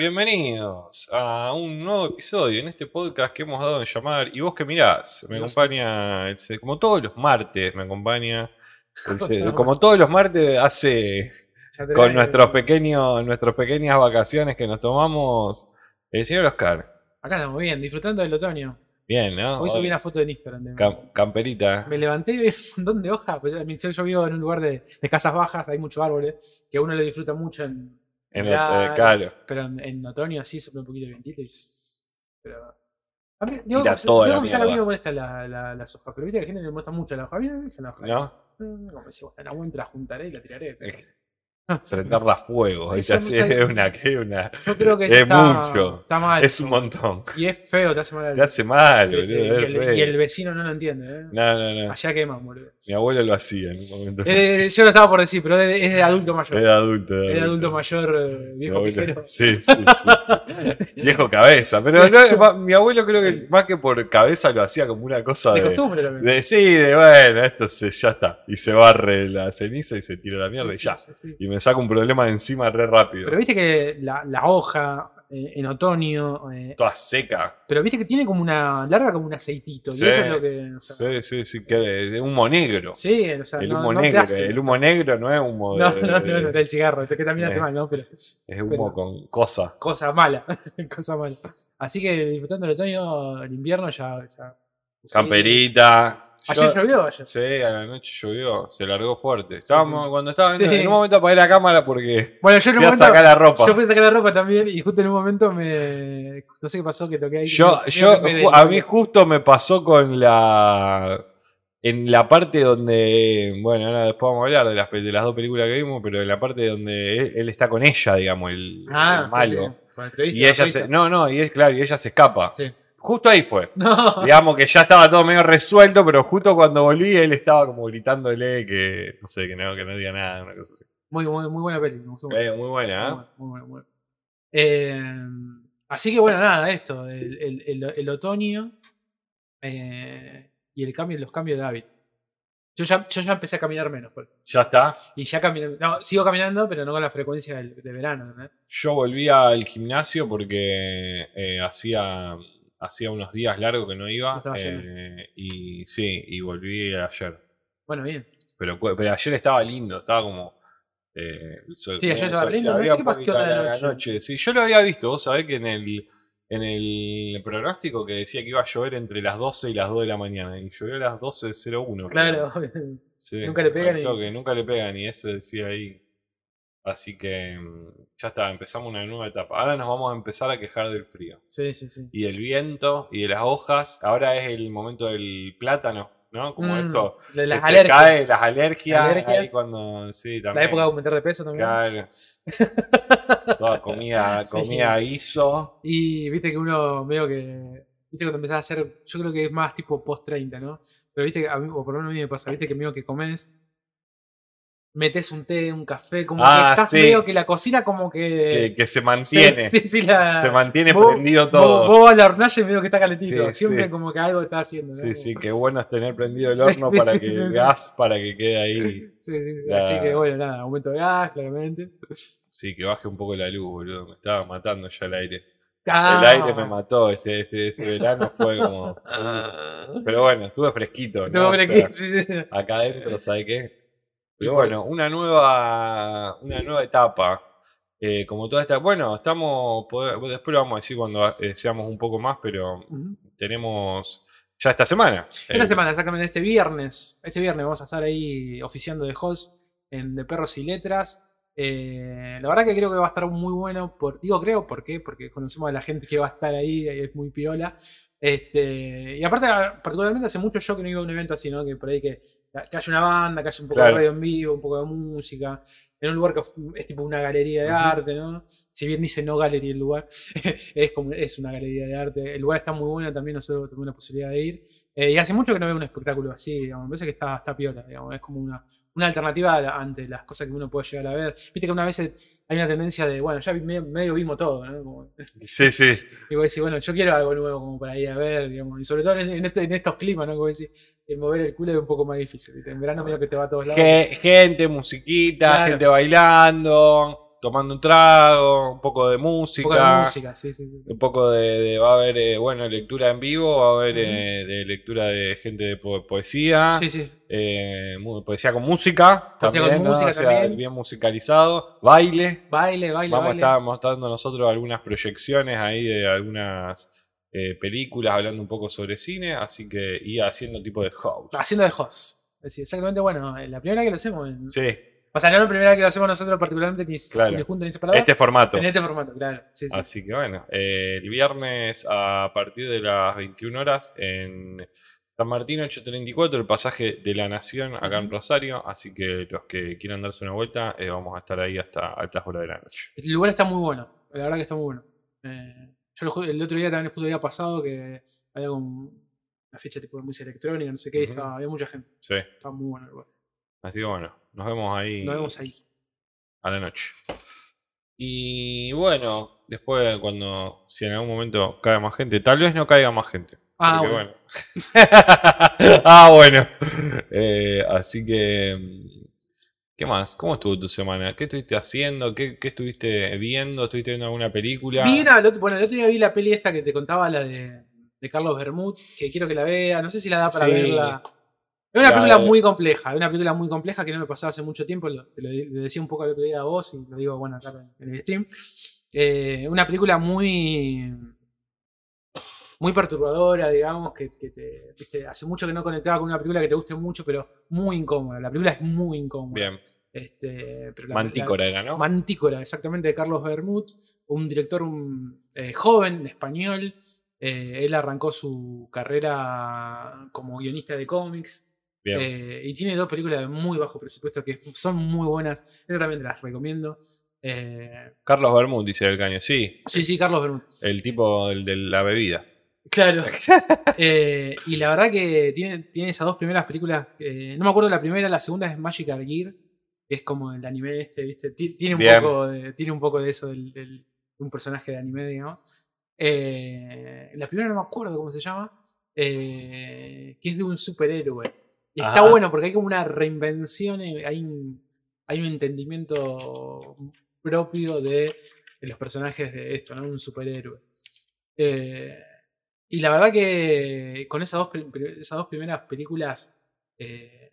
bienvenidos a un nuevo episodio en este podcast que hemos dado en llamar ¿Y vos qué mirás? Me acompaña, el como todos los martes, me acompaña, el como todos los martes hace con nuestros pequeños, nuestras pequeñas vacaciones que nos tomamos, el señor Oscar. Acá estamos bien, disfrutando del otoño. Bien, ¿no? Hoy Hoy- subí una foto en Instagram. de- cam- camperita. Me levanté y vi un montón de hojas. Pues, yo- yo vivo en un lugar de, de casas bajas, hay muchos árboles, que uno lo disfruta mucho en, En el, eh, claro. pero en, en otoño así sopla un poquito el vientito y... Pero... A mí, digo, Tira toda digo la que ya a mí mierda. me molesta la, la, las hojas, pero viste que la gente le molesta mucho la hoja. A mí no me gustan las hojas. ¿No? Como si, bueno, la juntaré y la tiraré. pero- Prenderla a fuego. Eso Es, es una, que una. Yo creo que Es está, mucho. está mal. Es un montón. Y es feo, te hace mal. al- Te hace mal, boludo. y, es el, re- y el vecino no lo entiende. ¿eh? No, no, no. Allá queman, boludo. Mi abuelo lo hacía en un momento. Eh, yo lo estaba por decir, pero es de, es de adulto mayor. Era adulto. Es de adulto mayor, eh, viejo pijero. Sí, sí, sí, sí. Viejo cabeza. Pero no, mi abuelo creo que más que por cabeza lo hacía como una cosa De de. costumbre también. de sí, de bueno, esto se, ya está. Y se barre la ceniza y se tira la mierda Sí, y ya. Y me saca un problema de encima re rápido. Pero viste que la, la hoja eh, en otoño. eh, Toda seca. pero viste que tiene como una. larga como un aceitito. Sí. Y eso es lo que. o sea, Sí, sí, sí. Que de humo negro. sí, o sea, el no, humo no negro. hace- el humo negro no es humo de. No, no, no, de- no, del cigarro, que también hace mal, ¿no? Pero es humo pero- con cosa. cosa mala, cosa mala. Así que disfrutando el otoño, el invierno ya. ya. Camperita. Ayer Yo- llovió, ayer. Sí, a la noche llovió, se largó fuerte. Estábamos, sí. cuando estaba Sí. en un momento apagué la cámara porque Bueno, yo en un fui a momento. sacar la ropa. Yo fui a sacar la ropa también y justo en un momento me. No sé qué pasó, que toqué ahí. Yo, me- yo, a mí justo me pasó con la. En la parte donde. Bueno, ahora después vamos a hablar de las, de las dos películas que vimos, pero en la parte donde él, él está con ella, digamos, el, Ah, el malo. Y la ella se. No, no, y es claro, y ella se escapa. Sí. Justo ahí fue. No. Digamos que ya estaba todo medio resuelto, pero justo cuando volví él estaba como gritándole que. No sé, que no, que no diga nada, una cosa así. Muy, muy, muy buena peli, me gustó. Eh, muy buena, ¿eh? Muy buena, muy buena, muy buena. Eh, así que bueno, nada, esto, el, el- el- el otoño eh, y el cambio, los cambios de hábito. Yo ya, yo ya empecé a caminar menos. por. Ya está. Y ya caminé, no, sigo caminando, pero no con la frecuencia del, de verano. ¿no? Yo volví al gimnasio porque eh, hacía, hacía unos días largos que no iba. No eh, y sí, y volví ayer. Bueno, bien. Pero, ayer estaba lindo, estaba como. eh, el sol- Sí, ayer estaba sol- lindo, no sé qué pasó la a noche. Sí, yo lo había visto, vos sabés que en el, en el pronóstico que decía que iba a llover entre las 12 y las 2 de la mañana. Y llovió a las 12.01. Claro. Sí, Nunca le pegan y- nunca le pegan y ese decía ahí. Así que mm, ya está, empezamos una nueva etapa. Ahora nos vamos a empezar a quejar del frío. Sí, sí, sí. Y del viento y de las hojas. Ahora es el momento del plátano, ¿no? Como Mm, esto. de las alergias. cae, las alergias. Alergias. Ahí cuando. Sí, La también. época de aumentar de peso también. Claro. Toda comida, Sí. comida guiso. Y viste que uno medio que. Viste cuando empezás a hacer. Yo creo que es más tipo post 30, ¿no? Pero viste que a mí, o por lo menos a mí me pasa, viste que medio que comes. Metes un té, un café, como Ah, que estás sí. medio que la cocina como Que, que. que se mantiene. Sí, sí, sí, la- Se mantiene vos- prendido Vos, todo. vos vas a la hornalla y medio que está calentito. Sí, Siempre sí. como que algo está haciendo. ¿no? Sí, sí, qué bueno es tener prendido el horno para que gas, para que quede ahí. Sí, sí, sí. La- Así que bueno, nada, aumento de gas, claramente. Sí, que baje un poco la luz, boludo. Me estaba matando ya el aire. Ah, El aire me mató este, este, este verano, fue como. Pero bueno, estuve fresquito, ¿no? No, O pero sea, que- sí, sí. acá adentro, ¿sabe qué? Pero bueno, una nueva, una nueva etapa. Eh, como toda esta. Bueno, estamos. después lo vamos a decir cuando eh, seamos un poco más, pero tenemos. Ya esta semana. Esta Eh, semana, exactamente este viernes. Este viernes vamos a estar ahí oficiando de host en De Perros y Letras. Eh, la verdad que creo que va a estar muy bueno. Por, digo creo, ¿por qué? Porque conocemos a la gente que va a estar ahí, es muy piola. Este, y aparte, particularmente hace mucho yo que no iba a un evento así, ¿no? Que por ahí que, que haya una banda, que haya un poco Claro. de radio en vivo, un poco de música, en un lugar que es tipo una galería de Ujú. arte, ¿no? Si bien dice no gallery el lugar, es como es una galería de arte. El lugar está muy bueno, también nosotros tuvimos la posibilidad de ir. Eh, y hace mucho que no veo un espectáculo así, digamos. Me parece que está, está piola, digamos. Es como una, una alternativa ante las cosas que uno puede llegar a ver. Viste que una vez hay una tendencia de, bueno, ya medio, medio vimos todo, ¿no? Como- Sí, sí. y vos decís, bueno, yo quiero algo nuevo como para ir a ver, digamos. Y sobre todo en, en este- en estos climas, ¿no? Como decís, eh, mover el culo es un poco más difícil. ¿viste? En verano medio que te va a todos lados. Ge- Gente, musiquita, Claro. gente bailando, tomando un trago, un poco de un poco de música. música, sí, sí, sí. Un poco de, de- va a haber, eh, bueno, lectura en vivo, va a haber eh, de lectura de gente de po- poesía, Sí, sí. eh, poesía con música, Poesía también, con ¿no? música O sea, también. bien musicalizado, baile. Baile, baile, Vamos a estar mostrando nosotros algunas proyecciones ahí de algunas películas, hablando un poco sobre cine, así que y haciendo tipo de house. Haciendo de host. Es decir, exactamente, bueno, la primera que lo hacemos. en- Sí, O sea, no la primera que lo hacemos nosotros particularmente, ni, Claro. ni juntos ni separados. este formato. En este formato, claro. Sí, sí. Así que bueno, eh, el viernes a partir de las 21 horas en San Martín 834, el pasaje de la Nación acá en. Rosario. Así que los que quieran darse una vuelta, eh, vamos a estar ahí hasta altas horas de la noche. El lugar está muy bueno. La verdad que está muy bueno. Eh, yo el otro día también justo el día pasado que había como una fecha tipo de música electrónica, no sé qué, estaba, había mucha gente. Sí, Estaba muy bueno el lugar. así que bueno, nos vemos ahí Nos vemos ahí. a la noche. Y bueno, después cuando, si en algún momento cae más gente, tal vez no caiga más gente. Ah, Porque, bueno. bueno. ah, bueno. Eh, así que. mm, ¿Qué más? ¿Cómo estuvo tu semana? ¿Qué estuviste haciendo? ¿Qué, qué estuviste viendo? ¿Estuviste viendo alguna película? Otro- bueno, el otro día vi la peli esta que te contaba, la de, de Carlos Bermud, que quiero que la vea. No sé si la da para Sí. verla. Es una La película de- muy compleja, es una película muy compleja que no me pasaba hace mucho tiempo. lo- te lo, le decía un poco el otro día a vos y lo digo, bueno, acá en el stream. Eh, una película muy. Muy perturbadora, digamos, que, que te, viste, hace mucho que no conectaba con una película que te guste mucho, pero muy incómoda. La película es muy incómoda. Bien. Este, pero la- Mantícora era, ¿no? Mantícora, exactamente, de Carlos Bermud, un director un, eh, joven, español. Eh, él arrancó su carrera como guionista de cómics. Eh, y tiene dos películas de muy bajo presupuesto que son muy buenas. Esas también te las recomiendo. Eh, Carlos Bermud, dice el caño. Sí, sí, sí, Carlos Bermud. el tipo del- de la bebida. Claro. Eh, y la verdad que tiene, tiene esas dos primeras películas. no me acuerdo la primera, la segunda es Magic Gear. Que es como el anime este, ¿viste? Ti- Tiene un, Bien. poco de, tiene un poco de eso del, del- de un personaje de anime, digamos. La primera no me acuerdo cómo se llama. que es de un superhéroe. Y está Ajá. bueno porque hay como una reinvención, eh, hay un, hay un entendimiento propio de, de los personajes de esto, ¿no? Un superhéroe. Eh, y la verdad que con esas dos, esas dos primeras películas. eh,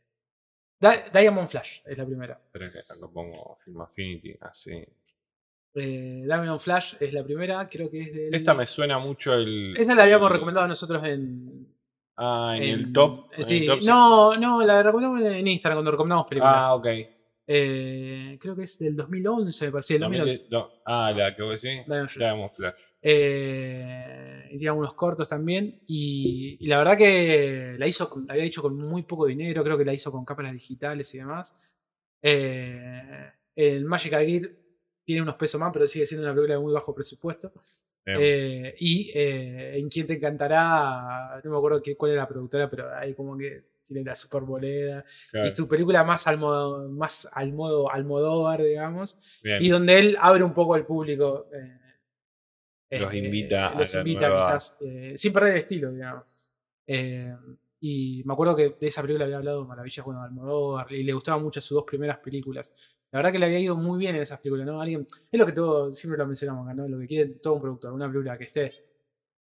Di- Diamond Flash es la primera. Espera que acá pongo Film Affinity, así. Eh, Diamond Flash es la primera, creo que es del. Esta me suena mucho el. Esa la habíamos el- recomendado nosotros en. Ah, en, el top. eh, en sí, el top no, no, la recomendamos en Instagram cuando recomendamos películas. Ah, ok. Eh, creo que es del 2011, me parece. Del 2011. 2000 no, ah, la que vos decís. Diamond Flash. Eh, y tiene unos cortos también. Y, y la verdad que la hizo, la había hecho con muy poco dinero. Creo que la hizo con cámaras digitales y demás. Eh, el Magic Gear tiene unos pesos más, pero sigue siendo una película de muy bajo presupuesto. Eh, y eh, en quien te encantará, no me acuerdo qué, cuál era la productora, pero ahí como que tiene la super boleda. Claro, Y su película más al modo, más al modo Almodóvar, digamos. bien. Y donde él abre un poco al público. eh, Los invita a los invita nueva- quizás, sin perder el estilo, digamos. Y me acuerdo que de esa película había hablado maravillas bueno, Almodóvar y le gustaban mucho sus dos primeras películas. La verdad que le había ido muy bien en esas películas, ¿no? Alguien, es lo que todo, siempre lo mencionamos acá, ¿no? Lo que quiere todo un productor, una película que esté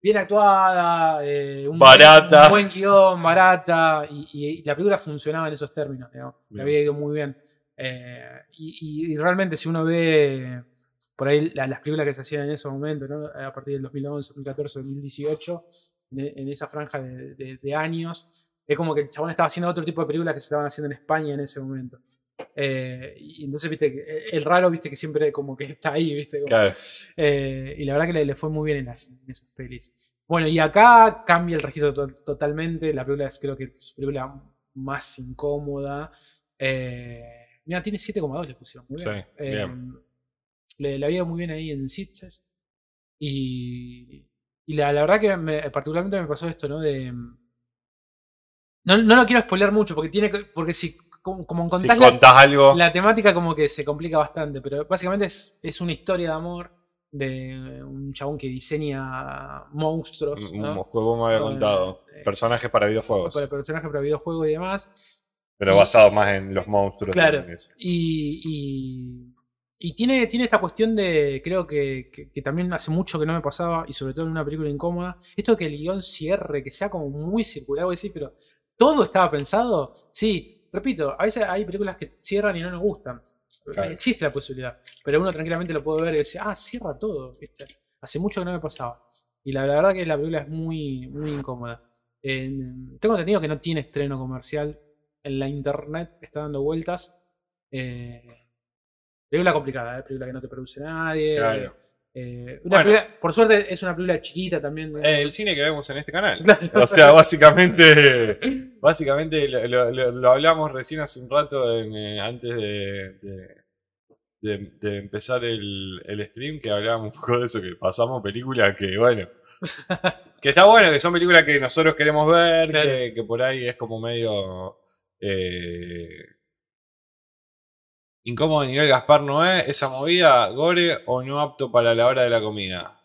bien actuada, eh, un, Barata. un buen guion, barata, y, y la película funcionaba en esos términos, digamos. Le había ido muy bien. Eh, y, realmente si uno ve por ahí la- las películas que se hacían en ese momento, ¿no? a partir del 2011, 2014, 2018, en, en esa franja de, de- de años, es como que el chabón estaba haciendo otro tipo de películas que se estaban haciendo en España en ese momento. Eh, y entonces, viste, que el raro, viste, que siempre como que está ahí, viste. como- Claro. eh, y la verdad que le, le fue muy bien en, las- en esas pelis. Bueno, y acá cambia el registro to- totalmente. La película es, creo que, su película más incómoda. Eh, mira, tiene 7,2 le pusieron. Muy bien. Sí, bien. Le, había ido muy bien ahí en Sitges. Y, y la, la verdad que me- particularmente me pasó esto, ¿no? De. No, no lo quiero spoilear mucho porque tiene que- porque si como, como Si contás la- contás algo. la temática como que se complica bastante, pero básicamente es, es una historia de amor de un chabón que diseña monstruos, Un ¿no? juego me había Con, contado. eh, Personajes para videojuegos. Para personajes para videojuegos y demás. Pero basados más en los monstruos. Claro. y. Y, tiene, tiene esta cuestión de, creo que, que- que también hace mucho que no me pasaba, y sobre todo en una película incómoda, esto de que el guion cierre, que sea como muy circular, voy a decir, pero ¿todo estaba pensado? Sí, repito, a veces hay películas que cierran y no nos gustan. Claro. Existe la posibilidad, pero uno tranquilamente lo puede ver y decir, ah, cierra todo. Hace mucho que no me pasaba. Y la, la verdad que la película es muy, muy incómoda. En- tengo entendido que no tiene estreno comercial en la internet, está dando vueltas. Eh, película complicada, ¿eh? película que no te produce nadie. Claro. Eh, una Bueno. película- por suerte es una película chiquita también. Eh, el cine que vemos en este canal. Claro. O sea, básicamente, básicamente lo, lo- lo- lo hablamos recién hace un rato en, eh, antes de, de- de- de empezar el, el stream, que hablábamos un poco de eso, que pasamos películas que, bueno, que está bueno, que son películas que nosotros queremos ver, Claro. que, que por ahí es como medio eh, incómodo a nivel Gaspar Noé, esa movida, gore o no apto para la hora de la comida.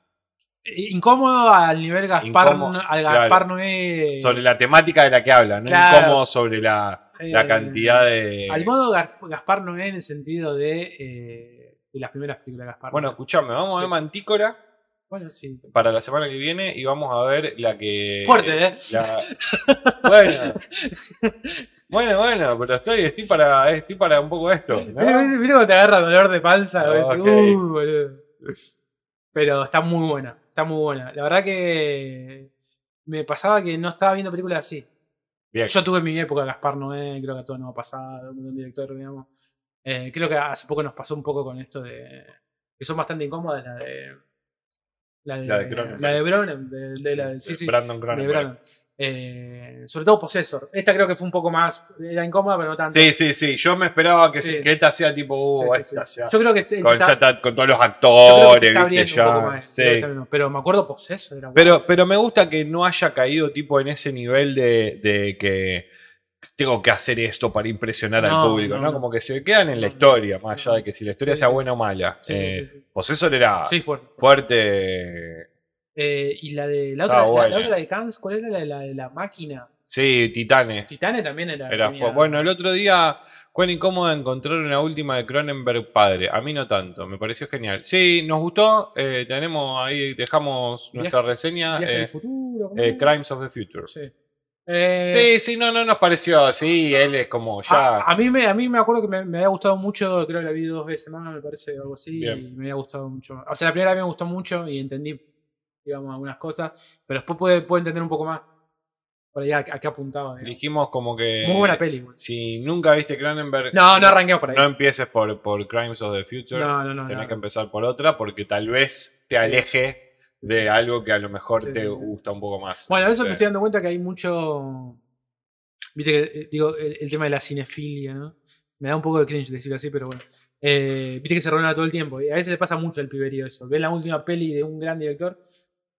Incómodo al nivel Gaspar, Incómodo, al claro. Gaspar Noé. Sobre la temática de la que habla, no Claro. incómodo sobre la, la Eh, cantidad de... Al modo Gaspar Noé en el sentido de, eh, de las primeras películas de Gaspar Bueno, escuchame, vamos a ver. Mantícora Bueno, sí. para la semana que viene y vamos a ver la que... Fuerte, ¿eh? la- Bueno. Bueno, bueno, pero estoy, estoy, para, estoy para un poco esto. ¿no? Mira, mira- mira cómo te agarra dolor de panza. boludo. Pero está muy buena, está muy buena. La verdad que me pasaba que no estaba viendo películas así. Bien. Yo tuve mi época Gaspar Noé, creo que a todos nos ha pasado, un directores, digamos. Eh, creo que hace poco nos pasó un poco con esto de. que son bastante incómodas, la de. La de, La de Cronenberg. la de Bronen, de, de la, sí, sí, Brandon de Cronenberg. Bronen. Eh, sobre todo Possessor. Esta creo que fue un poco más. Era incómoda, pero no tanto. Sí, sí, sí. Yo me esperaba que, Sí. se- que esta sea tipo, uh, Sí, sí, esta sea. Yo creo que Con, está- con todos los actores, viste, ya. más. Pero me acuerdo Possessor. Era Pero, pero me gusta que no haya caído tipo en ese nivel de, de que tengo que hacer esto para impresionar al público, no. Como que se quedan en la historia, más allá de que si la historia Sí, sea sí. buena o mala. Sí, sí, Eh. Possessor era fuerte. fuerte. Eh, y la de la otra, la, otra de Cans, ¿cuál era la de la, de la máquina? Sí, Titanes. Titane también era. Era tenía- Bueno, el otro día, cuán incómodo encontrar una última de Cronenberg padre. A mí no tanto, me pareció genial. Sí, nos gustó. eh, tenemos ahí, dejamos nuestra Viaje- reseña. Viaje eh, futuro. ¿cómo eh? Crimes of the Future. Sí. Eh, Sí, sí, no, no nos pareció. Sí, él es como ya. A, a mí me, a mí me acuerdo que me, me había gustado mucho, creo que la vi dos veces más, me parece, algo así, Bien. y me había gustado mucho. O sea, la primera vez me gustó mucho y entendí, digamos, algunas cosas, pero después pude, pude entender un poco más por ahí a, a qué apuntaba. digamos. dijimos como que. Muy buena peli, güey. Si nunca viste Cronenberg. No, no arranquemos por ahí. No empieces por, por Crimes of the Future. No, no, no. Tenés no. que empezar por otra porque tal vez te Sí. aleje de algo que a lo mejor Sí, te sí, gusta un poco más. Bueno, eso Sí. me estoy dando cuenta que hay mucho. Viste que, eh, digo, el, el tema de la cinefilia, ¿no? Me da un poco de cringe decirlo así, pero bueno. Eh, Viste que se renueva todo el tiempo. Y a veces le pasa mucho al piberío eso. Ven la última peli de un gran director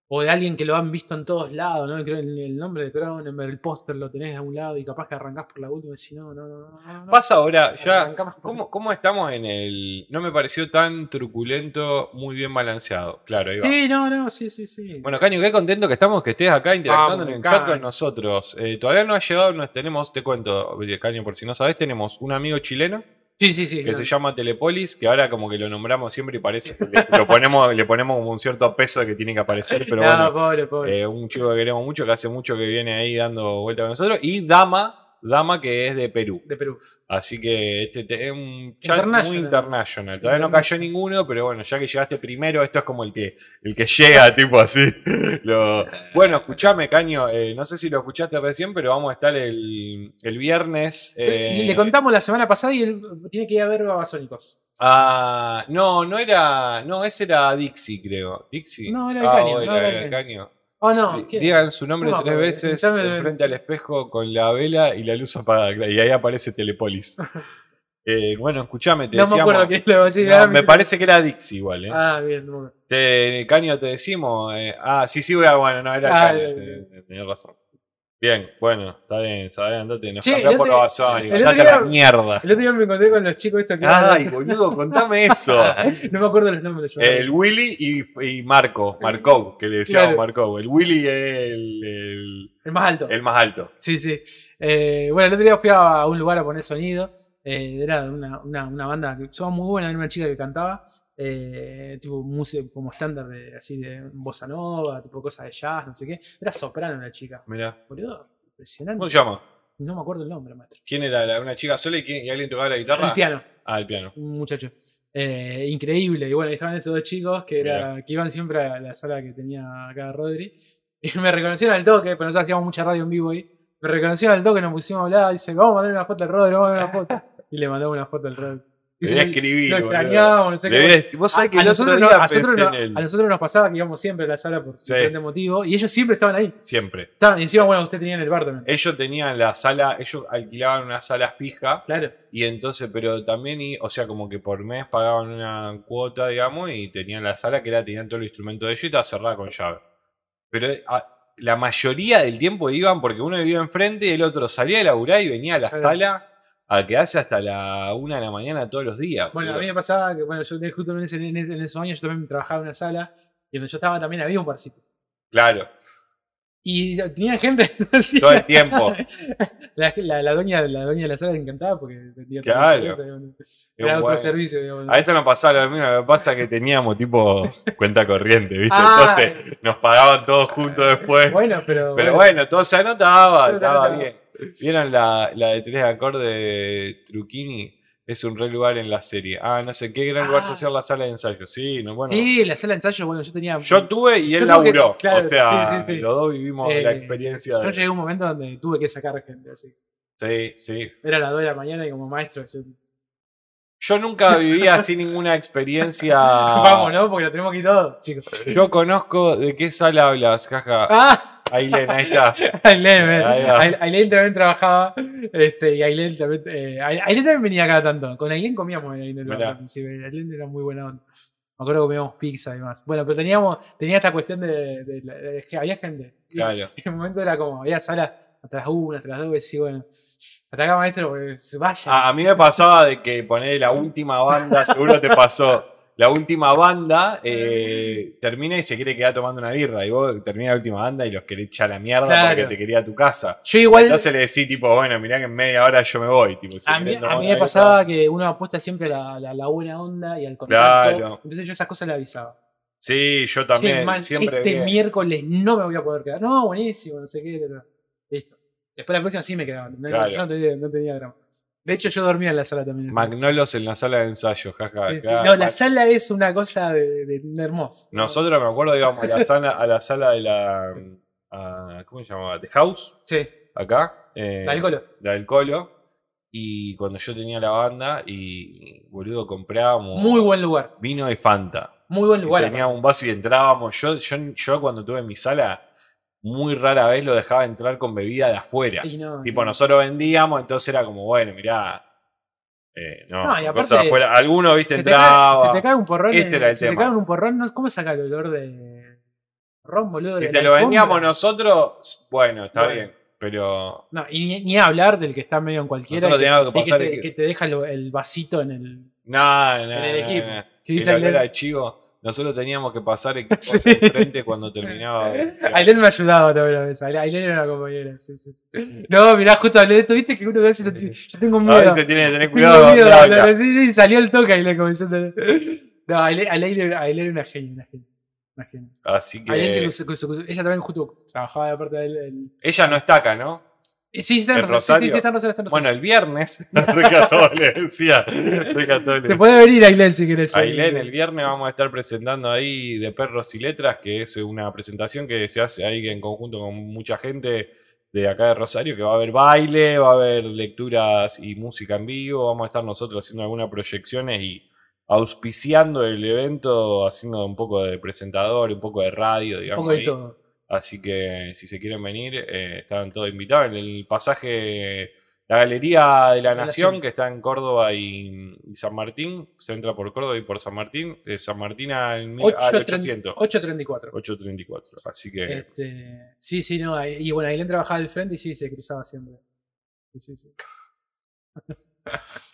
o de alguien que lo han visto en todos lados, ¿no? Creo el, el nombre de Cronenberg, el póster lo tenés a un lado y capaz que arrancás por la última y si no, no, no, no. Pasa ahora, ya. ¿Cómo, cómo estamos en el.? No me pareció tan truculento, muy bien balanceado. Claro, ahí va. Sí, no, no, sí, sí, sí. Bueno, Caño, qué contento que estamos que estés acá interactuando Vamos, en el Caño. chat con nosotros. Eh, todavía no ha llegado, nos tenemos, te cuento, Caño, por si no sabes, tenemos un amigo chileno sí, sí, sí. que se llama Telepolis, que ahora como que lo nombramos siempre y parece le, lo ponemos, le ponemos como un cierto peso de que tiene que aparecer, pero no, bueno, pobre, pobre. eh, un chico que queremos mucho, que hace mucho que viene ahí dando vuelta con nosotros, y Dama, Dama que es de Perú. de Perú. Así que este te- es un chat International. muy international. Todavía no International. cayó ninguno, pero bueno, ya que llegaste primero, esto es como el que, el que llega, tipo así. Lo- Bueno, escuchame, Caño, eh, no sé si lo escuchaste recién, pero vamos a estar el, el viernes. eh, Le- contamos la semana pasada y él tiene que ir a ver Babasónicos. Ah, no, no era. No, ese era Dixie, creo. Dixie. No, era el Ah, Caño, no, era el Caño. Oh, no. Digan su nombre No tres veces Pensame- frente al espejo con la vela y la luz apagada. Y ahí aparece Telepolis. Eh, bueno, escuchame, te No me acuerdo quién lo sí, No, ahora me parece que era Dixie igual, ¿eh? Ah, bien. no me acuerdo. Te, Caño, te decimos. eh, ah, sí, sí, bueno, no, era Ah, Caño. bien, te- bien. te- Tenías razón. Bien, bueno, está bien, sabés, andate, nos cambiá el por el otro andate a la día- mierda. El otro día me encontré con los chicos estos que Ay, boludo, contame eso. no me acuerdo los nombres. yo. El Willy y, y Marco, Marco, que le decíamos Claro. Marco. El Willy es el, el, El más alto. el más alto. Sí, sí. Eh, bueno, el otro día fui a un lugar a poner sonido. eh, era una, una, una banda que sonaba muy buena, era una chica que cantaba. Eh, tipo música como estándar de así de bossa nova, tipo cosas de jazz, no sé qué. Era soprano la chica. Mirá. Boludo, impresionante. ¿Cómo se llama? No me acuerdo el nombre, maestro. ¿Quién era? la- ¿Una chica sola y, quién- y alguien tocaba la guitarra? El piano, Ah, el piano. un muchacho. Eh, increíble. Y bueno, ahí estaban estos dos chicos que, era, que iban siempre a la sala que tenía acá Rodri. Y me reconocieron al toque, pero nosotros hacíamos mucha radio en vivo ahí. Me reconocieron al toque, nos pusimos a hablar. Dice, vamos a mandar una foto al Rodri, vamos a mandar una foto. Y le mandamos una foto al Rodri. Le Dice, voy a lo- escribir. Lo boludo. extrañábamos, no sé Le qué. voy a- Vos sabés que a, el otro nosotros, no- a nosotros no- a nos pasaba que íbamos siempre a la sala por Sí. diferente motivo. Y ellos siempre estaban ahí. Siempre. Estaban, y encima, bueno, usted tenía en el bar también. Ellos tenían la sala, ellos alquilaban una sala fija Claro. y entonces, pero también, y- o sea, como que por mes pagaban una cuota, digamos, y tenían la sala que era, tenían todo el instrumento de ellos y estaba cerrada con llave. Pero eh, a- la mayoría del tiempo iban porque uno vivía enfrente y el otro salía de laburar y venía a la Claro. sala a quedarse hasta la una de la mañana todos los días. Bueno, a mí me pasaba que, bueno, yo justo en, ese- en esos años yo también trabajaba en una sala y donde yo estaba también había un barcito. Claro, Y tenía gente todo el tiempo. La, la, la dueña de la sala le encantaba porque todo Claro. Era otro servicio, digamos. A esto nos pasaba lo mismo, lo que pasa es que teníamos tipo cuenta corriente, ¿viste? Ah. Entonces nos pagaban todos juntos después. Bueno, pero. Pero bueno, todo se anotaba, Todo estaba bien. ¿Vieron la, la de tres acordes de Truquini? Es un re lugar en la serie. Ah, no sé, qué gran lugar Ah. social la sala de ensayo. Sí, no, bueno. Sí, la sala de ensayo, bueno, yo tenía. Yo tuve y él que- laburó. claro, o sea, sí, sí, sí. los dos vivimos Eh, la experiencia Yo de. llegué a un momento donde tuve que sacar gente así. Sí, sí. Era las 2 de la mañana y como maestro. Yo, Yo nunca viví así ninguna experiencia. Vamos, ¿no? Porque lo tenemos aquí todo, chicos. Yo conozco de qué sala hablas, jaja. ¡Ah! Ailén, ahí está. Ailén, Ailén también trabajaba. Este, y Ailén también. eh, Ailén también venía cada tanto. Con Ailén comíamos en Ailén. Ailén era muy buena onda. Me acuerdo que comíamos pizza y demás. Bueno, pero teníamos, tenía esta cuestión de, de- de- de que había gente. Claro. en un momento era como, había sala hasta las 1, hasta las 2, y bueno, hasta acá maestro, porque se vaya. A, a mí me pasaba de que poner la última banda, seguro te pasó. La última banda eh, termina y se quiere quedar tomando una birra. Y vos termina la última banda y los querés echar a la mierda Claro. porque te quería a tu casa. Yo igual, Entonces le decís, tipo, bueno, mirá que en media hora yo me voy. Tipo, si a mí, a mí me pasaba que uno apuesta siempre a la, la- la buena onda y al contacto. Claro. Entonces yo esas cosas le avisaba. Sí, yo también. man, siempre este bien. miércoles no me voy a poder quedar. No, buenísimo, no sé qué. pero- Listo. Después la próxima sí me quedaba. No, Claro. Yo no tenía, no tenía drama. De hecho, yo dormía en la sala también. Magnolos en la sala de ensayo, jaja. Sí, sí. acá. No, la sala es una cosa de, de, de hermoso. Nosotros me acuerdo íbamos a la sala, a la sala de la. a- ¿Cómo se llamaba? The House, Sí, acá. eh, la del colo. la del Colo. Y cuando yo tenía la banda, y boludo, comprábamos Muy buen lugar. vino y Fanta. Muy buen lugar. teníamos un vaso y entrábamos. Yo, yo, yo cuando tuve mi sala, muy rara vez lo dejaba entrar con bebida de afuera. No, tipo, no. nosotros vendíamos, entonces era como, bueno, mirá. eh, no, No, y aparte, afuera. Alguno, viste, Se te, cae, entraba. se te cae un porrón. Este en- era el se te cae un porrón. ¿Cómo saca el olor de ron, boludo? Si de te la lo vendíamos nosotros, bueno, está Bueno. bien. Pero No, y ni, ni hablar del que está medio en cualquiera. Que, que y que pasar te, que te deja el vasito en el. No, no, En el equipo. ¿Qué El olor a chivo. Nosotros teníamos que pasar Sí. enfrente cuando terminaba. Ailén me ayudaba también a veces. Ailén era una compañera. Sí, sí, sí. No, mirá, justo hablé de esto. Viste que uno de veces. Yo tengo A miedo. veces tiene que tener Tengo cuidado. miedo habla. hablar. Sí, sí, salió el toque Ailén como diciendo. No, Ailén, Ailén, Ailén era una genia. Una genia. Así que. Ailén ella también justo trabajaba de parte de él. el- Ella no está acá, ¿no? Sí, sí, está en ¿En Rosario. Sí, sí, Rosario? sí, está en Rosario. Bueno, el viernes. Decía. Soy católico. Te puede venir Ailén si querés. Ailén, el viernes vamos a estar presentando ahí de Perros y Letras, que es una presentación que se hace ahí en conjunto con mucha gente de acá de Rosario, que va a haber baile, va a haber lecturas y música en vivo, vamos a estar nosotros haciendo algunas proyecciones y auspiciando el evento, haciendo un poco de presentador, un poco de radio, Un digamos. poco de todo. Así que si se quieren venir, eh, están todos invitados. En el pasaje, la Galería de la Nación, que está en Córdoba y, y San Martín, se entra por Córdoba y por San Martín. De San Martín al, mil- al 800. 834. 834. Así que Este, sí, sí, no. ahí- Y bueno, Ailén trabajaba del frente y sí, se cruzaba siempre. Sí, sí, sí.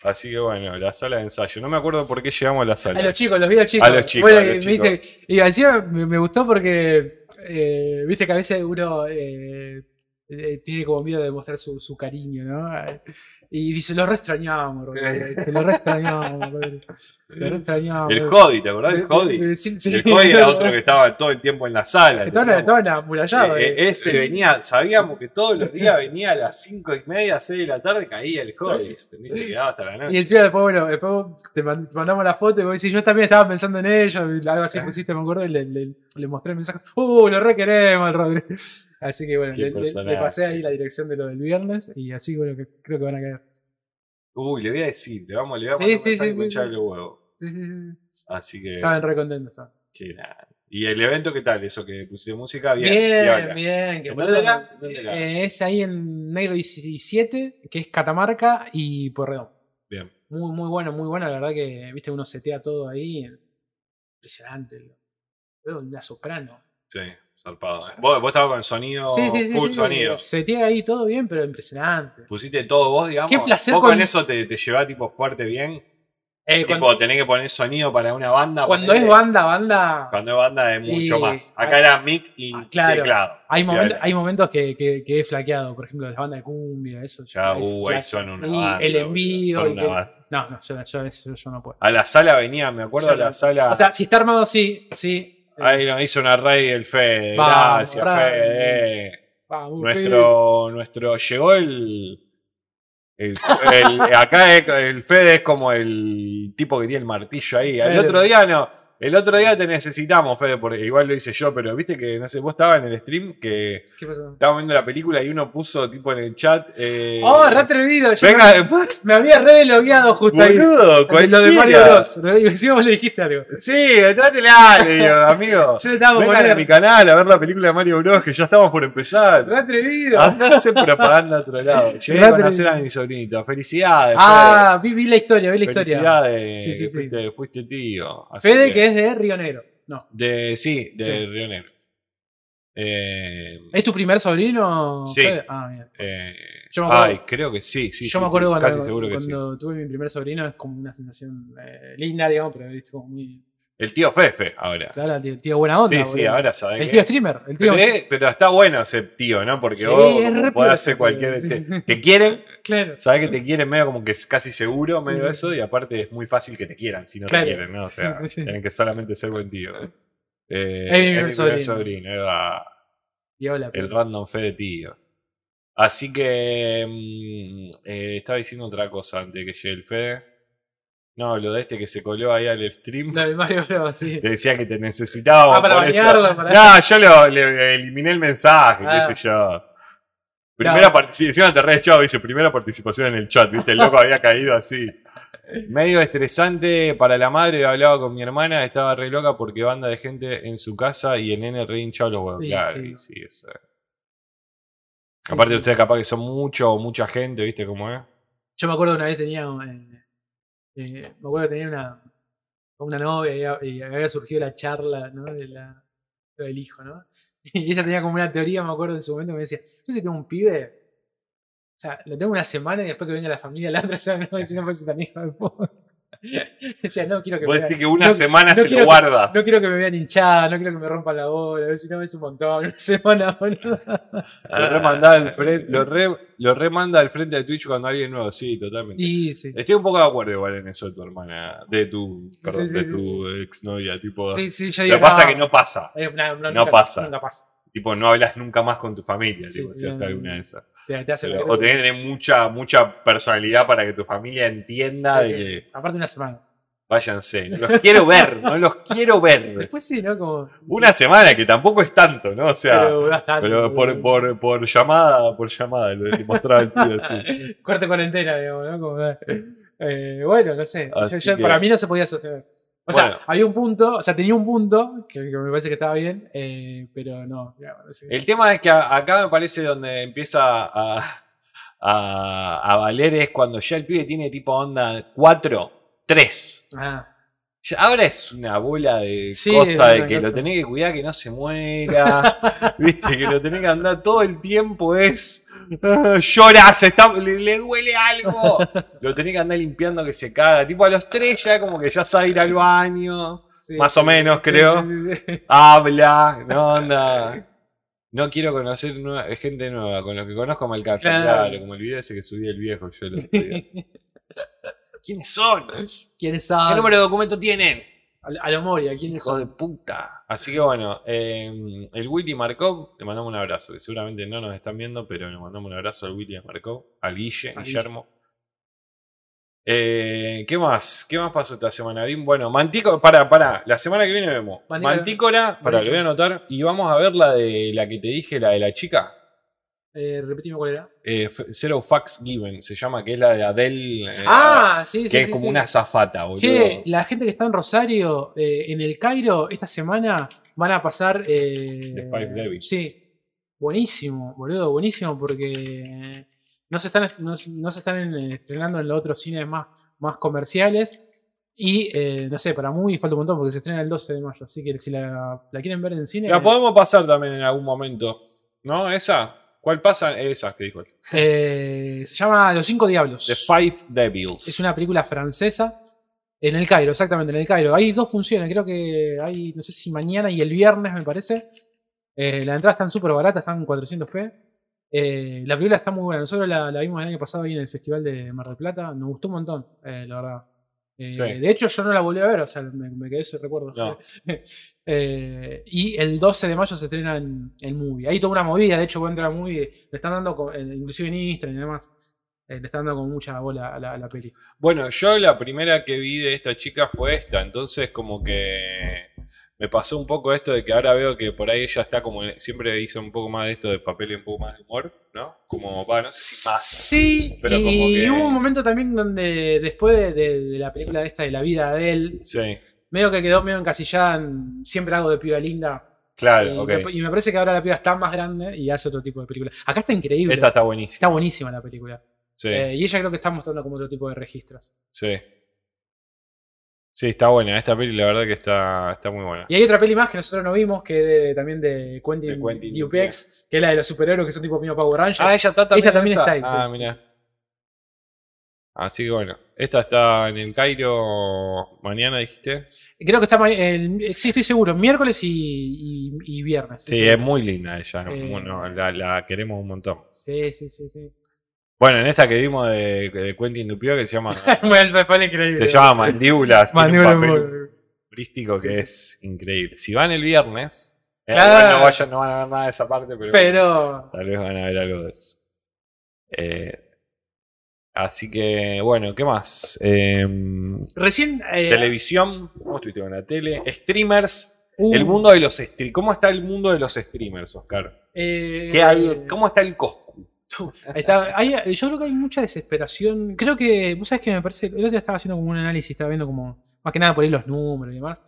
Así que bueno, la sala de ensayo. No me acuerdo por qué llegamos a la sala. A los chicos, los vi a los chicos. A los chicos, Bueno, a los me chicos. dice- y encima me, me gustó porque, eh, viste que a veces uno eh, eh, tiene como miedo de mostrar su, su cariño, ¿no? Y dice, lo re extrañamos, Rodrigo. Dice, Lo re extrañamos. Lo re extrañamos. El Jody, ¿te acordás del Jody? Eh, sí, sí. El Jody era otro que estaba todo el tiempo en la sala. Eh, eh. eh, ese venía, sabíamos que todos los días venía a las 5 y media, 6 de la tarde, caía el Jody. ¿entendés? Se quedaba hasta la Y noche. encima después, bueno, después te, man- te mandamos la foto y vos decís, yo también estaba pensando en ello, y algo así pusiste, me acuerdo, y le, le- le mostré el mensaje, ¡uh, lo re queremos Rodri! Así que bueno, le, le- pasé ahí la dirección de lo del viernes, y así bueno, que creo que van a caer. Uy, le voy a decir, le vamos, le vamos Sí, a sí, sí, sí, sí. de huevos. Sí, sí, sí. Así que, Estaban re contentos. estaban. qué grande. ¿Y el evento qué tal? Eso que pusiste música, bien. Bien, bien. que ¿En boludo, dónde era? ¿Dónde era? eh, es ahí en Negro 17, que es Catamarca y Porredón. Bien. Muy, muy bueno, muy bueno. La verdad que, viste, uno setea todo ahí. Impresionante. Veo una soprano. Sí, zarpado. Vos, vos estabas con sonido, Sí, sí, sí. full sonido. Setea ahí todo bien, pero impresionante. Pusiste todo vos, digamos. Qué placer Vos con con- eso te, te llevás tipo fuerte bien. Eh, tipo, cuando tenés que poner sonido para una banda. cuando es banda, banda. Cuando es banda es mucho Y- más. Acá era mic y ah, claro. teclado. Hay, ahora- hay momentos que, que, que he flaqueado, por ejemplo, las bandas de cumbia, eso. Ya, es uh, ahí son una banda. el envío. son y una que- banda. No, no, yo, yo, eso yo no puedo. A la sala venía, me acuerdo, a Yo la sala. O sea, si está armado, sí, sí. Ahí nos hizo una raid el Fede. Vamos, Gracias. Fede. vamos, Nuestro, nuestro. Llegó el. el- el- acá el Fede es como el tipo que tiene el martillo ahí. El otro día no. El otro día te necesitamos, Fede, porque igual lo hice yo, pero viste que, no sé, vos estabas en el stream que ¿Qué pasó? estábamos viendo la película y uno puso tipo en el chat. Eh, ¡Oh, re atrevido! Yo Venga, me, me había re delogueado justo ahí. boludo, De lo de Mario. Bros. Y vos le dijiste algo. Sí, trátela, le digo, amigo. Yo le estaba Vengan a mi canal a ver la película de Mario Bros. que ya estamos por empezar. Re atrevido. Andá a propaganda a otro lado. Llegué Re a conocer a mi sobrinito. Felicidades. ah, vi, vi la historia, vi la Fede. historia. Felicidades. Sí, sí, sí. Fuiste, fuiste tío. Así Fede, que es de Río Negro. No. De, sí, de Sí. Río Negro. Eh, ¿Es tu primer sobrino? Sí. Fede? Ah, bien. eh, Yo me acuerdo- ay, creo que sí, sí. Yo sí, me acuerdo casi cuando, seguro que sí. cuando tuve mi primer sobrino, es como una sensación eh, linda, digamos, pero viste como muy. El tío Fefe, ahora. Claro, el tío, tío buena onda. sí, sí, boludo. ahora sabes. El que- tío streamer. El tío. Pero, es- pero está bueno ese tío, ¿no? Porque Sí, vos es re podés piola hacer ese cualquier. tío. Te, te quieren, Claro. sabes que te quieren medio como que es casi seguro, medio sí. eso, y aparte es muy fácil que te quieran si no Claro. te quieren, ¿no? O sea, Sí, sí. tienen que solamente ser buen tío. Eh, Es mi sobrino. sobrino, el random fe de tío. Así que mm, eh, estaba diciendo otra cosa antes de que llegue el Fede. No, lo de este que se coló ahí al stream. Lo de Mario Bros. Sí. Te decía que te necesitaba. Ah, para bañarlo. Para... No, yo lo, le eliminé el mensaje, Ah. qué sé yo. Primera No. participación, te re chavo, dice, primera participación en el chat, viste, el loco había caído así. Medio estresante para la madre, hablaba con mi hermana, estaba re loca porque banda de gente en su casa y el nene re hinchado los huevos. Sí, claro, sí. sí, eso es. Sí, Aparte sí. ustedes capaz que son mucho o mucha gente, viste cómo es. Yo me acuerdo una vez tenía. eh, eh, me acuerdo que tenía una, una novia y había, y había surgido la charla, ¿no? De la, del hijo, ¿no? Y ella tenía como una teoría, me acuerdo en su momento, que me decía: Yo si tengo un pibe. O sea, lo tengo una semana y después que venga la familia la otra semana, no, si no fuese tan hijo de puta. Decía, no quiero que Vos me vean, que una no- semana no se quiero lo que- guarda. no quiero que me vean hinchada, no quiero que me rompan la bola, a ver si no es un montón, una semana, boludo. Lo remanda al frente, lo, re- lo remanda al frente de Twitch cuando alguien nuevo, sí, totalmente. Y sí. Estoy un poco de acuerdo igual en eso de tu hermana, de tu, perdón, sí, de sí, tu exnovia, tipo. Sí, sí, yo lo que pasa es que no pasa. eh, no, no, no nunca- pasa. Nunca pasa. Tipo, no hablas nunca más con tu familia, Sí, tipo, sí, si haces no, alguna de esas. Te, te hace Pero- ver- o tenés que tener mucha, mucha personalidad para que tu familia entienda Sí, de sí, que sí. Aparte una semana. váyanse. No los quiero ver, no los quiero ver. Después sí, ¿no? Como. Una semana que tampoco es tanto, ¿no? O sea, pero, por, por, por llamada, por llamada, lo mostraba el tío así. Corte cuarentena, digamos, ¿no? Como, eh, bueno, no sé. Así Yo- yo- que- Para mí no se podía sostener. O sea, había un punto, o sea, tenía un punto que, que me parece que estaba bien, eh, pero no. sé. El tema es que a- acá me parece donde empieza a, a, a valer es cuando ya el pibe tiene tipo onda 4, 3. Ah, ahora es una bola de Sí, cosa de que lo tenés que cuidar que no se muera. Viste, que lo tenés que andar todo el tiempo es. Ah, llora, se está, le, le duele algo. Lo tenés que andar limpiando que se caga. Tipo a los 3 ya como que ya sabe ir al baño. sí, Más o menos, sí, creo. habla, no onda. No quiero conocer nueva- gente nueva, con los que conozco me alcanza. Claro. Claro, como el video ese que subí el viejo yo día. ¿Quiénes son? ¿Quiénes ¿Qué saben? número de documento tienen? A, a lo Moria, ¿quiénes Hijo de puta. Así que bueno, eh, el Willy Markov, le mandamos un abrazo, que seguramente no nos están viendo, pero le mandamos un abrazo al Willy Markov, al Guille, Al Guillermo. Eh, ¿Qué más? ¿Qué más pasó esta semana? Bueno, Mantícora, para, para, la semana que viene vemos. Mantícora. Para, lo voy a anotar. Y vamos a ver la de la que te dije, la de la chica. Eh, repetime cuál era. Eh, Zero Facts Given, se llama, que es la de Adele. eh, ah, sí, sí. que es sí, como sí. una zafata, boludo. Que la gente que está en Rosario, eh, en el Cairo, esta semana van a pasar. Eh, The Five Devils. Sí. Buenísimo, boludo, buenísimo, porque no se están, no, no se están en- estrenando en los otros cines más, más comerciales. Y eh, no sé, para muy falta un montón porque se estrena el 12 de mayo. Así que si la, la quieren ver en cine. La podemos pasar también en algún momento. ¿No? ¿Esa? ¿Cuál pasa? Esa que dijo él. eh, se llama Los Cinco Diablos. The Five Devils. Es una película francesa. En el Cairo, exactamente, en el Cairo. Hay dos funciones, creo que hay, no sé si mañana y el viernes, me parece. Eh, las entradas están súper baratas, están 400p. Eh, la película está muy buena. Nosotros la, la vimos el año pasado ahí en el Festival de Mar del Plata. Nos gustó un montón, eh, la verdad. Eh, Sí. De hecho, yo no la volví a ver, o sea, me, me quedé ese recuerdo. No. Eh, y el 12 de mayo se estrena en el movie. Hay toda una movida, de hecho, cuando entra movie, le están dando, eh, inclusive en Instagram y demás, eh, le están dando con mucha bola a la, a la peli. Bueno, yo la primera que vi de esta chica fue esta, entonces como que me pasó un poco esto de que ahora veo que por ahí ella está como, siempre hizo un poco más de esto de papel y un poco más de humor, ¿no? Como, va, no sé si más. Sí, pero y como que- hubo un momento también donde después de, de- de la película esta de la vida de él, Sí, medio que quedó medio encasillada en siempre algo de piba linda. claro, y, ok. me, y me parece que ahora la piba está más grande y hace otro tipo de película. Acá está increíble. Esta está buenísima. Está buenísima la película. Sí, Eh, y ella creo que está mostrando como otro tipo de registros. sí. Sí, está buena. Esta peli la verdad que está, está muy buena. Y hay otra peli más que nosotros no vimos, que es de- también de Quentin, De Quentin Dupex, que es la de los superhéroes que son tipo mío Power Rangers. Ah, ella está también. Ella también esa? está ahí, Ah, sí. mira. Así que bueno, esta está en el Cairo mañana, dijiste. Creo que está el- sí, estoy seguro, miércoles y, y- y viernes. Sí, sí. es muy linda ella. ¿no? Eh. Bueno, la, la queremos un montón. Sí, sí, sí, sí. Bueno, en esta que vimos de, de Quentin que se llama, se llama Mandíbulas, tiene un papel que es increíble. Si van el viernes, eh, Claro. no, vayan, no van a ver nada de esa parte, pero, Pero. tal vez van a ver algo de eso. Eh, así que, bueno, ¿qué más? Em, Recién. eh, televisión, ¿cómo estuviste con la tele? Streamers, uh, el mundo de los streamers. ¿Cómo está el mundo de los streamers, Oscar? ¿Qué hay- ¿Cómo está el Coscu? Ahí está. Hay- yo creo que hay mucha desesperación. Creo que. Vos sabés que me parece. El otro día estaba haciendo como un análisis, estaba viendo como. Más que nada por ahí los números y demás.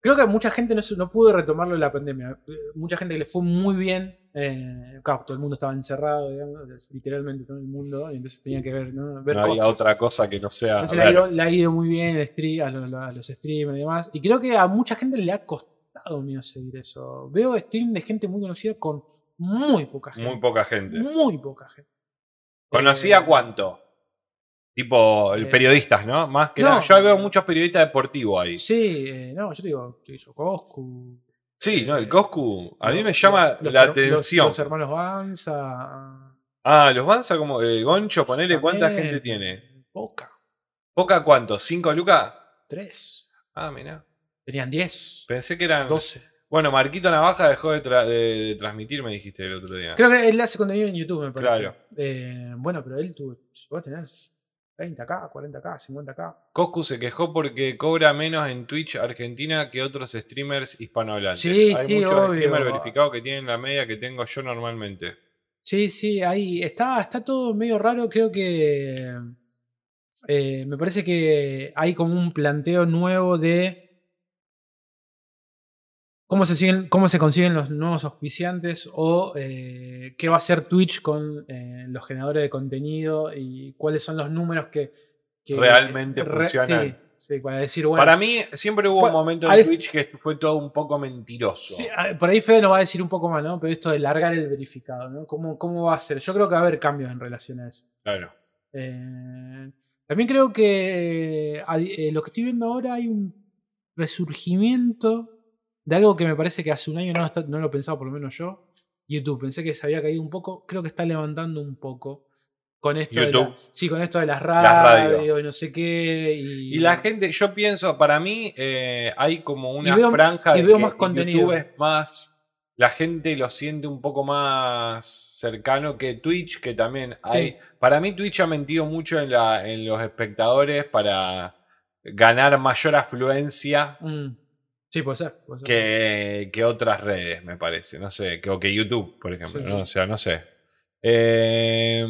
Creo que mucha gente no, no pudo retomarlo en la pandemia. Eh, Mucha gente que le fue muy bien. Eh, claro, todo el mundo estaba encerrado, digamos, literalmente todo el mundo. Y entonces tenía que ver, ¿no? ver No había otra cosa que no sea. Entonces le ha, ido, le ha ido muy bien el stream, a, lo- a los streamers y demás. Y creo que a mucha gente le ha costado mío seguir eso. Veo stream de gente muy conocida con muy poca gente. Muy poca gente. Muy poca gente. ¿Conocía Eh, cuánto? Tipo, eh, periodistas, ¿no? Más que no. nada. Yo veo muchos periodistas deportivos ahí. Sí, eh, no, yo te digo, yo digo, Coscu. Sí, ¿no? El Eh, Coscu. A mí los- me llama los- la los- atención. Los, hermanos Banza. Ah, los Banza como el Goncho, ponele cuánta gente tiene. Poca. ¿Poca cuánto? ¿Cinco lucas? Tres. Ah, mira. Tenían diez. Pensé que eran. Doce. Bueno, Marquito Navaja dejó de, tra- de- transmitir, me dijiste el otro día. Creo que él hace contenido en YouTube, me parece. Claro. Eh, bueno, pero él tuvo. Vos tenés 30k, 40k, 50k. Coscu se quejó porque cobra menos en Twitch Argentina que otros streamers hispanohablantes. Sí, Hay sí, muchos obvio. streamers verificados que tienen la media que tengo yo normalmente. Sí, sí, ahí está, está todo medio raro. Creo que eh, me parece que hay como un planteo nuevo de cómo se, siguen, cómo se consiguen los nuevos auspiciantes o eh, qué va a hacer Twitch con eh, los generadores de contenido y cuáles son los números que, que Realmente re- funcionan. Sí, sí, para decir, bueno, Para mí siempre hubo un momento en Twitch que fue todo un poco mentiroso. Sí, por ahí Fede nos va a decir un poco más, ¿no? Pero esto de largar el verificado, ¿no? ¿Cómo, cómo va a ser? Yo creo que va a haber cambios en relación a eso. Claro. Eh, también creo que eh, lo que estoy viendo ahora hay un resurgimiento de algo que me parece que hace un año no, está- no lo pensaba, por lo menos yo. YouTube, pensé que se había caído un poco, creo que está levantando un poco. Con esto, de, la- YouTube. sí, con esto de las radio. radios y no sé qué. Y, Y la gente, yo pienso, para mí eh, hay como una veo- franja y de veo que más contenido. YouTube es más, la gente lo siente un poco más cercano que Twitch, que también hay. Para mí Twitch ha mentido mucho en, la, en los espectadores para ganar mayor afluencia Mm, sí, puede ser. puede ser. que, que otras redes, me parece. No sé, que, o que YouTube, por ejemplo. Sí, ¿no? sí. O sea, no sé. Eh,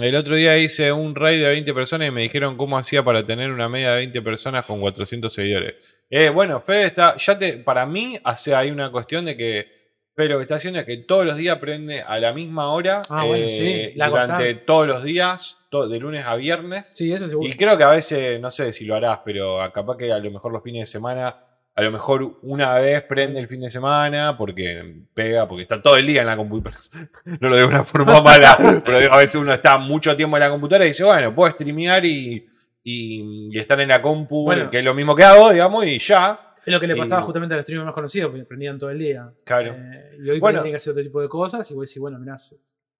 el otro día hice un raid de 20 personas y me dijeron cómo hacía para tener una media de 20 personas con 400 seguidores. Eh, bueno, Fede está. Ya te, para mí, hace, hay una cuestión de que. Fede lo que está haciendo es que todos los días prende a la misma hora. Ah, bueno, eh, sí, la durante todos los días, to- de lunes a viernes. Sí, eso seguro. Y creo que a veces, no sé si lo harás, pero capaz que a lo mejor los fines de semana, a lo mejor una vez prende el fin de semana porque pega, porque está todo el día en la computadora. No lo digo de una forma mala, pero a veces uno está mucho tiempo en la computadora y dice, bueno, puedo streamear y, y- y estar en la compu, Bueno. que es lo mismo que hago, digamos, y ya. Es lo que le pasaba Y- justamente a los streamers más conocidos, porque prendían todo el día. Claro. Eh, y hoy Bueno. tienen que hacer otro tipo de cosas, y vos decís, bueno, mirá,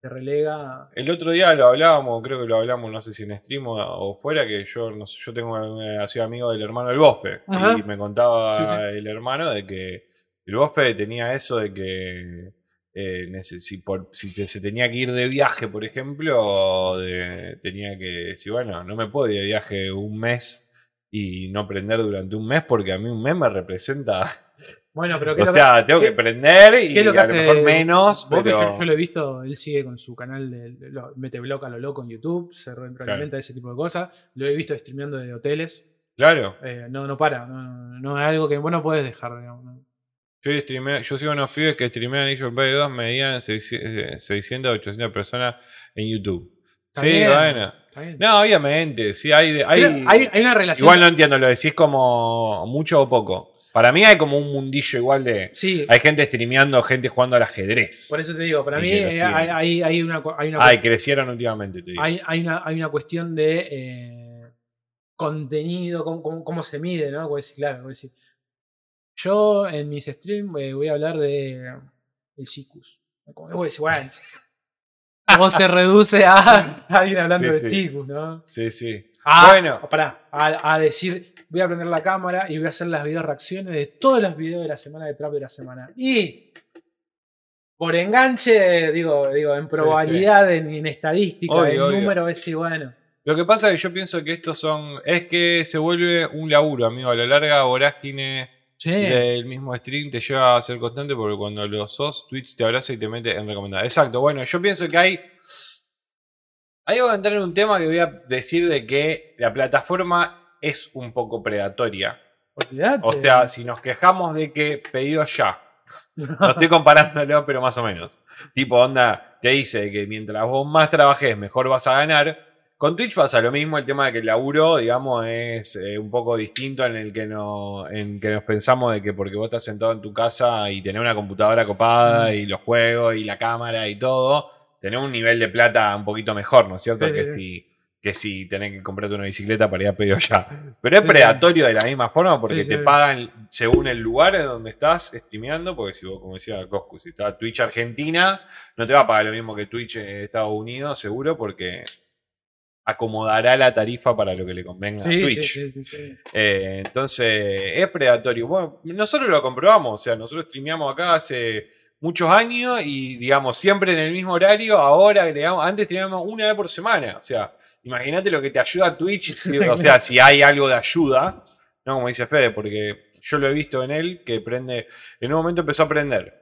te relega. El otro día lo hablábamos, creo que lo hablamos, no sé si en stream o, fuera, que yo no sé, yo tengo soy amigo del hermano del Bospe. Ajá. Y me contaba Sí, sí. el hermano de que el Bospe tenía eso de que eh, si, por- si te- se tenía que ir de viaje, por ejemplo, de- tenía que decir, bueno, no me puedo ir de viaje un mes y no prender durante un mes porque a mí un mes me representa. Bueno, pero ¿qué O que- sea, tengo que prender y qué es lo que a lo mejor menos. Vos que pero- yo, yo lo he visto, él sigue con su canal de, de- lo- mete blog a lo loco en YouTube, se retroalimenta de ese tipo de cosas. Lo he visto streameando de hoteles. Claro. Eh, no, no para, no, no es algo que vos no podés dejar, digamos. ¿no? Yo, streameo- yo sigo unos pibes que streamean Age of Empires 2, medían 600, 600 800 personas en YouTube. Sí, bueno. No, obviamente, sí, hay, hay, hay, hay una relación. Igual no entiendo, lo decís como mucho o poco. Para mí hay como un mundillo igual de... Sí, Hay gente streameando, gente jugando al ajedrez. por eso te digo, para mí hay, hay- hay una, hay una Ay, crecieron últimamente, te digo. hay, hay una, hay una cuestión de eh, contenido, cómo, cómo- cómo se mide, ¿no? Voy a decir, claro, voy a decir, yo en mis streams eh, voy a hablar de el Chicus. Voy a decir, bueno, cómo se reduce a alguien hablando Sí, de sí. Chicus, ¿no? Sí, sí. A, Bueno. pará, a, a decir, voy a prender la cámara y voy a hacer las video reacciones de todos los videos de la semana de trap de la semana. Y por enganche, digo, digo en Sí, probabilidad, En, en estadística, Obvio, en número, es bueno. Lo que pasa es que yo pienso que estos son... Es que se vuelve un laburo, amigo. A la larga, vorágine... Sí. del mismo stream te lleva a ser constante porque cuando lo sos, Twitch te abraza y te mete en recomendado. Exacto, bueno, yo pienso que hay. Ahí voy a entrar en un tema que voy a decir de que la plataforma es un poco predatoria. Olvidate. O sea, si nos quejamos de que pedido ya. No estoy comparándolo, pero más o menos. Tipo, onda, te dice que mientras vos más trabajes, mejor vas a ganar. Con Twitch pasa lo mismo, el tema de que el laburo, digamos, es eh, un poco distinto en el que, no, en que nos pensamos de que porque vos estás sentado en tu casa y tenés una computadora copada Mm. y los juegos y la cámara y todo, tenés un nivel de plata un poquito mejor, ¿no es cierto? Sí, que, sí, Si, que si tenés que comprarte una bicicleta para ir a pedido ya. Pero es Sí, sí. predatorio de la misma forma porque Sí, te pagan según el lugar en donde estás streameando, porque si vos, como decía Coscu, si está Twitch Argentina, no te va a pagar lo mismo que Twitch Estados Unidos, seguro, porque acomodará la tarifa para lo que le convenga a Twitch. Eh, entonces, es predatorio. Bueno, nosotros lo comprobamos, o sea, nosotros streameamos acá hace muchos años y, digamos, siempre en el mismo horario. Ahora agregamos, antes teníamos una vez por semana. O sea, imagínate lo que te ayuda Twitch. si- o sea, si hay algo de ayuda, no como dice Fede, porque yo lo he visto en él que prende, en un momento empezó a prender.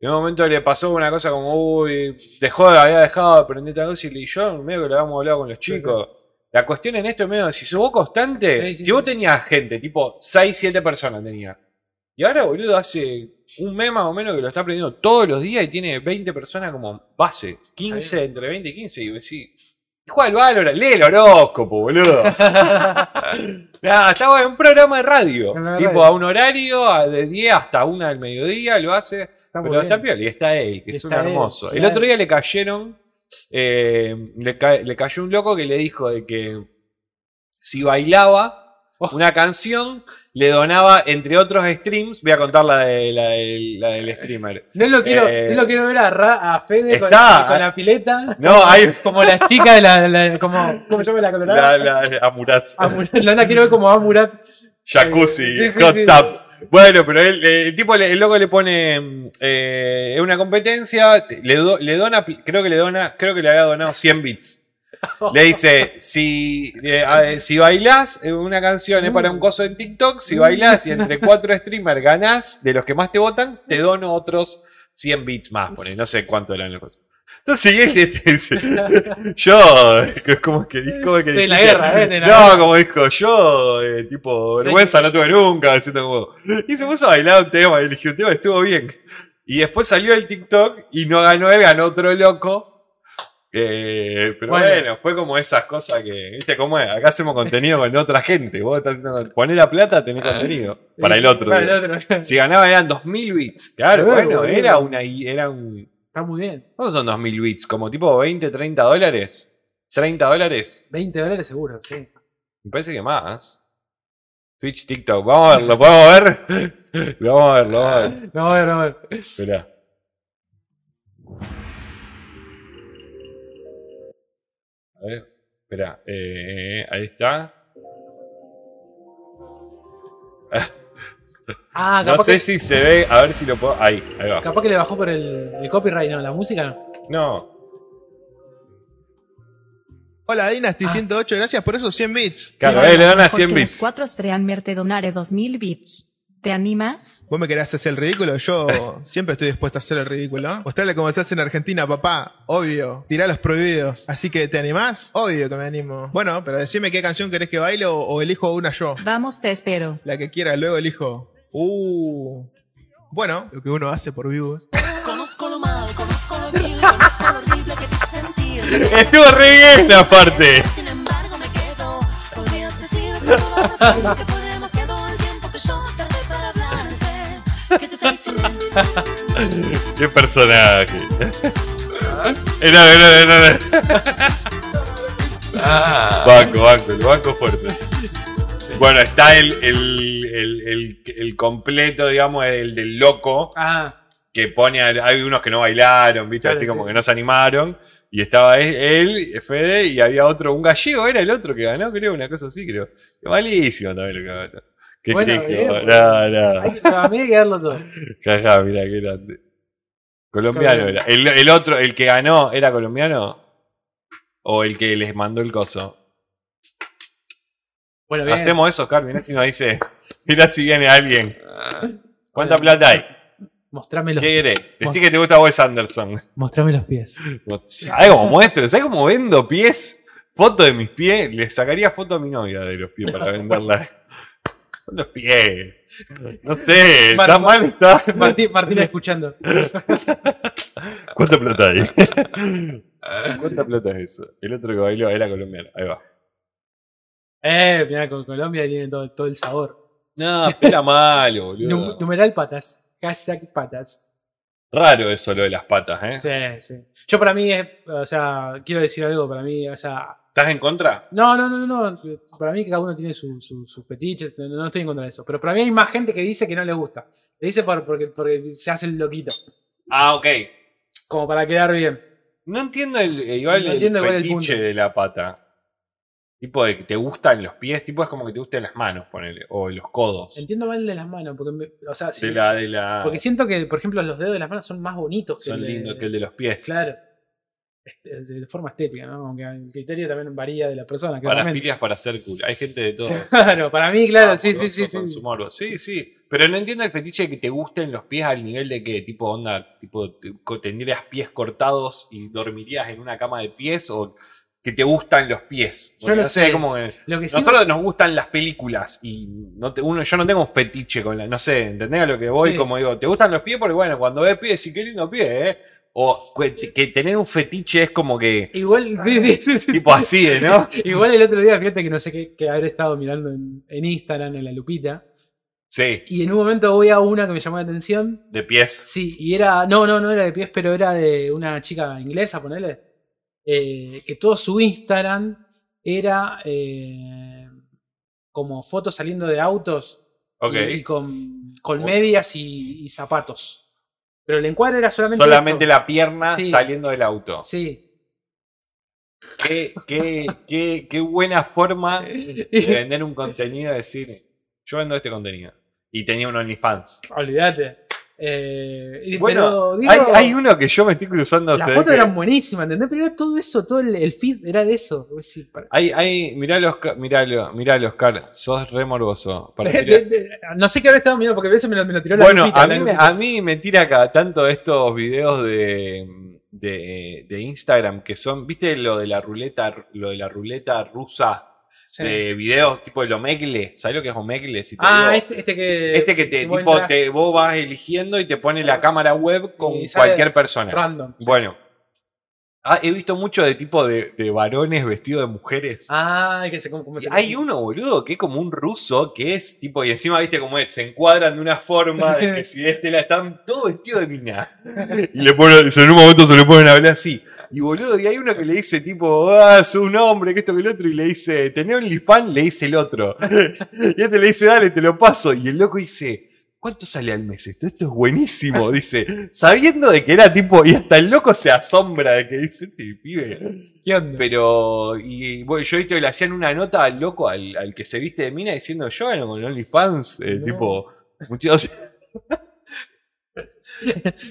En un momento le pasó una cosa como, uy, dejó, había dejado de aprender tal cosa y yo medio que lo habíamos hablado con los chicos. la cuestión en esto es medio, si vos constante, Sí, sí, si vos tenías gente, tipo 6, 7 personas tenía. Y ahora, boludo, hace un mes más o menos que lo está aprendiendo todos los días y tiene 20 personas como base. 15, entre 20 y 15. Y decís, juega al Valorant, lee el horóscopo, boludo. Nah, estaba en un programa de radio. En tipo radio. a un horario a- de 10 hasta 1 del mediodía lo hace. Está muy pero bien. está piola y está él, que es un está él, hermoso. El claro. otro día le cayeron. eh, le, ca- le cayó un loco que le dijo de que si bailaba Oh. una canción, le donaba, entre otros streams. Voy a contar la, de, la, del- la del streamer. No lo quiero, Eh, no lo quiero ver a, Ra- a Fede con, está, con la pileta. No, hay. Como la chica de la. la- como, ¿Cómo se llama la colorada? La, la, Amurat. Amurat. No la quiero ver como Amurat. Jacuzzi, Sí, sí, hot sí. tub. Bueno, pero eh, el tipo, le- el loco le pone eh, es una competencia, te- le, do- le dona, creo que le dona, creo que le había donado 100 bits. Le dice, si, eh, si bailás eh, una canción es para un coso en TikTok, si bailás y entre cuatro streamers ganás de los que más te votan, te dono otros 100 bits más, pone, no sé cuánto eran los cosas. Entonces y él te dice, yo, es como que, como que la guerra, ¿eh? No, como dijo, yo, eh, tipo, vergüenza no tuve nunca, como. Y se puso a bailar un tema, eligió un tema, estuvo bien. Y después salió el TikTok y no ganó él, ganó otro loco. Eh, pero Bueno. bueno. fue como esas cosas que, viste cómo es, acá hacemos contenido con otra gente, vos estás haciendo, poné la plata, tenés contenido. Para el otro. Para el otro. Si ganaba eran 2000 bits. Claro, Bueno, bueno, boludo. era una, era un, Está muy bien. ¿cuántos son 2000 bits? Como tipo 20, 30 dólares. 30 dólares. 20 dólares seguro, sí. Me parece que más. Twitch, TikTok. Vamos a ver, ¿lo podemos ver? Lo vamos a ver, lo vamos a ver. No. Esperá. A ver, espera. Eh, ahí está. Ah, No sé que, si se ve. A ver si lo puedo. Ahí, ahí va. capaz que le bajó por el, el copyright, no, la música no. No. Hola Dynasty Ah. 108, gracias por esos 100 bits. Claro, eh, le dan a mejor 100 que bits. Los cuatro Streamer te donare 2000 bits. ¿Te animas? ¿Vos me querés hacer el ridículo? Yo siempre estoy dispuesto a hacer el ridículo. Mostrarle cómo se hace en Argentina, papá. Obvio. Tirá los prohibidos. Así que, ¿te animás? Obvio que me animo. Bueno, pero decime qué canción querés que baile o, o elijo una yo. Vamos, te espero. La que quiera, luego elijo. Uh. Bueno, lo que uno hace por vivos. Conozco lo mal, conozco lo vil, conozco lo horrible que te sentir. Estuvo re bien la parte. Sin embargo me quedo. Podrías decir todo ser, que Que te. Qué personaje. Era, era, era. Banco, banco, el banco fuerte. Bueno, está el, el, el, el, el completo, digamos, el del loco, Ah, que pone, a- hay unos que no bailaron, ¿viste? Claro, Así como sí. que no se animaron. Y estaba él, él, Fede, y había otro, un gallego, era el otro que ganó, creo, una cosa así, creo. Malísimo también lo que ganó. ¿Qué Bueno, crees que bueno. No, no. hay que, a mí hay que darlo todo. Jaja, mira qué grande. Colombiano Colombiano. era. El, el otro, el que ganó, ¿era colombiano? ¿O el que les mandó el coso? Bueno, bien. Hacemos eso, Carmen. Mirá si nos dice. Mirá si viene alguien. ¿Cuánta plata hay? Mostrame los, ¿Qué querés? Decí que te gusta Wes Anderson. mostrame los pies. ¿Sabes cómo muestro? ¿Sabes cómo vendo pies? Foto de mis pies. Le sacaría foto a mi novia de los pies para venderla. Son los pies. No sé, Mar- ¿está mal? ¿Está? Martín, Martín escuchando. ¿Cuánta plata hay? ¿Cuánta plata es eso? El otro que bailó era colombiano. Ahí va. Eh, mirá, con Colombia tiene todo, todo el sabor. No, era malo, Num- boludo. numeral patas. Hashtag patas. Raro eso lo de las patas, ¿eh? Sí, sí. Yo para mí es, o sea, quiero decir algo, para mí, o sea, ¿Estás en contra? no, no, no, no, para mí cada uno tiene su- su- sus fetiches, no, no estoy en contra de eso, pero para mí hay más gente que dice que no le gusta. Le dice por- porque, porque se hace el loquito, Ah, ok. como para quedar bien. No entiendo el, eh, igual No el entiendo el punto. de la pata. Tipo de que te gustan los pies, tipo es como que te gustan las manos, ponele, o los codos. Entiendo mal de las manos, porque, me- o sea, sí, De la, de la. porque siento que, por ejemplo, los dedos de las manos son más bonitos que son lindos que el de los pies. Claro. Este, De forma estética, ¿no? Aunque el criterio también varía de la persona. Para filias para ser cool. Hay gente de todo. Claro, para mí, claro, Ah, sí, sí, sí, sí. Sí, sí. Pero no entiendo el fetiche de que te gusten los pies al nivel de que, tipo, onda, tipo, tendrías pies cortados y dormirías en una cama de pies o que te gustan los pies. Yo lo no sé, como que Lo que sí. nosotros nos gustan las películas y no te- uno, yo no tengo un fetiche con la. No sé, ¿entendés a lo que voy? Sí. Como digo, ¿te gustan los pies? Porque bueno, cuando ves pies, sí, qué lindo pie, ¿eh? O que, que tener un fetiche es como que. Igual, sí, sí. Tipo así, ¿eh, ¿no? Igual el otro día, fíjate que no sé qué, qué habré estado mirando en, en Instagram, en la lupita. Sí, Y en un momento voy a una que me llamó la atención. de pies. Sí, y era. No, no, no era de pies, pero era de una chica inglesa, ponele. eh, que todo su Instagram era eh, como fotos saliendo de autos Ok. y, y con, con medias y, y zapatos. Pero el encuadre era solamente. Solamente esto. la pierna Sí. saliendo del auto. Sí. Qué, qué, qué, qué buena forma de vender un contenido, decir, yo vendo este contenido. Y tenía un OnlyFans. Olvídate. Eh, Bueno, pero digo, hay, hay uno que yo me estoy cruzando. las fotos eran buenísimas, ¿entendés? Pero era todo eso, todo el, el feed era de eso. Decís, para- Hay, hay, miralo, Oscar, miralo, miralo, Oscar, sos re morboso. para De- tirar. de- de- no sé qué habré estado mirando porque a veces me lo, me lo tiró la Bueno, a mí, me, lupita. a mí me tira cada tanto estos videos de, de, de Instagram que son, ¿viste lo de la ruleta, lo de la ruleta rusa? Sí. De videos tipo el Omegle. ¿Sabes lo que es Omegle? Si te Ah, digo? este, este que. Este que te, vos tipo, te, vos vas eligiendo y te pone la cámara web con cualquier persona. Random. sí. Bueno. Ah, he visto mucho de tipo de, de varones vestidos de mujeres. Ah, que se como, se- hay uno, boludo, que es como un ruso, que es tipo, y encima, viste, como es, se encuadran de una forma de que si este la están todo vestido de mina. Y le ponen, en un momento se le ponen a hablar así. Y boludo, y hay uno que le dice tipo, ah, sos un hombre, que esto que el otro, y le dice, ¿tenés OnlyFans? Le dice el otro. Y este le dice, dale, te lo paso. Y el loco dice, ¿cuánto sale al mes esto? Esto es buenísimo. Dice, sabiendo de que era tipo, y hasta el loco se asombra de que dice, este pibe. ¿Qué onda? Pero, y bueno, yo que le hacían una nota al loco, al, al que se viste de mina, diciendo, yo gano con OnlyFans, eh, No. tipo, muchachos,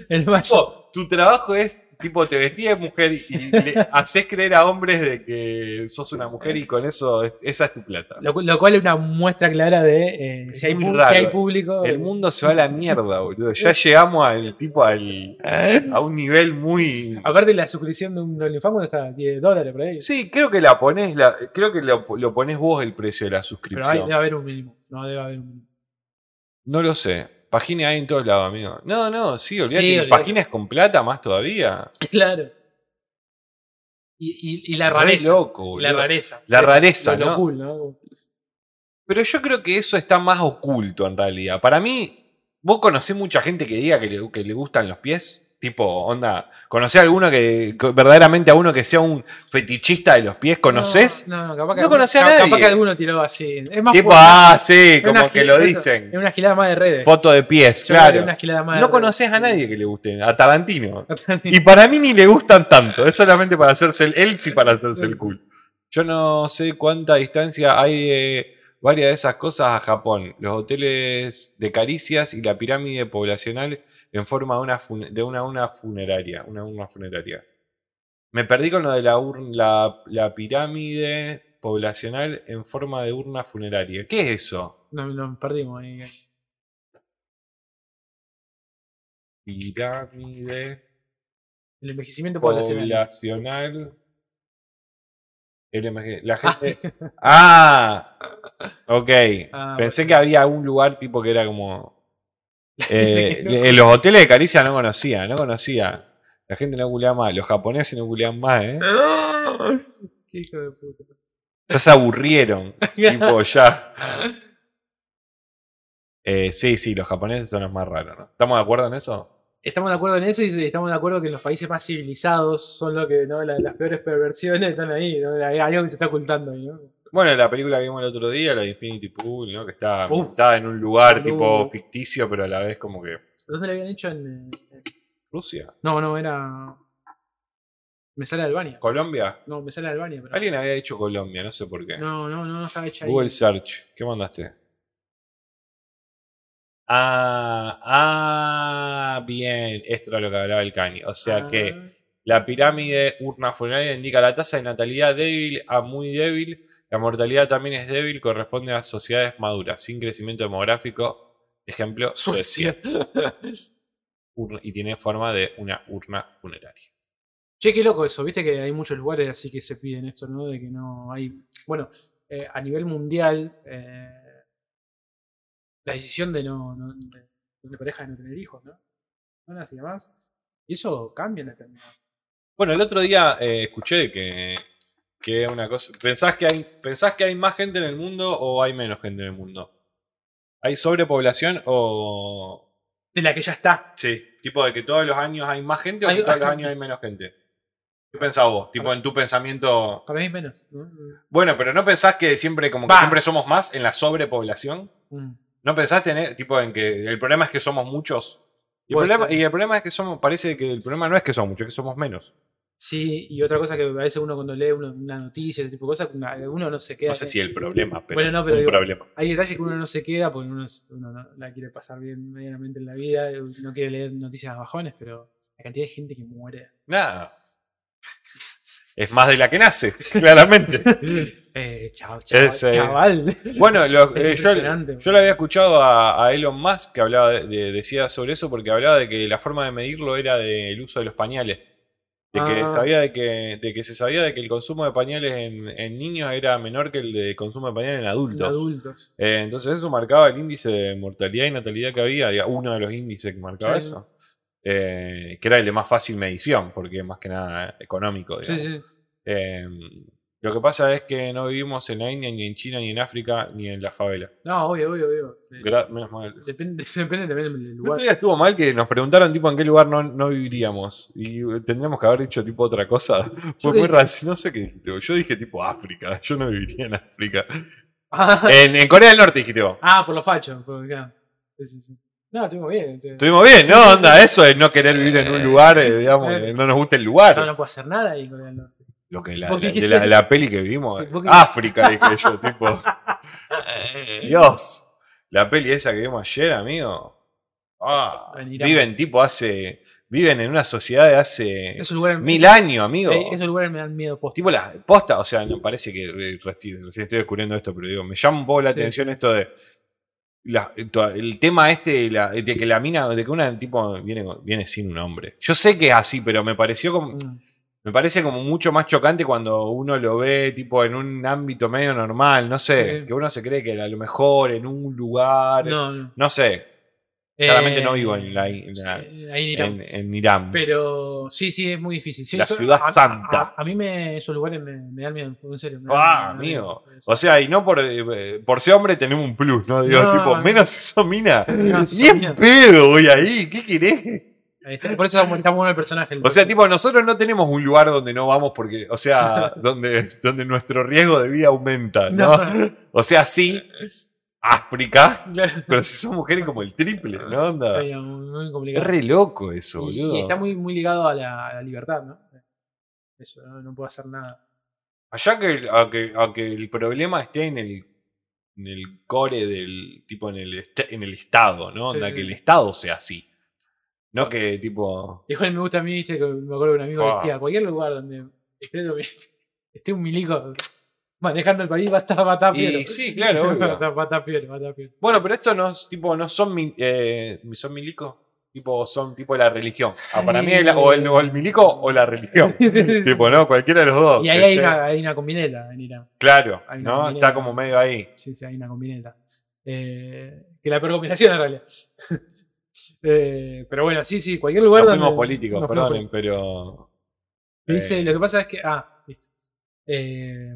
el mayo. tipo, tu trabajo es, tipo, te vestís de mujer y le haces creer a hombres de que sos una mujer y con eso, es- esa es tu plata. Lo, cu- lo cual es una muestra clara de eh, si, hay raro. si hay público. El mundo se va a la mierda, boludo. Ya llegamos al tipo al, a un nivel muy. Aparte, la suscripción de un OnlyFans está 10 dólares por ahí. Sí, creo que la pones, la, creo que lo, lo pones vos el precio de la Pero suscripción. hay, debe haber un mínimo. No, debe haber un mínimo. No lo sé. Página hay en todos lados, amigo. No, no, sí, olvídate. Sí. Páginas con plata más todavía. Claro. Y, y, y la Re rareza. loco, y la rareza. La rareza, Lo- lo ¿no? cool, ¿no? Pero yo creo que eso está más oculto en realidad. Para mí, ¿vos conocés mucha gente que diga que le, que le gustan los pies? Tipo, onda, ¿conocés a alguno que, verdaderamente a uno que sea un fetichista de los pies? ¿Conocés? No, no, capaz que, No conocés a nadie. Capaz que alguno tiró así. Es más tipo, ah, sí, como que lo dicen. Es una gilada más de redes. Foto de pies, Yo claro. una más No conoces a nadie que le guste, a Tarantino. Y para mí ni le gustan tanto, es solamente para hacerse el, él sí para hacerse el cool. Yo no sé cuánta distancia hay de varias de esas cosas a Japón. Los hoteles de caricias y la pirámide poblacional en forma de una, fun- de una, una funeraria. Una, una funeraria. Me perdí con lo de la, la, la pirámide poblacional en forma de urna funeraria. ¿Qué es eso? Nos, nos perdimos ahí. Pirámide. El envejecimiento poblacional. poblacional. La gente. ¡Ah! Ok. Ah, Pensé que había un lugar tipo que era como. eh, los hoteles de Caricia no conocía, no conocía. La gente no googleaba más. Los japoneses no googleaban más, ¿eh? Qué hijo de puta. Ya se aburrieron. tipo, ya. Eh, sí, sí, los japoneses son los más raros, ¿no? ¿Estamos de acuerdo en eso? Estamos de acuerdo en eso y estamos de acuerdo que los países más civilizados son los que, ¿no? La- las peores perversiones están ahí, ¿no? Hay algo que se está ocultando ahí, ¿no? Bueno, la película que vimos el otro día, la de Infinity Pool, ¿no? Que está, Uf. está en un lugar Boludo. tipo ficticio, pero a la vez como que. ¿Dónde lo habían hecho? En, Rusia. No, no, era. Me sale Albania. Colombia. No, me sale Albania, pero. Alguien había dicho Colombia, no sé por qué. No, no, no, no estaba hecha ahí. Google Search. ¿Qué mandaste? Ah, ah, bien. Esto era lo que hablaba el Cani. O sea Ah, que la pirámide urna funeraria indica la tasa de natalidad débil a muy débil. La mortalidad también es débil, corresponde a sociedades maduras, sin crecimiento demográfico. Ejemplo, Suecia. Y tiene forma de una urna funeraria. Che, qué loco eso, viste que hay muchos lugares así que se piden esto, ¿no? De que no hay. Bueno, eh, a nivel mundial, eh, la decisión de no. no de, de pareja de no tener hijos, ¿no? ¿No? Así demás. Y eso cambia en determinado. Bueno, el otro día eh, escuché que, que una cosa. ¿pensás que, hay, ¿Pensás que hay más gente en el mundo o hay menos gente en el mundo? ¿Hay sobrepoblación o.? De la que ya está. Sí, tipo de que todos los años hay más gente o que todos los años hay menos gente. ¿Qué pensás vos? Tipo en tu pensamiento. Para mí es menos. ¿no? Bueno, pero ¿no pensás que siempre, como que siempre somos más en la sobrepoblación? Mm. ¿No pensaste en, e- tipo, en que el problema es que somos muchos? Y el, problema, y el problema es que somos, parece que el problema no es que somos muchos, es que somos menos. Sí, y otra cosa que a veces uno cuando lee una, una noticia, ese tipo de cosas, uno no se queda. No sé si el problema, pero, Bueno, no, pero un digo- problema. Hay detalles que uno no se queda porque uno, es- uno no la quiere pasar bien medianamente en la vida, no quiere leer noticias bajones, pero la cantidad de gente que muere. Nada. Es más de la que nace, claramente. Eh, chao. Es, eh, chaval. Bueno, lo- eh, yo, yo lo había escuchado a, a Elon Musk que hablaba de, de- decía sobre eso porque hablaba de que la forma de medirlo era del uso de los pañales. De que Ah. sabía de que, de que se sabía de que el consumo de pañales en, en niños era menor que el de consumo de pañales en En adultos. Eh, entonces eso marcaba el índice de mortalidad y natalidad que había, uno de los índices que marcaba Sí. eso. Eh, que era el de más fácil medición, porque más que nada económico. Sí, digamos. sí. Eh, lo que pasa es que no vivimos en la India, ni en China, ni en África, ni en la favela. No, obvio, obvio, obvio. Eh, Gra- menos mal. Depende, depende también del El otro lugar. día estuvo mal que nos preguntaron tipo en qué lugar no, no viviríamos. Y eh, tendríamos que haber dicho tipo otra cosa. Fue qué muy dije? No sé qué dijiste. vos. Yo dije tipo África. Yo no viviría en África. Ah, En, en Corea del Norte dijiste vos. ah, por los fachos. por acá. Sí, sí, sí. No, estuvimos bien. sí. Estuvimos bien, ¿no? Onda, eso es no querer vivir en un lugar, eh, digamos, que no nos gusta el lugar. No, no puedo hacer nada ahí con el norte. Lo que la, la- de la, la peli que vimos. Sí, eh, África, dije yo, tipo. Dios. La peli esa que vimos ayer, amigo. Ah, viven tipo hace. Viven en una sociedad de hace Esos lugares, mil años, amigo. eh, esos lugares me dan miedo posta. Tipo la posta, o sea, no parece que reci- recién estoy descubriendo esto, pero digo, me llama un poco la Sí. atención esto de la- el tema este de, la- de que la mina, de que una tipo viene, viene sin un hombre. Yo sé que es así, pero me pareció como, Mm. Me parece como mucho más chocante cuando uno lo ve tipo en un ámbito medio normal, no sé, Sí. que uno se cree que a lo mejor en un lugar, no, No, no. sé, claramente Eh, no vivo en la- en la- eh, en Irán. en, en Irán. Pero sí, sí, es muy difícil. Sí, La eso- ciudad a- santa. A, a mí me, esos lugares me, me dan miedo, en serio. Ah, amigo. O sea, y no por, eh, por ser hombre tenemos un plus, ¿no? Digo, No, tipo, no. menos sos mina. No, si Ni sos en mina. pedo voy ahí, ¿qué querés? Por eso está bueno el personaje. el O sea, tipo, nosotros no tenemos un lugar donde no vamos porque, o sea, donde, donde nuestro riesgo de vida aumenta, ¿no? No. O sea, sí, África, pero si son mujeres como el triple, ¿no? Onda? Sí, muy, muy Es re loco eso, y, boludo. y está muy, muy ligado a la, a la libertad, ¿no? Eso, no, no puedo hacer nada. Allá que, el- a que, a que el problema esté en el, en el core del tipo, en el, en el Estado, ¿no? Sí, Onda, sí. que el Estado sea así. No que tipo. Igual me gusta a mí, que me acuerdo que un amigo Ah. decía, cualquier lugar donde esté, esté un milico manejando el país va a estar, va a estar Y sí, claro, va, a obvio. estar, va a estar fiero, va a estar fiero. Bueno, pero estos no, es- tipo, no son, mi- eh, son milicos. Tipo, son tipo la religión. Ah, para mí es la- o, el, o el milico o la religión. Sí, sí, sí. tipo, ¿no? Cualquiera de los dos. Y ahí hay ¿cachai? una, hay una combineta en Irán. Claro, hay una ¿no? combineta. Está como medio ahí. Sí, sí, hay una combineta. Eh, que la peor combinación en realidad. Eh, pero bueno, sí, sí, cualquier lugar Nos donde. políticos, nos perdonen, pero. Dice, eh, lo que pasa es que. Ah, listo. Eh,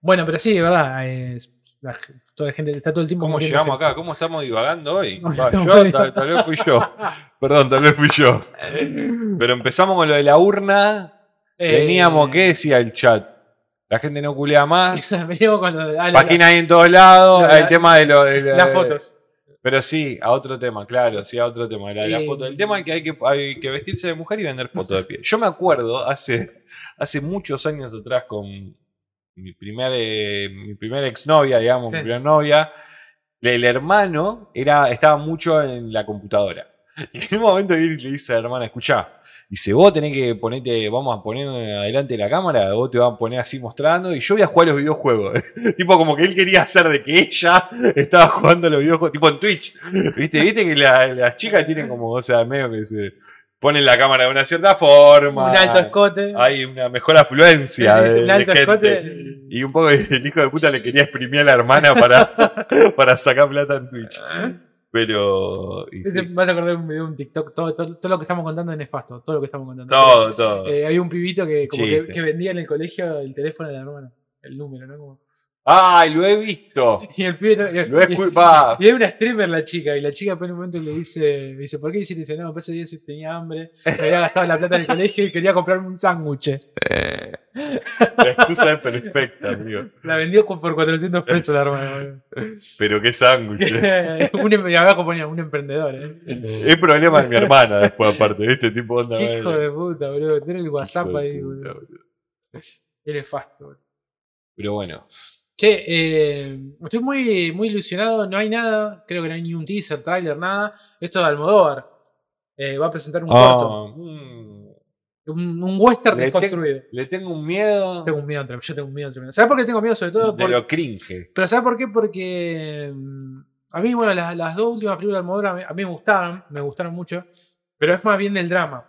bueno, pero sí, de verdad. es- la, toda la gente está todo el tiempo. ¿Cómo llegamos acá? ¿Cómo estamos divagando hoy? No, Va, estamos yo, tal, tal vez fui yo. Perdón, tal vez fui yo. Pero empezamos con lo de la urna. Eh, Teníamos, ¿qué decía el chat? La gente no culea más. Veníamos con lo de- ah, la- Página ahí en todos lados. la- el tema de, lo, de las fotos. Pero sí, a otro tema, claro, sí, a otro tema. La, de la Eh, foto. El tema es que hay, que hay que vestirse de mujer y vender fotos de pie. Yo me acuerdo hace, hace muchos años atrás con mi primer, eh, mi primera exnovia, digamos, mi Sí. primera novia. El hermano era, estaba mucho en la computadora. Y en un momento él le dice a la hermana, escuchá, dice, vos tenés que ponerte, vamos a poner adelante de la cámara, vos te vas a poner así mostrando, y yo voy a jugar los videojuegos. tipo como que él quería hacer de que ella estaba jugando a los videojuegos, tipo en Twitch. ¿Viste? ¿Viste que la- las chicas tienen como, o sea, medio que se ponen la cámara de una cierta forma. Un alto escote. Hay una mejor afluencia de, un alto de gente. escote. Y un poco el hijo de puta le quería exprimir a la hermana para, para sacar plata en Twitch. Pero. y Te sí, vas a acordar un video, un TikTok, todo, todo, todo lo que estamos contando es nefasto, todo lo que estamos contando. todo, todo. Eh, había un pibito que como que, que vendía en el colegio el teléfono de la hermana, el número, ¿no? Como- ¡Ay, lo he visto! y el pibe no- y- Lo he y- escuchado. Y es una streamer la chica, y la chica por un momento le dice, dice, ¿por qué hiciste? Dice, no, ese día tenía hambre, me había gastado la plata en el colegio y quería comprarme un sándwich. La excusa es perfecta, amigo. La vendió por 400 pesos la hermana. Pero qué sándwich. un, em- y abajo ponía un emprendedor, ¿eh? Es problema de mi hermana después, aparte, ¿viste? Tipo onda. Qué hijo madre. de puta, boludo. Tiene el WhatsApp ahí, boludo. boludo. Eres fasto, boludo. Pero bueno. Che, eh, estoy muy, muy ilusionado. No hay nada, creo que no hay ni un teaser, trailer, nada. Esto de Almodóvar. Eh, va a presentar un corto. Ah, mm, Un, un western Le desconstruido. le tengo un miedo Tengo un miedo tremendo. Yo tengo un miedo tremendo. ¿Sabes por qué tengo miedo? Sobre todo de por- lo cringe. Pero ¿sabes por qué? Porque mm, a mí, bueno, las, las dos últimas películas de Almodóvar a mí, me gustaron, me gustaron mucho, pero es más bien del drama.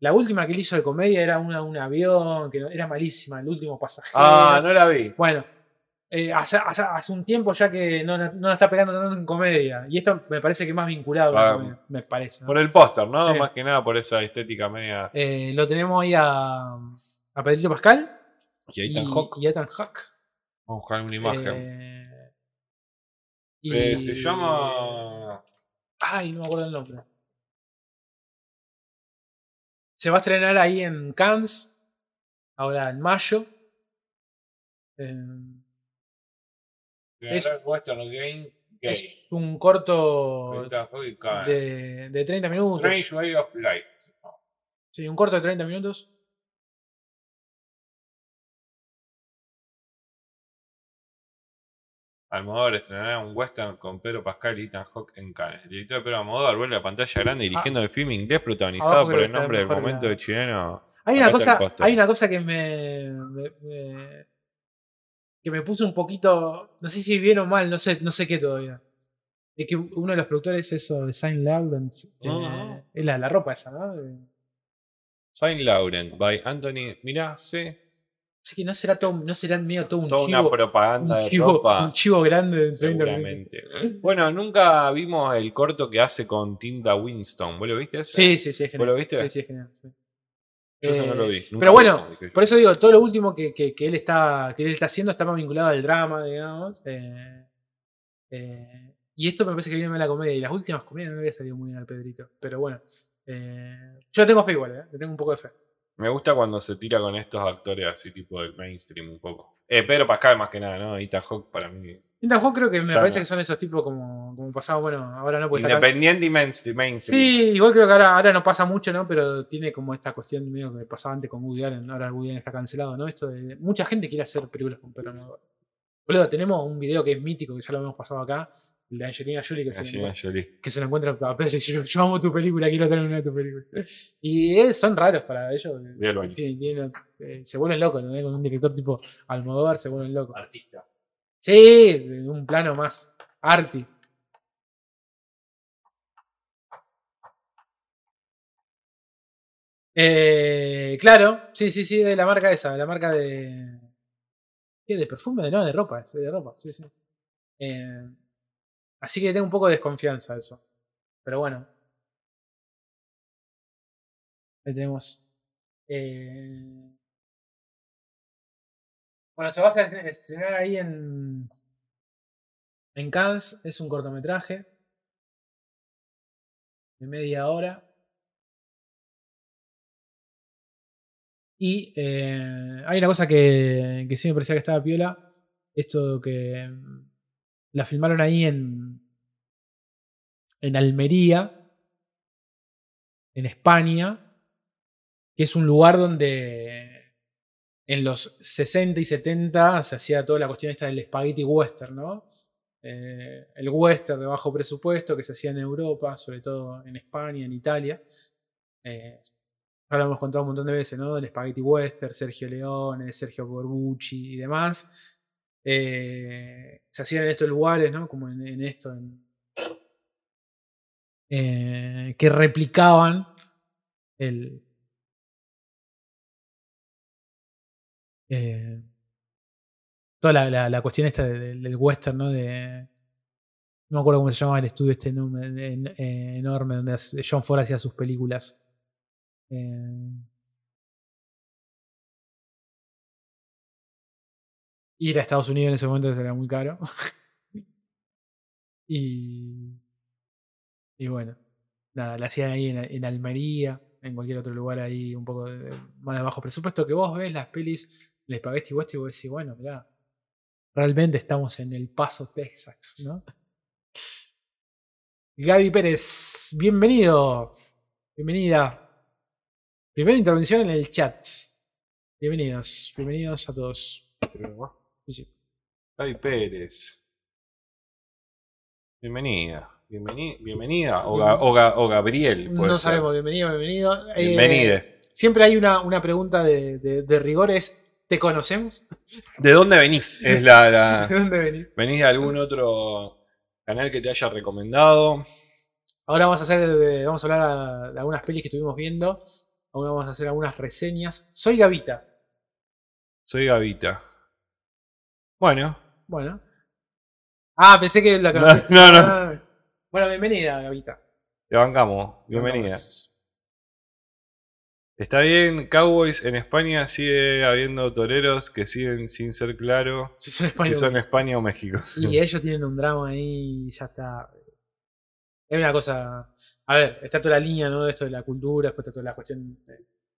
La última que él hizo de comedia era una, un avión, que era malísima, el último pasajero. Ah, no la vi. Bueno, eh, hace, hace- hace un tiempo ya que no, no la está pegando tanto en comedia, y esto me parece que es más vinculado a la Ah, comedia, me parece. ¿no? Por el póster, ¿no? Sí. Más que nada por esa estética media. Eh, lo tenemos ahí a, a Pedrito Pascal Y y, está Hawk. y a Ethan Hawke. Vamos a buscar una imagen. Eh, y- Eh, se llama. Ay, no me acuerdo el nombre. Se va a estrenar ahí en Cannes, ahora en mayo. Eh, es- Western Game Gay. es un corto de, de 30 minutos. Strange Way of Life. Sí, un corto de 30 minutos. Almodóvar estrenará un western con Pedro Pascal y Ethan Hawke en Cannes. El director Pedro Almodóvar vuelve a pantalla grande dirigiendo el film inglés protagonizado Ah. Por el nombre del momento la- de chileno. Hay una, cosa, hay una cosa que me, me- me- que me puso un poquito. No sé si bien o mal, no sé, no sé qué todavía. Es que uno de los productores, eso de Saint Laurent, eh, Ajá. es la, la ropa esa, ¿no? Eh, Saint Laurent by Anthony. Mirá, sí. Así que no será todo, no será medio todo un Toda chivo. una propaganda Un de chivo, ropa. un chivo grande de 30 Seguramente. Bueno, nunca vimos el corto que hace con Tilda Winston. ¿Vos lo viste ese? Sí, sí, sí, es ¿Vos lo genial. viste? Sí, sí, es genial. sí. Yo eso no Eh, lo vi. Nunca pero vi, bueno. Por eso digo, todo lo último que, que- que él, está, que él está haciendo está más vinculado al drama, digamos. eh, eh, y esto me parece que viene más la comedia. Y las últimas comedias no le había salido muy bien al Pedrito. Pero bueno. eh, yo le tengo fe igual, ¿eh? Le tengo un poco de fe. Me gusta cuando se tira con estos actores así tipo del mainstream un poco. Eh, Pedro Pascal más que nada, ¿no? Ethan Hawke para mí. Ethan Hawke creo que me parece no. que son esos tipos como, como pasaba, bueno, ahora no puede. Independiente y mainstream. mainstream. Sí, igual creo que ahora, ahora no pasa mucho, ¿no? Pero tiene como esta cuestión medio que pasaba antes con Woody Allen. Ahora Woody Allen está cancelado, ¿no? Esto de. Mucha gente quiere hacer películas con Pedro Almodóvar. Boludo, tenemos un video que es mítico, que ya lo hemos pasado acá. El de Angelina Jolie, que se, Angelina Jolie. que se lo encuentra a Pedro y dice: Yo amo tu película, quiero tener una de tu película. Y eh, son raros para ellos. Tienen- tienen- eh, se vuelven locos, ¿entendés? Con un director tipo Almodóvar se vuelven locos. Artista. Sí, un plano más arty. Eh, claro, sí, sí, sí, de la marca esa, de la marca de. ¿Qué? ¿De perfume? No, de ropa, de ropa, sí, sí. Eh, así que tengo un poco de desconfianza de eso. Pero bueno. Ahí tenemos. eh, bueno, se va a estrenar ahí en. En Cannes. Es un cortometraje. De media hora. Y eh, hay una cosa que, que sí me parecía que estaba piola. Esto que mm, la filmaron ahí en. En Almería. En España. Que es un lugar donde en los 60 y 70 se hacía toda la cuestión esta del spaghetti western, ¿no? Eh, el western de bajo presupuesto que se hacía en Europa, sobre todo en España, en Italia. Eh, ahora lo hemos contado un montón de veces, ¿no? El spaghetti western, Sergio Leone, Sergio Corbucci y demás. Eh, se hacían en estos lugares, ¿no? Como en, en esto, en- eh, que replicaban El. Eh, toda la, cuestión esta de- del, western, ¿no? De. No me acuerdo cómo se llama el estudio este enorme, en- enorme donde John Ford hacía sus películas. Eh, ir a Estados Unidos en ese momento era muy caro. y. Y bueno, nada, la hacían ahí en, Almería, en cualquier otro lugar ahí un poco más de bajo presupuesto, que vos ves las pelis, el Spaghetti West y vos decís, bueno, mirá, realmente estamos en El Paso, Texas, ¿no? Gaby Pérez, bienvenido, bienvenida. Primera intervención en el chat. Bienvenidos, bienvenidos a todos. Sí, sí. Gaby Pérez. Bienvenida. Bienvenida, bienvenida o, Ga- o Ga- o Gabriel. No ser. sabemos, bienvenido, bienvenido. Eh, Bienvenide. siempre hay una, una pregunta de, de, de rigor, es, ¿te conocemos? ¿De dónde venís? Es la, ¿De dónde venís? ¿Venís de algún otro canal que te haya recomendado? Ahora vamos a hacer, de- vamos a hablar de algunas pelis que estuvimos viendo. Ahora vamos a hacer algunas reseñas. Soy Gavita. Soy Gavita. Bueno, Bueno. Ah, pensé que la No, no, no. Ah. Bueno, bienvenida, Gavita. te bancamos. Bienvenida. Está bien, Cowboys en España sigue habiendo toreros que siguen sin ser claro Si son si españoles. son España o México. Y ellos tienen un drama ahí y ya está. Es una cosa. A ver, está toda la línea, ¿no? De esto de la cultura, después está toda la cuestión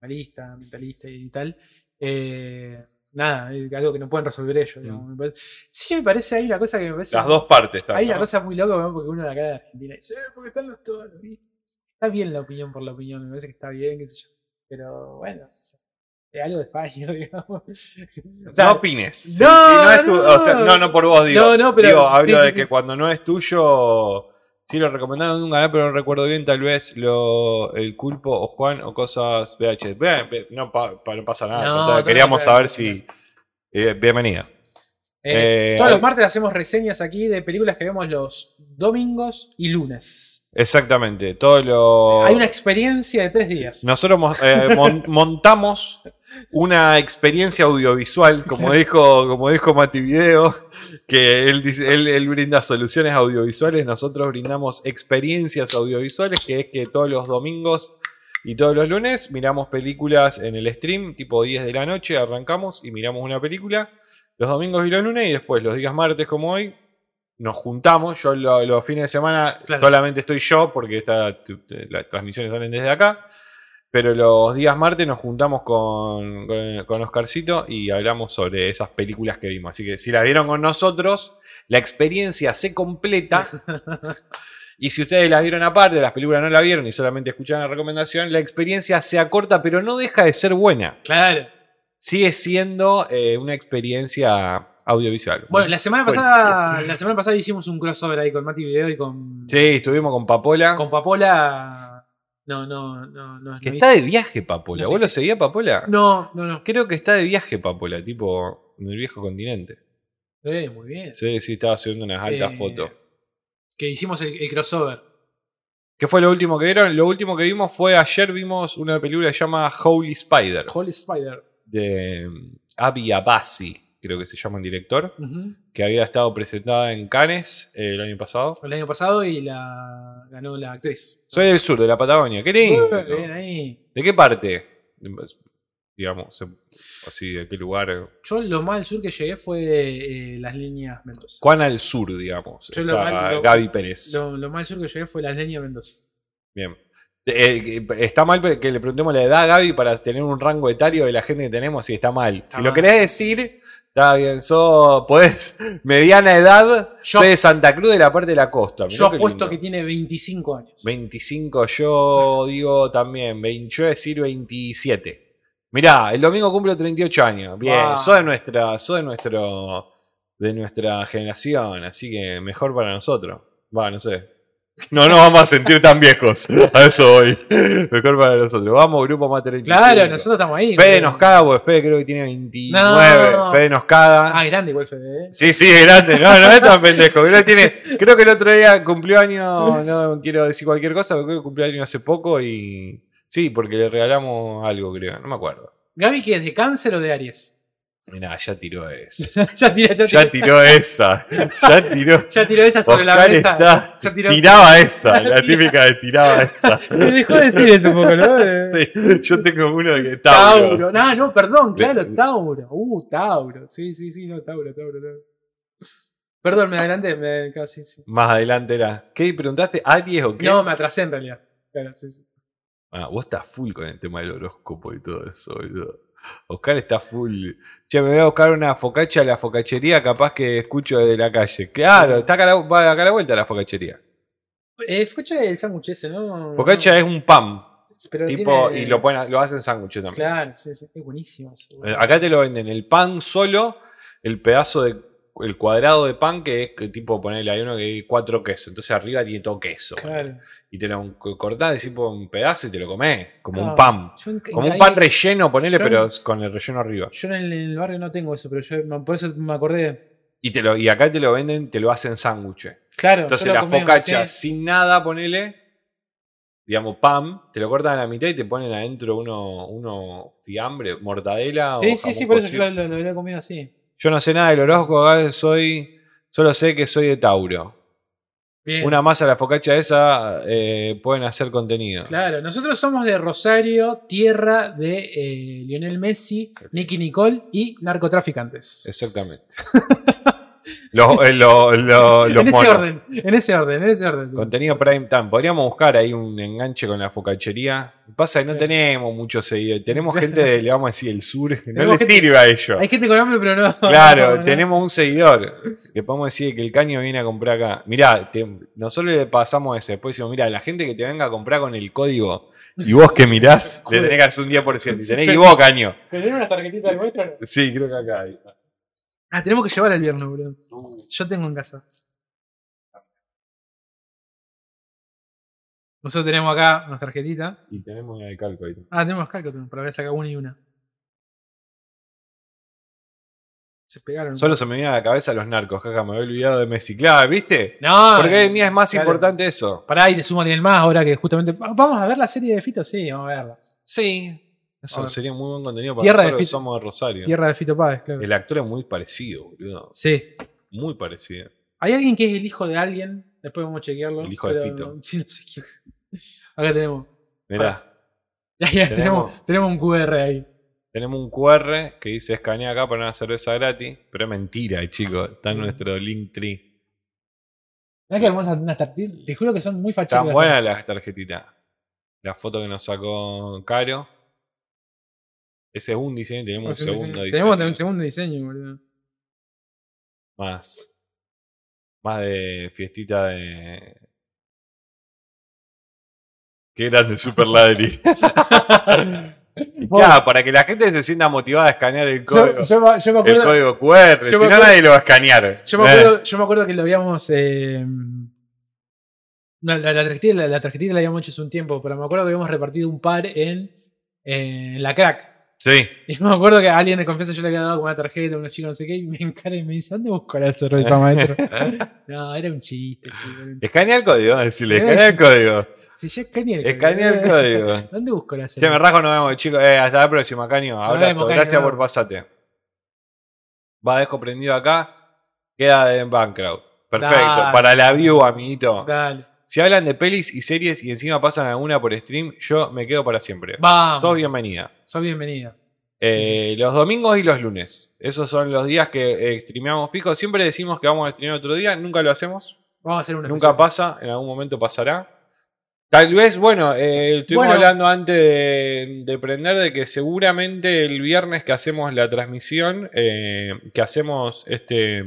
mentalista, mentalista y tal. Eh, nada, es algo que no pueden resolver ellos. Me parece- Sí, me parece ahí una cosa que me parece. Mm. Las dos partes están. Hay una ¿no? cosa muy loca, ¿no? porque uno de acá de Argentina dice, "Eh, porque están los toros. y Está bien la opinión por la opinión, me parece que está bien, qué sé yo. Pero bueno, es algo de España, digamos. O sea, no opines. Si- si no, no, es tu- o sea, no. no, por vos, digo. No, no, pero- digo, hablo sí, de sí, que sí. cuando no es tuyo, sí lo recomendaron en un canal, pero no recuerdo bien, tal vez lo, el Culpo o Juan o cosas VH. No, pa- pa- no pasa nada. No, queríamos claro, saber claro. si. eh, bienvenida. Eh, Eh, todos los martes hacemos reseñas aquí de películas que vemos los domingos y lunes. Exactamente. Todo lo. Hay una experiencia de tres días. Nosotros eh, mon- montamos una experiencia audiovisual, como dijo, como dijo Mati Video, que él, dice- él, él brinda soluciones audiovisuales, nosotros brindamos experiencias audiovisuales, que es que todos los domingos y todos los lunes miramos películas en el stream, tipo 10 de la noche, arrancamos y miramos una película, los domingos y los lunes, y después los días martes como hoy. Nos juntamos, yo lo- los fines de semana Claro. solamente estoy yo porque esta, las transmisiones salen desde acá. Pero los días martes nos juntamos con, con, con Oscarcito y hablamos sobre esas películas que vimos. Así que si la vieron con nosotros, la experiencia se completa. y si ustedes la vieron aparte, las películas no la vieron y solamente escucharon la recomendación, la experiencia se acorta, pero no deja de ser buena. Claro. Sigue siendo eh, una experiencia audiovisual. Bueno, la semana pasada, la semana pasada hicimos un crossover ahí con Mati Video y con, Sí, estuvimos con Papola. con Papola. No, no, no, no. que no está de viaje, Papola. no ¿Vos sé lo seguías, Papola? No, no, no. Creo que está de viaje, Papola, tipo en el viejo continente. Eh, muy bien. Sí, sí, estaba subiendo unas altas fotos. Que hicimos el, el crossover. ¿Qué fue lo último que vieron? Lo último que vimos fue ayer vimos una película que se llama Holy Spider, Holy Spider. de mm, Avi Abassi, creo que se llama el director, que había estado presentada en Cannes eh, el año pasado. El año pasado y la ganó la actriz. Soy del sur, de la Patagonia. ¡Qué lindo! Muy bien ahí. ¿De qué parte? Digamos, se- así, ¿de qué lugar? Yo lo más al sur que llegué fue eh, las líneas Mendoza. ¿Cuán al sur, digamos? Yo lo mal- lo- Gaby Pérez. Lo, lo más al sur que llegué fue las líneas Mendoza. Bien. Eh, está mal que le preguntemos la edad a Gaby para tener un rango etario de la gente que tenemos si está mal. Está si lo querés decir, está bien. Sos, podés, mediana edad, Yo- soy de Santa Cruz de la parte de la costa. Mirá Yo apuesto lindo. que tiene 25 años. 25, yo digo también, 20, yo voy a decir 27. Mirá, el domingo cumplo 38 años. Bien, Ah. sos de nuestra, sos de nuestro, de nuestra generación, así que mejor para nosotros. Va, no sé. No nos vamos a sentir tan viejos. A eso voy. Mejor para nosotros. Vamos, grupo 35. Claro, nosotros estamos ahí. Fede nos caga, porque Fede creo que tiene 29. No. Fede nos caga. Ah, grande igual Fede. ¿eh? Sí, sí, es grande. No, no es tan pendejo. Creo, que tiene, creo que el otro día cumplió año, no quiero decir cualquier cosa, pero creo que cumplió año hace poco y Sí, porque le regalamos algo, creo. No me acuerdo. Gaby, ¿qué es? ¿De cáncer o de Aries? Mirá, ya tiró esa. ya, tiró esa. Ya tiró. ya tiró esa sobre la mesa. está- Ya tiró- tiraba esa, la típica de tiraba esa. Me dejó de decir eso un poco, ¿no? Sí, yo tengo uno que Tauro. Tauro. No, no, perdón, claro, Tauro. Uh, Tauro. Sí, sí, sí, no, Tauro, Tauro, Tauro. Perdón, me adelanté, me casi sí. Más adelante era. ¿Qué preguntaste? ¿Aries o qué? No, me atrasé en realidad. Claro, sí, sí. Ah, vos estás full con el tema del horóscopo y todo eso, boludo. Oscar está full. Che, me voy a buscar una focacha a la focachería, capaz que escucho desde la calle. Claro, está acá a la, va acá a la vuelta la focachería. Eh, escucha el sándwich ese, ¿no? Focacha es un pan, Pero tipo, tiene- y lo, ponen, lo hacen sándwiches también. Claro, sí, sí. Es buenísimo eso. Eh. Acá te lo venden el pan solo, el pedazo de. El cuadrado de pan que es que tipo ponerle hay uno que hay cuatro quesos. Entonces arriba tiene todo queso. Claro. Y te lo cortás tipo un pedazo y te lo comés. Como un pan. Yo Como un pan relleno, ponele, yo- pero con el relleno arriba. Yo en el, en el barrio no tengo eso, pero yo por eso me acordé. Y, te lo, y acá te lo venden, te lo hacen sándwiches. Claro, Entonces las comí, focachas sí. sin nada, ponele, digamos, pan, te lo cortan a la mitad y te ponen adentro uno, uno fiambre, mortadela o Sí, sí, sí, jamón por eso yo lo, lo- lo he comido así. Yo no sé nada del horóscopo, soy, solo sé que soy de Tauro. Bien. Una masa la focacha esa eh, pueden hacer contenido. Claro, nosotros somos de Rosario, tierra de eh, Lionel Messi, Nicky Nicole y narcotraficantes. Exactamente. los, eh, lo- lo- los en ese monos. orden, en ese orden, en ese orden. Contenido prime time. Podríamos buscar ahí un enganche con la focachería. Pasa que no Sí. tenemos muchos seguidores. Tenemos gente de, le vamos a decir, el sur. que No le sirve a ellos. Hay gente con hambre, pero no. Claro, no, no. tenemos un seguidor. Que podemos decir que el caño viene a comprar acá. Mirá, te- nosotros le pasamos ese. Después decimos, mira, la gente que te venga a comprar con el código. Y vos que mirás, le tenés que hacer un 10%. Y tenés que ir vos, caño. ¿Tenés una tarjetita del vuestro? Sí, creo que acá hay. Ah, tenemos que llevar el viernes, boludo. Yo tengo en casa. Nosotros tenemos acá una tarjetita. Y tenemos una de calco ahí. Ah, tenemos Calcotron, pero voy a sacar una y una. Se pegaron. Solo se me viene a la cabeza los narcos, jaja, me había olvidado de Messi. Claro, ¿viste? No, Porque hoy en día es más claro. importante eso. Pará, y te sumo a alguien más ahora que justamente. Vamos a ver la serie de Fito, sí, vamos a verla. Sí. Eso sería muy buen contenido para Tierra de Fito. somos de Rosario. Tierra de Fito Páez, claro. El actor es muy parecido, boludo. Sí. Muy parecido. Hay alguien que es el hijo de alguien. Después vamos a chequearlo. El hijo de Fito. no- sí, no sé quién. Acá tenemos. Mirá, Tenemos- tenemos, tenemos un QR ahí. tenemos un QR que dice escanea acá para una cerveza gratis. Pero es mentira, chicos. Está en nuestro link tree. Mirá que hermosas unas tarjetitas. Te juro que son muy facheras. Están buenas las tarjetitas. La foto que nos sacó Caro. Ese es un diseño y tenemos un segundo diseño. Tenemos un segundo diseño, boludo. Más. Más de fiestita de. Qué grande Super Ladri. Claro, para que la gente se sienta motivada a escanear el código. Yo, yo me- yo me el código QR. Si no, nadie lo va a escanear. yo me Eh, acuerdo, yo me acuerdo que lo habíamos. eh, no, la, la tarjetita, la, la tarjetita la habíamos hecho hace un tiempo, pero me acuerdo que habíamos repartido un par en, en la crack. Sí. Y me acuerdo que a alguien de confianza yo le había dado como una tarjeta a unos chicos, no sé qué, y me encara y me dice: ¿Dónde busco la cerveza, maestro? no, era un chiste. Escanea el código. Decirle, escanea el código. Si yo escaneé el Escanea el código. ¿Dónde busco la Che, me cerveza? rajo, nos vemos, chicos. Eh, hasta la próxima, Caño. Abrazo. vemos, Caño, Gracias por pasarte. Va dejo prendido acá. Queda en Bancroft. Perfecto. Dale. Para la view, amiguito. Dale. Si hablan de pelis y series y encima pasan alguna por stream, yo me quedo para siempre. Vamos. Sos bienvenida. Sos bienvenida. Eh, Los domingos y los lunes. Esos son los días que eh, streameamos fijo. Siempre decimos que vamos a streamear otro día. Nunca lo hacemos. Vamos a hacer una Nunca pasa. En algún momento pasará. Tal vez, bueno, eh, estuvimos Bueno. hablando antes de, de prender de que seguramente el viernes que hacemos la transmisión, eh, que hacemos este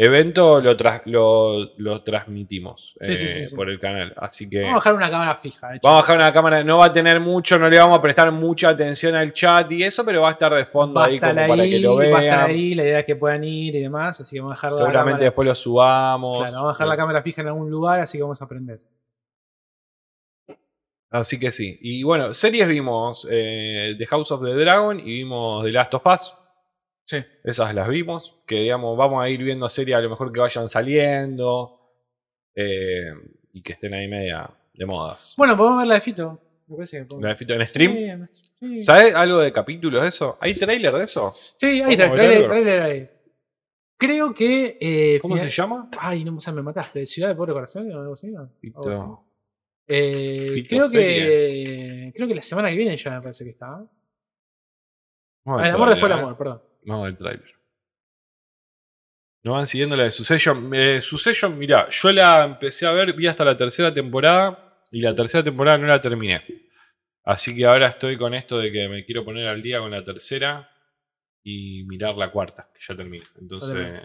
evento, lo, tras- lo, lo transmitimos Sí, eh, sí, sí. por el canal. Así que Vamos a dejar una cámara fija. eh, vamos a dejar una cámara, no va a tener mucho, no le vamos a prestar mucha atención al chat y eso, pero va a estar de fondo Va ahí como para que lo va a estar vean. ahí, la idea es que puedan ir y demás, así que vamos a dejar la Seguramente cámara, después lo subamos. claro, vamos a dejar la cámara fija en algún lugar, así que vamos a aprender. Así que sí. Y bueno, series vimos eh, The House of the Dragon y vimos The Last of Us. Sí. Esas las vimos. Que digamos, vamos a ir viendo series a lo mejor que vayan saliendo. eh, y que estén ahí media de modas. Bueno, podemos ver la de Fito. Me parece que pongo. ¿La de Fito en stream? Sí. ¿Sabes algo de capítulos de eso? ¿Hay trailer de eso? Sí, ahí ¿Cómo, está, ver trailer, ahí. Creo que. eh, ¿Cómo final- se llama? Ay, no o sea, me mataste. ¿Ciudad de Pobre Corazón o algo así? Eh, creo que. Creo que la semana que viene ya me parece que está. Ah, el amor después del amor, perdón. Vamos al trailer. No van siguiendo la de Succession. Eh, Succession, mirá, yo la empecé a ver, vi hasta la tercera temporada y la tercera temporada no la terminé. Así que ahora estoy con esto de que me quiero poner al día con la tercera y mirar la cuarta, que ya termina. Entonces,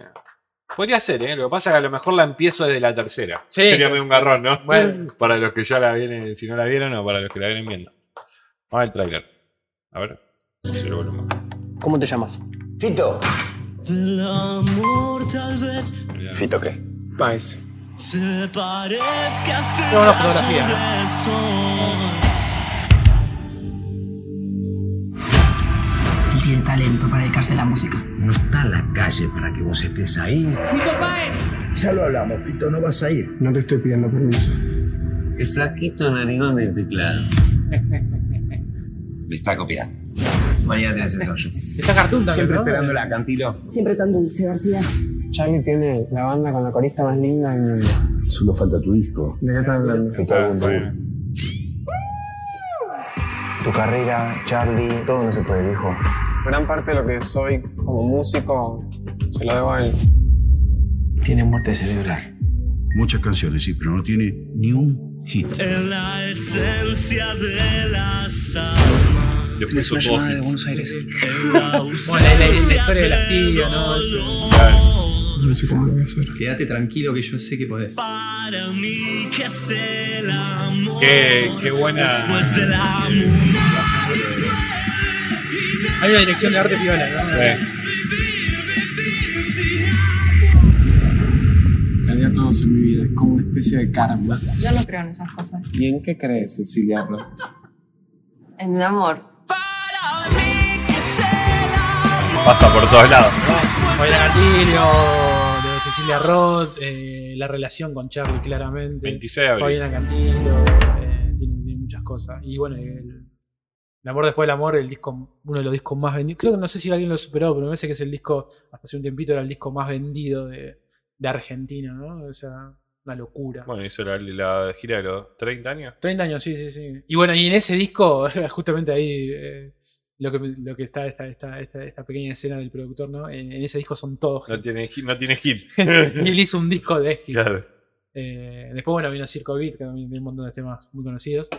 podría ser, ¿eh? Lo que pasa es que a lo mejor la empiezo desde la tercera. Sí. Sería medio un garrón, ¿no? Bueno. Para los que ya la vienen, si no la vieron o para los que la vienen viendo. Vamos al trailer. A ver. ¿Cómo te llamas? Fito. Del amor tal vez. Fito, ¿qué? Paez. se parezca este Qué buena fotografía. Él tiene talento para dedicarse a la música. No está la calle para que vos estés ahí. Ya lo hablamos, Fito, no vas a ir. No te estoy pidiendo permiso. El flaquito narigón del teclado. Me está copiando. Mañana tenés ensayo. Está cartoon también. Siempre ¿no? esperándola, Cantilo. Siempre tan dulce, García. Charlie tiene la banda con la corista más linda del mundo. Solo falta tu disco. ¿De qué estás hablando? Y todo el mundo. Bueno. Tu carrera, Charlie, todo no se puede, viejo. Gran parte de lo que soy como músico se lo debo a él. Tiene muerte cerebral. Muchas canciones, sí, pero no tiene ni un hit. En la esencia de la sal. Le puso una llamada de. Buenos Aires. Bueno, la, la- historia de la tía, ¿no? Eso. No sé cómo lo voy a hacer. Quédate tranquilo que yo sé que podés. Para mí que es el amor. Qué, qué buena. Después del amor. Hay una dirección de arte piola, ¿no? Sí. Tenía todos en mi vida, es como una especie de karma. Yo no creo en esas cosas. ¿Y en qué crees, Cecilia? En el amor. Pasa por todos lados. Fabiana Cantillo, de Cecilia Roth, eh, la relación con Charlie, claramente. 26 de abril. Fabiana Cantillo, eh, tiene, tiene muchas cosas. Y bueno, el, el amor después del amor, el disco, uno de los discos más vendidos. Creo que no sé si alguien lo superó, pero me parece que es el disco, hasta hace un tiempito era el disco más vendido de, de Argentina, ¿no? O sea, una locura. Bueno, hizo la, la gira de los 30 años. 30 años, sí, sí, sí. Y bueno, y en ese disco, justamente ahí, eh, lo, que, lo que está esta, esta, esta, esta pequeña escena del productor, ¿no? En, en ese disco son todos. No hits. tiene, hit- no tiene hit. y él hizo un disco de hits. Claro. Eh, después, bueno, vino Circo Beat, que también tiene un montón de temas muy conocidos.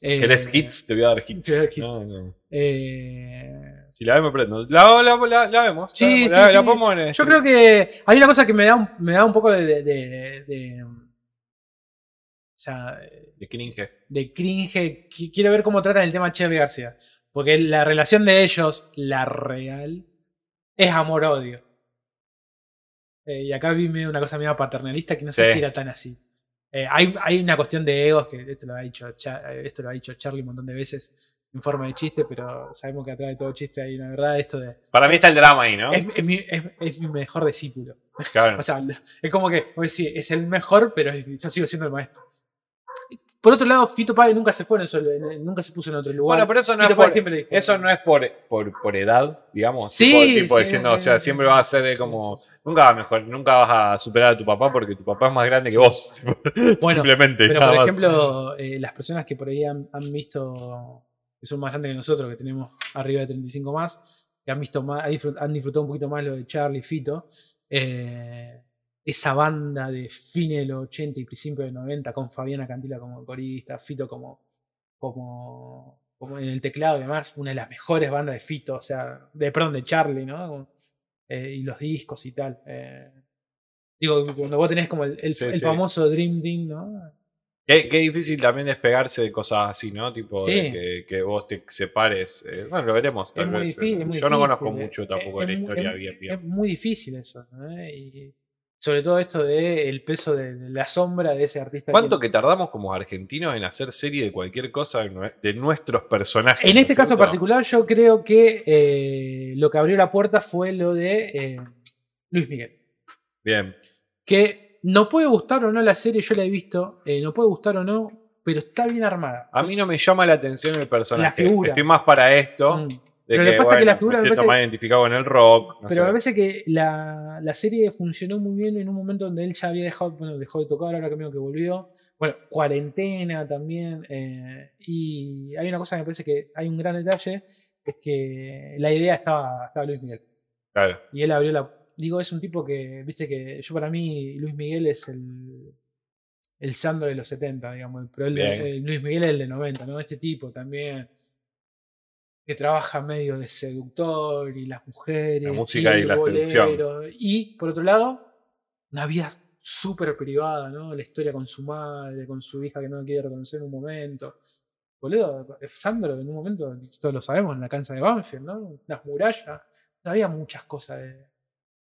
Eh, ¿Querés hits? Te voy a dar hits. te voy a dar hits. No, no. eh, Si la vemos, prendo. La, la, la, la vemos. Sí, la, vemos, sí, la, sí. la ponemos en yo creo que hay una cosa que me da un, me da un poco de. de, de- de- o sea, De cringe. de cringe. Qu- Quiero ver cómo tratan el tema Cherry García. Porque la relación de ellos, la real, es amor-odio. Eh, y acá vi medio una cosa medio paternalista que no sé Sí. si era tan así. Eh, hay, hay una cuestión de egos, que esto lo, ha dicho eh, esto lo ha dicho Charlie un montón de veces en forma de chiste, pero sabemos que atrás de todo chiste hay una verdad. Esto de. Para mí está el drama ahí, ¿no? Es, es mi, es- es mi mejor discípulo. Claro. O sea, es como que, vos decís, es el mejor, pero yo sigo siendo el maestro. Por otro lado, Fito Páez nunca se fue en nunca se puso en otro lugar. Bueno, pero eso no, Fito es por, siempre dijo, eso no es por, por, por edad, digamos. Sí, tipo, tipo sí, diciendo, sí, o sea, siempre vas a ser de sí, como. Nunca vas a mejor, nunca vas a superar a tu papá porque tu papá es más grande que vos. Bueno, Simplemente. Pero por ejemplo, eh, las personas que por ahí han, han visto, que son más grandes que nosotros, que tenemos arriba de 35 más, que han visto más, han disfrut- han disfrutado un poquito más lo de Charlie Fito, eh, esa banda de fines de los 80 y principios de 90, con Fabiana Cantila como corista, Fito como, como, como en el teclado y demás, una de las mejores bandas de Fito, o sea, de perdón, de Charlie, ¿no? Eh, y los discos y tal. eh. digo, cuando vos tenés como el, el- Sí, el sí. famoso Dream Team, ¿no? Qué, qué difícil también despegarse de cosas así, ¿no? Tipo, de que, que vos te separes. eh, bueno, lo veremos. tal Es muy vez, difícil. es muy Yo no difícil, conozco mucho tampoco es la historia es- bien. Es muy difícil eso. Y sobre todo esto de el peso de, de la sombra de ese artista. ¿Cuánto que- que tardamos como argentinos en hacer serie de cualquier cosa de nue- de nuestros personajes? En ¿no este es caso cierto? particular, yo creo que eh, lo que abrió la puerta fue lo de eh, Luis Miguel. Bien. Que no puede gustar o no la serie, yo la he visto, eh, no puede gustar o no, pero está bien armada. A mí no me llama la atención el personaje. La figura. Estoy más para esto. Mm. De Pero que, le pasa bueno, que la figura me me parece- más identificado con el rock. no Pero sé. me parece que la, la serie funcionó muy bien en un momento donde él ya había dejado, bueno, dejó de tocar, ahora que medio que volvió. Bueno, cuarentena también. eh, y hay una cosa que me parece que hay un gran detalle, es que la idea estaba, estaba Luis Miguel. Claro. Y él abrió la... Digo, es un tipo que, viste que yo para mí Luis Miguel es el, el Sandro de los 70, digamos, pero Bien. eh, Luis Miguel es el de 90, ¿no? Este tipo también que trabaja medio de seductor y las mujeres. La música y la seducción. bolero. Y por otro lado, una vida súper privada, ¿no? La historia con su madre, con su hija que no la quiere reconocer en un momento. Boludo, Sandro en un momento, todos lo sabemos, en la cancha de Banfield, ¿no? Las murallas. Había muchas cosas de.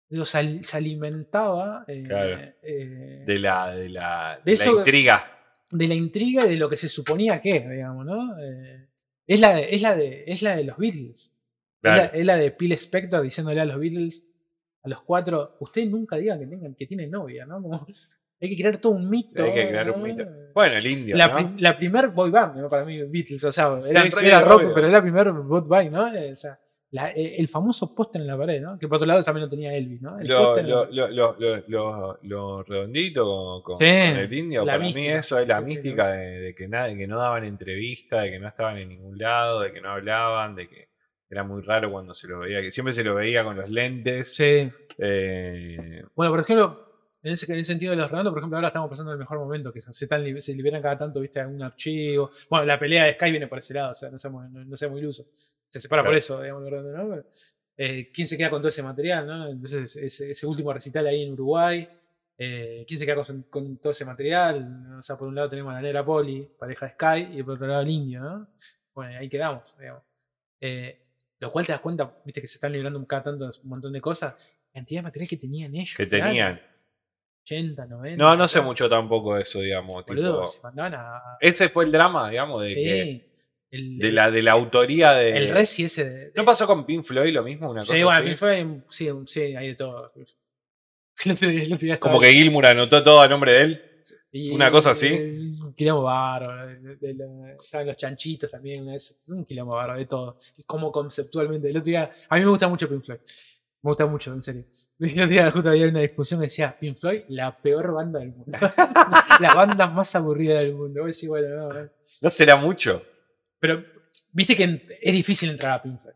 Digo, se, al- se alimentaba eh, Claro. eh, De la, de la, De de eso- la intriga. de la intriga y de lo que se suponía que, digamos, ¿no? Eh, es, la de, es, la de, es la de los Beatles. Claro. Es, la, es la de Phil Spector diciéndole a los Beatles, a los cuatro, ustedes nunca digan que tengan que tienen novia, ¿no? Como, hay que crear todo un mito. Hay que crear un mito. Bueno, el indio. La, ¿no? la primer boy band, ¿no? para mí, Beatles, o sea, Sí, era, rock, obvio. pero era la primer boy band, ¿no? O sea, la- eh, el famoso póster en la pared, ¿no? Que por otro lado también lo tenía Elvis, ¿no? El Lo, la- redondito con, con- Sí, con el indio, para mí eso es la Sí, sí, mística de, de que, nada, de que no daban entrevista, de que no estaban en ningún lado, de que no hablaban, de que era muy raro cuando se lo veía, que siempre se lo veía con los lentes. Sí. Eh, Bueno, por ejemplo, en ese, en ese sentido de los redondos, por ejemplo, ahora estamos pasando el mejor momento, que se liberan cada tanto, viste, algún archivo. Bueno, la pelea de Sky viene por ese lado, o sea, no seamos, no, no seamos ilusos. Se separa por eso, digamos, ¿no? Eh, ¿Quién se queda con todo ese material, no? Entonces, ese, ese último recital ahí en Uruguay. eh, ¿Quién se queda con, con todo ese material? O sea, por un lado tenemos a la negra Poli, pareja de Sky, y por otro lado el indio, ¿no? Bueno, ahí quedamos, digamos. Eh, lo cual te das cuenta, viste, que se están librando cada tanto un montón de cosas. Cantidad de material que tenían ellos. que claro. tenían. 80, 90. No, no sé mucho tampoco de eso, digamos. Boludo, tipo- se mandaban a. ese fue el drama, digamos, de, sí. que, el, de, la, de la autoría de. el Resi ese de. ¿No pasó con Pink Floyd lo mismo? Una cosa sí, bueno, así? Pink Floyd, sí, sí, hay de todo. El otro día- el otro día Como que Gilmour anotó todo a nombre de él. y- una cosa así. eh, Un quilombo bárbaro. estaban los chanchitos también. Un quilombo bárbaro de todo. Como conceptualmente. El otro día. A mí me gusta mucho Pink Floyd. Me gusta mucho, en serio. El otro día justo había una discusión que decía Pink Floyd, la peor banda del mundo. la banda más aburrida del mundo. Vos decís, bueno, no, no. No será mucho. Pero viste que es difícil entrar a Pink Floyd.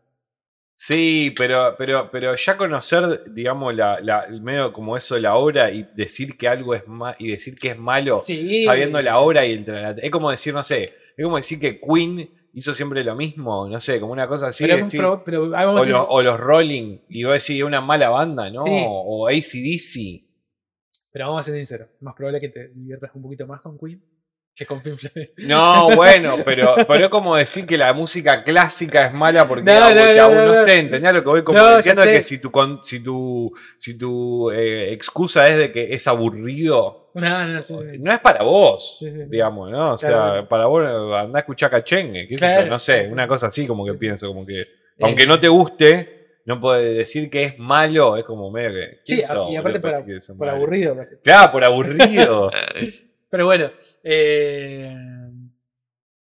Sí, pero, pero, pero ya conocer, digamos, la, la- el medio como eso de la obra y decir que algo es ma y decir que es malo, Sí. sabiendo la obra y el Es como decir, no sé, es como decir que Queen hizo siempre lo mismo, no sé, como una cosa así. pero, decir- pero- pero, ah, o, decir- los, o los Rolling, y vos decís, es una mala banda, ¿no? Sí. O ACDC. pero vamos a ser sinceros. Más probable que te diviertas un poquito más con Queen que con. No, bueno, pero, pero es como decir que la música clásica es mala porque No, no, porque no, aún no, sé, ¿entendés lo que voy? Como entiendo sé. que si tu, con- si tu, si tu eh, excusa es de que es aburrido, No, no, sí. no es para vos, Sí, sí, sí. digamos, ¿no? O sea, para vos andá a escuchar cachengue, qué sé yo, no sé, una cosa así como que pienso, como que, Eh, aunque no te guste, no puedes decir que es malo, es como medio que... Sí, ¿quién a- sos, y aparte por, por aburrido. Claro, por aburrido. Pero bueno. eh,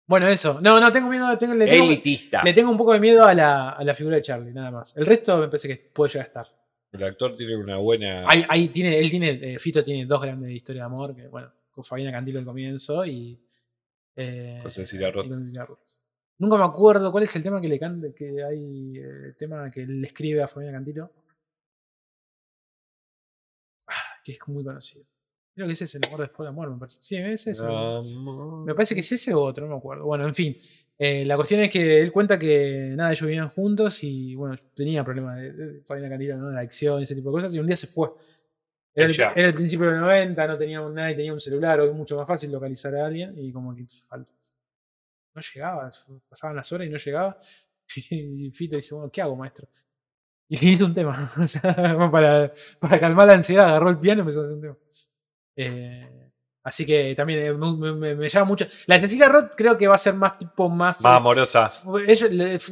bueno, eso. No, no, tengo miedo. Tengo, le, tengo, Elitista. le tengo un poco de miedo a la, a la figura de Charlie, nada más. El resto me parece que puede llegar a estar. El actor tiene una buena... Ahí, ahí tiene, él tiene, eh, Fito tiene dos grandes historias de amor, que bueno, con Fabiana Cantilo al comienzo y. Eh, Con Cecilia Roth. y con Cecilia Roth. Nunca me acuerdo cuál es el tema que le canta, que hay, el tema que le escribe a Fabiana Cantilo. Ah, que es muy conocido. Creo que ese es el amor después del amor, me parece. Sí, es ese. Me parece que es ese o otro, no me acuerdo. Bueno, en fin. Eh, la cuestión es que él cuenta que nada, ellos vivían juntos y bueno, tenía problemas de, de Fabiana Cantilo, ¿no? de adicción y ese tipo de cosas, y un día se fue. Era el, era el principio de los 90, no tenía un- nadie tenía un celular, hoy es mucho más fácil localizar a alguien, y como que no llegaba, pasaban las horas y no llegaba. Y Fito dice, bueno, ¿qué hago, maestro? Y le hizo un tema. O sea, para, para calmar la ansiedad, agarró el piano y empezó a hacer un tema. Eh, así que también eh, me, me- me llama mucho. La de Cecilia Roth creo que va a ser más tipo más. Más amorosa.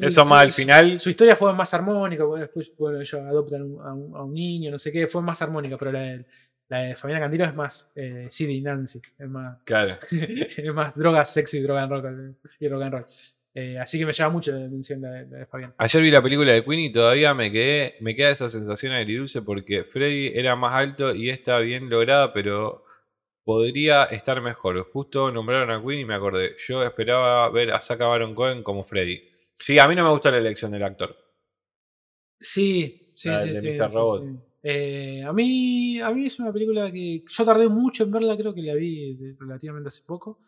Eso más al final. Su historia fue más armónica, después bueno, ellos adoptan a, un, a un niño, no sé qué, fue más armónica, pero la de, la de Fabiana Cantilo es más eh, y Nancy. Es más, Claro. es más drogas, sexo y droga and roll. Y rock and roll. Eh, así que me llama mucho la atención la de, Fabián. Ayer vi la película de Queen y todavía me quedé, me queda esa sensación agridulce porque Freddy era más alto y está bien lograda, pero podría estar mejor. Justo nombraron a Queen y me acordé. Yo esperaba ver a Sacha Baron Cohen como Freddy. Sí, a mí no me gustó la elección del actor. Sí, sí, sí. de sí, Mr. sí, Robot. sí. Eh, a, mí, a mí es una película que yo tardé mucho en verla, creo que la vi de- relativamente hace poco.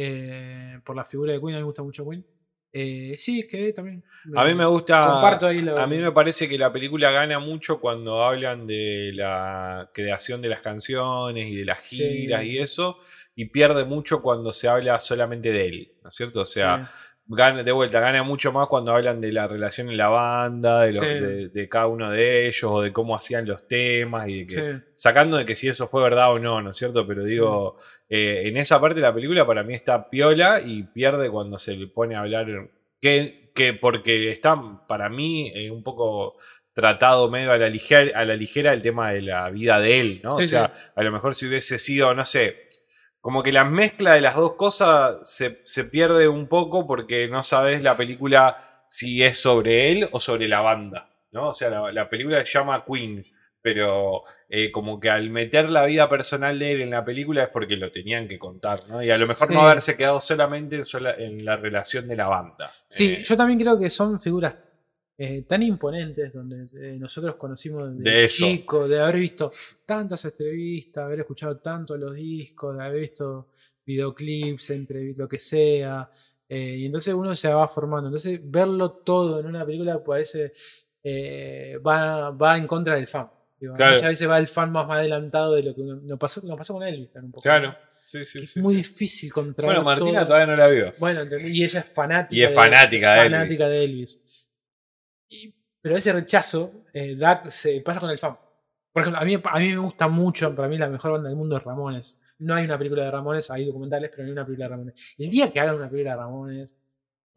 eh, por la figura de Queen, a mí me gusta mucho Queen. Eh, sí, es que también. A mí me gusta. Comparto ahí lo- A mí me parece que la película gana mucho cuando hablan de la creación de las canciones y de las Sí. giras y eso, y pierde mucho cuando se habla solamente de él, ¿no es cierto? O sea, Sí. Gana, de vuelta, gana mucho más cuando hablan de la relación en la banda, de, los- Sí. de, de cada uno de ellos, o de cómo hacían los temas, y de que, Sí. sacando de que si eso fue verdad o no, ¿no es cierto? Pero digo, eh, en esa parte de la película para mí está piola y pierde cuando se le pone a hablar, que, que porque está para mí eh, un poco tratado medio a la, ligera, a la ligera el tema de la vida de él, ¿no? O sea, a lo mejor si hubiese sido, no sé, como que la mezcla de las dos cosas se, se pierde un poco porque no sabes la película si es sobre él o sobre la banda, ¿no? O sea, la, la película se llama Queen, pero eh, como que al meter la vida personal de él en la película es porque lo tenían que contar, ¿no? Y a lo mejor no haberse quedado solamente en, sola- en la relación de la banda. Sí, Eh, yo también creo que son figuras eh, tan imponentes donde eh, nosotros conocimos de, De chico, de haber visto tantas entrevistas, haber escuchado tanto los discos, de haber visto videoclips, entre lo que sea. eh, y entonces uno se va formando. Entonces verlo todo en una película parece eh, va, va en contra del fan. Digo, Claro. Muchas veces va el fan más adelantado de lo que uno- nos pasó, nos pasó con Elvis un poco. Claro. Sí, sí, es sí, muy difícil contraer Bueno, Martina todo. todavía no la vio. Bueno, y ella es fanática. Y es fanática de fanática de Elvis. Y- pero ese rechazo eh, da- se pasa con el fan. Por ejemplo, a mí, a mí me gusta mucho, para mí la mejor banda del mundo es Ramones. No hay una película de Ramones, hay documentales, pero no hay una película de Ramones. El día que hagan una película de Ramones,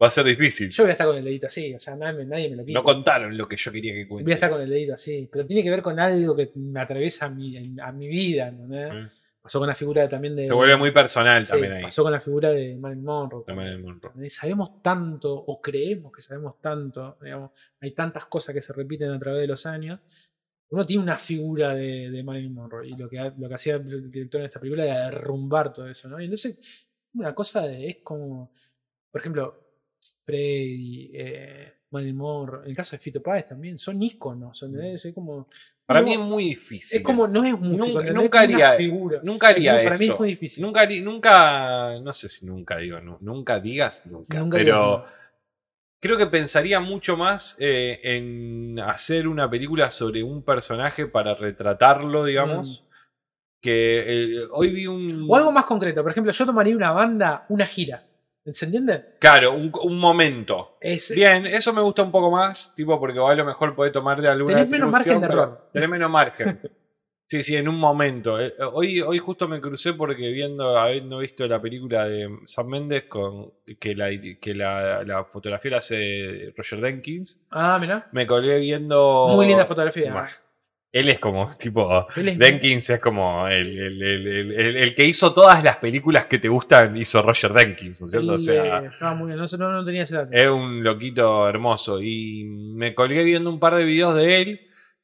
Va a ser difícil. yo voy a estar con el dedito así, o sea, nadie, me- nadie me lo quita. No contaron lo que yo quería que cuente. Voy a estar con el dedito así, pero tiene que ver con algo que me atraviesa a mi, a mi vida. Mm. Pasó con la figura también de... Se vuelve muy personal Sí, también ahí. Pasó con la figura de Marilyn Monroe. de Marilyn Monroe. Sabemos tanto, o creemos que sabemos tanto, digamos, hay tantas cosas que se repiten a través de los años. Uno tiene una figura de, de Marilyn Monroe y lo que, lo que hacía el director en esta película era derrumbar todo eso, ¿no? Y entonces, una cosa de, es como, por ejemplo, Freddy, eh, Marilyn Monroe, en el caso de Fito Páez también, son íconos, son, es como... Para no- mí es muy difícil. es como, no es músico, Nunca, haría, figura. nunca haría Para eso. mí es muy difícil. Nunca, nunca, no sé si nunca digo, nu- nunca digas nunca, Nunca pero creo que pensaría mucho más eh, en hacer una película sobre un personaje para retratarlo, digamos, que eh, hoy vi un... O algo más concreto, por ejemplo, yo tomaría una banda, una gira. ¿Se entiende? Claro, un, un momento. Es, Bien, eso me gusta un poco más, tipo, porque a lo mejor podés tomar de alguna Tenés menos margen de error. Tenés menos margen. Sí, sí, en un momento. Eh, Hoy, hoy justo me crucé porque viendo, habiendo visto la película de Sam Mendes con que la, que la, la fotografía la hace Roger Denkins, Ah, mirá. me colgué viendo. Muy linda fotografía. Bah, Él es como, tipo, es- Denkins es como el, el- el- el- que hizo todas las películas que te gustan, hizo Roger Denkins, ¿no es cierto? O sea, estaba muy bien, no, no, no tenía ese dato. es un loquito hermoso. Y me colgué viendo un par de videos de él.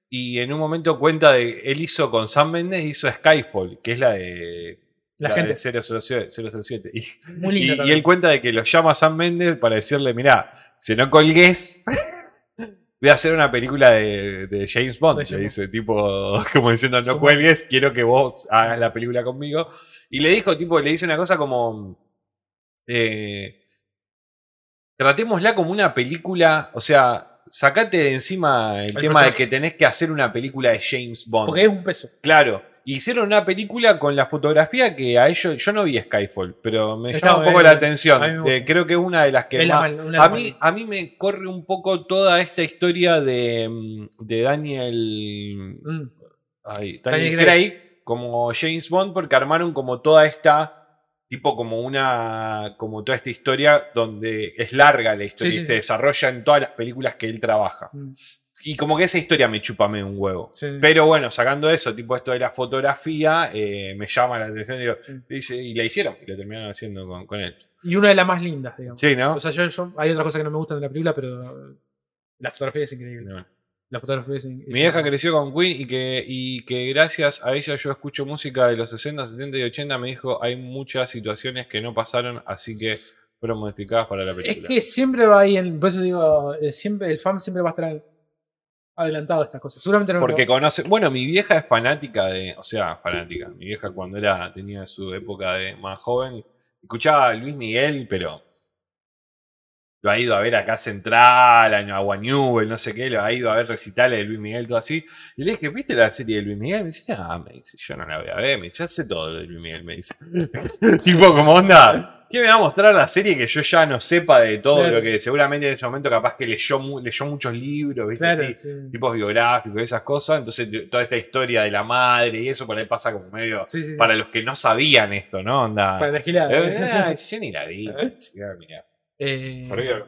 Y en un momento cuenta de. Él hizo con Sam Mendes, hizo Skyfall, que es la de. La gente. de 007. 007. Y, Muy linda y- y él cuenta de que lo llama Sam Mendes para decirle: Mirá, si no colgues. Voy a hacer una película de, de James Bond. Le dice, tipo, como diciendo, no cuelgues, quiero que vos hagas la película conmigo. Y le dijo, tipo, le dice una cosa como. eh, tratémosla como una película. O sea, sacate de encima el, El tema de que tenés que hacer una película de James Bond. Porque es un peso. Claro. Hicieron una película con la fotografía que a ellos. Yo no vi Skyfall, pero me Está llama un poco bien. la atención. Me. Eh, creo que es una de las que la más. a, mí, a mí me corre un poco toda esta historia de, mm, de Daniel. Mm. ay, Daniel Daniel Craig. Craig como James Bond porque armaron como toda esta. Tipo como una. como toda esta historia donde es larga la historia Sí, y sí, se sí. desarrolla en todas las películas que él trabaja. Y como que esa historia me chupame un huevo. Sí. Pero bueno, sacando eso, tipo esto de la fotografía, eh, me llama la atención. Digo, Sí. dice, y la hicieron, y la terminaron haciendo con, con él. Y una de las más lindas, digamos. Sí, ¿no? O sea, yo, yo- hay otras cosas que no me gustan de la película, pero la fotografía es increíble. No. La fotografía es in- es Mi increíble. creció con Queen y que, y que gracias a ella yo escucho música de los 60, 70 y 80. Me dijo, hay muchas situaciones que no pasaron, así que fueron modificadas para la Es película. que siempre va ahí, en, por eso digo, eh, siempre, el fan siempre va a estar adelantado a estas cosas. Seguramente no Porque conoce. Bueno, mi vieja es fanática de. O sea, fanática. Mi vieja cuando era, tenía su época de más joven, escuchaba a Luis Miguel, pero. Lo ha ido a ver acá Central, a Agua Newell, no sé qué, lo ha ido a ver recitales de Luis Miguel, todo así. Y le dije, ¿viste la serie de Luis Miguel? Me dice, ah, me dice, yo no la voy a ver, me dice, yo sé todo de Luis Miguel, me dice. tipo, como onda, ¿qué me va a mostrar la serie que yo ya no sepa de todo Claro. lo que seguramente en ese momento capaz que leyó, mu- leyó muchos libros, ¿viste? Claro, sí. tipos biográficos y esas cosas. Entonces, toda esta historia de la madre y eso por ahí pasa como medio Sí, para los que no sabían esto, ¿no? Onda. Para la gilada. Yo ni la vi. Sí, mirá. Eh, Horrible.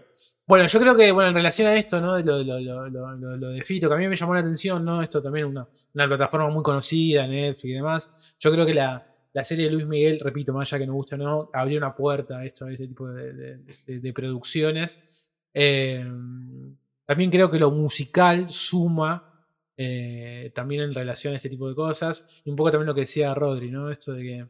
Bueno, yo creo que, bueno, en relación a esto, ¿no? Lo, lo- de Fito, que a mí me llamó la atención, ¿no? Esto también es una, una plataforma muy conocida, Netflix y demás. Yo creo que la, la serie de Luis Miguel, repito, más allá que nos guste o no, abrió una puerta a esto, a este tipo de, de- producciones. Eh, también creo que lo musical suma eh, también en relación a este tipo de cosas. Y un poco también lo que decía Rodri, ¿no? Esto de que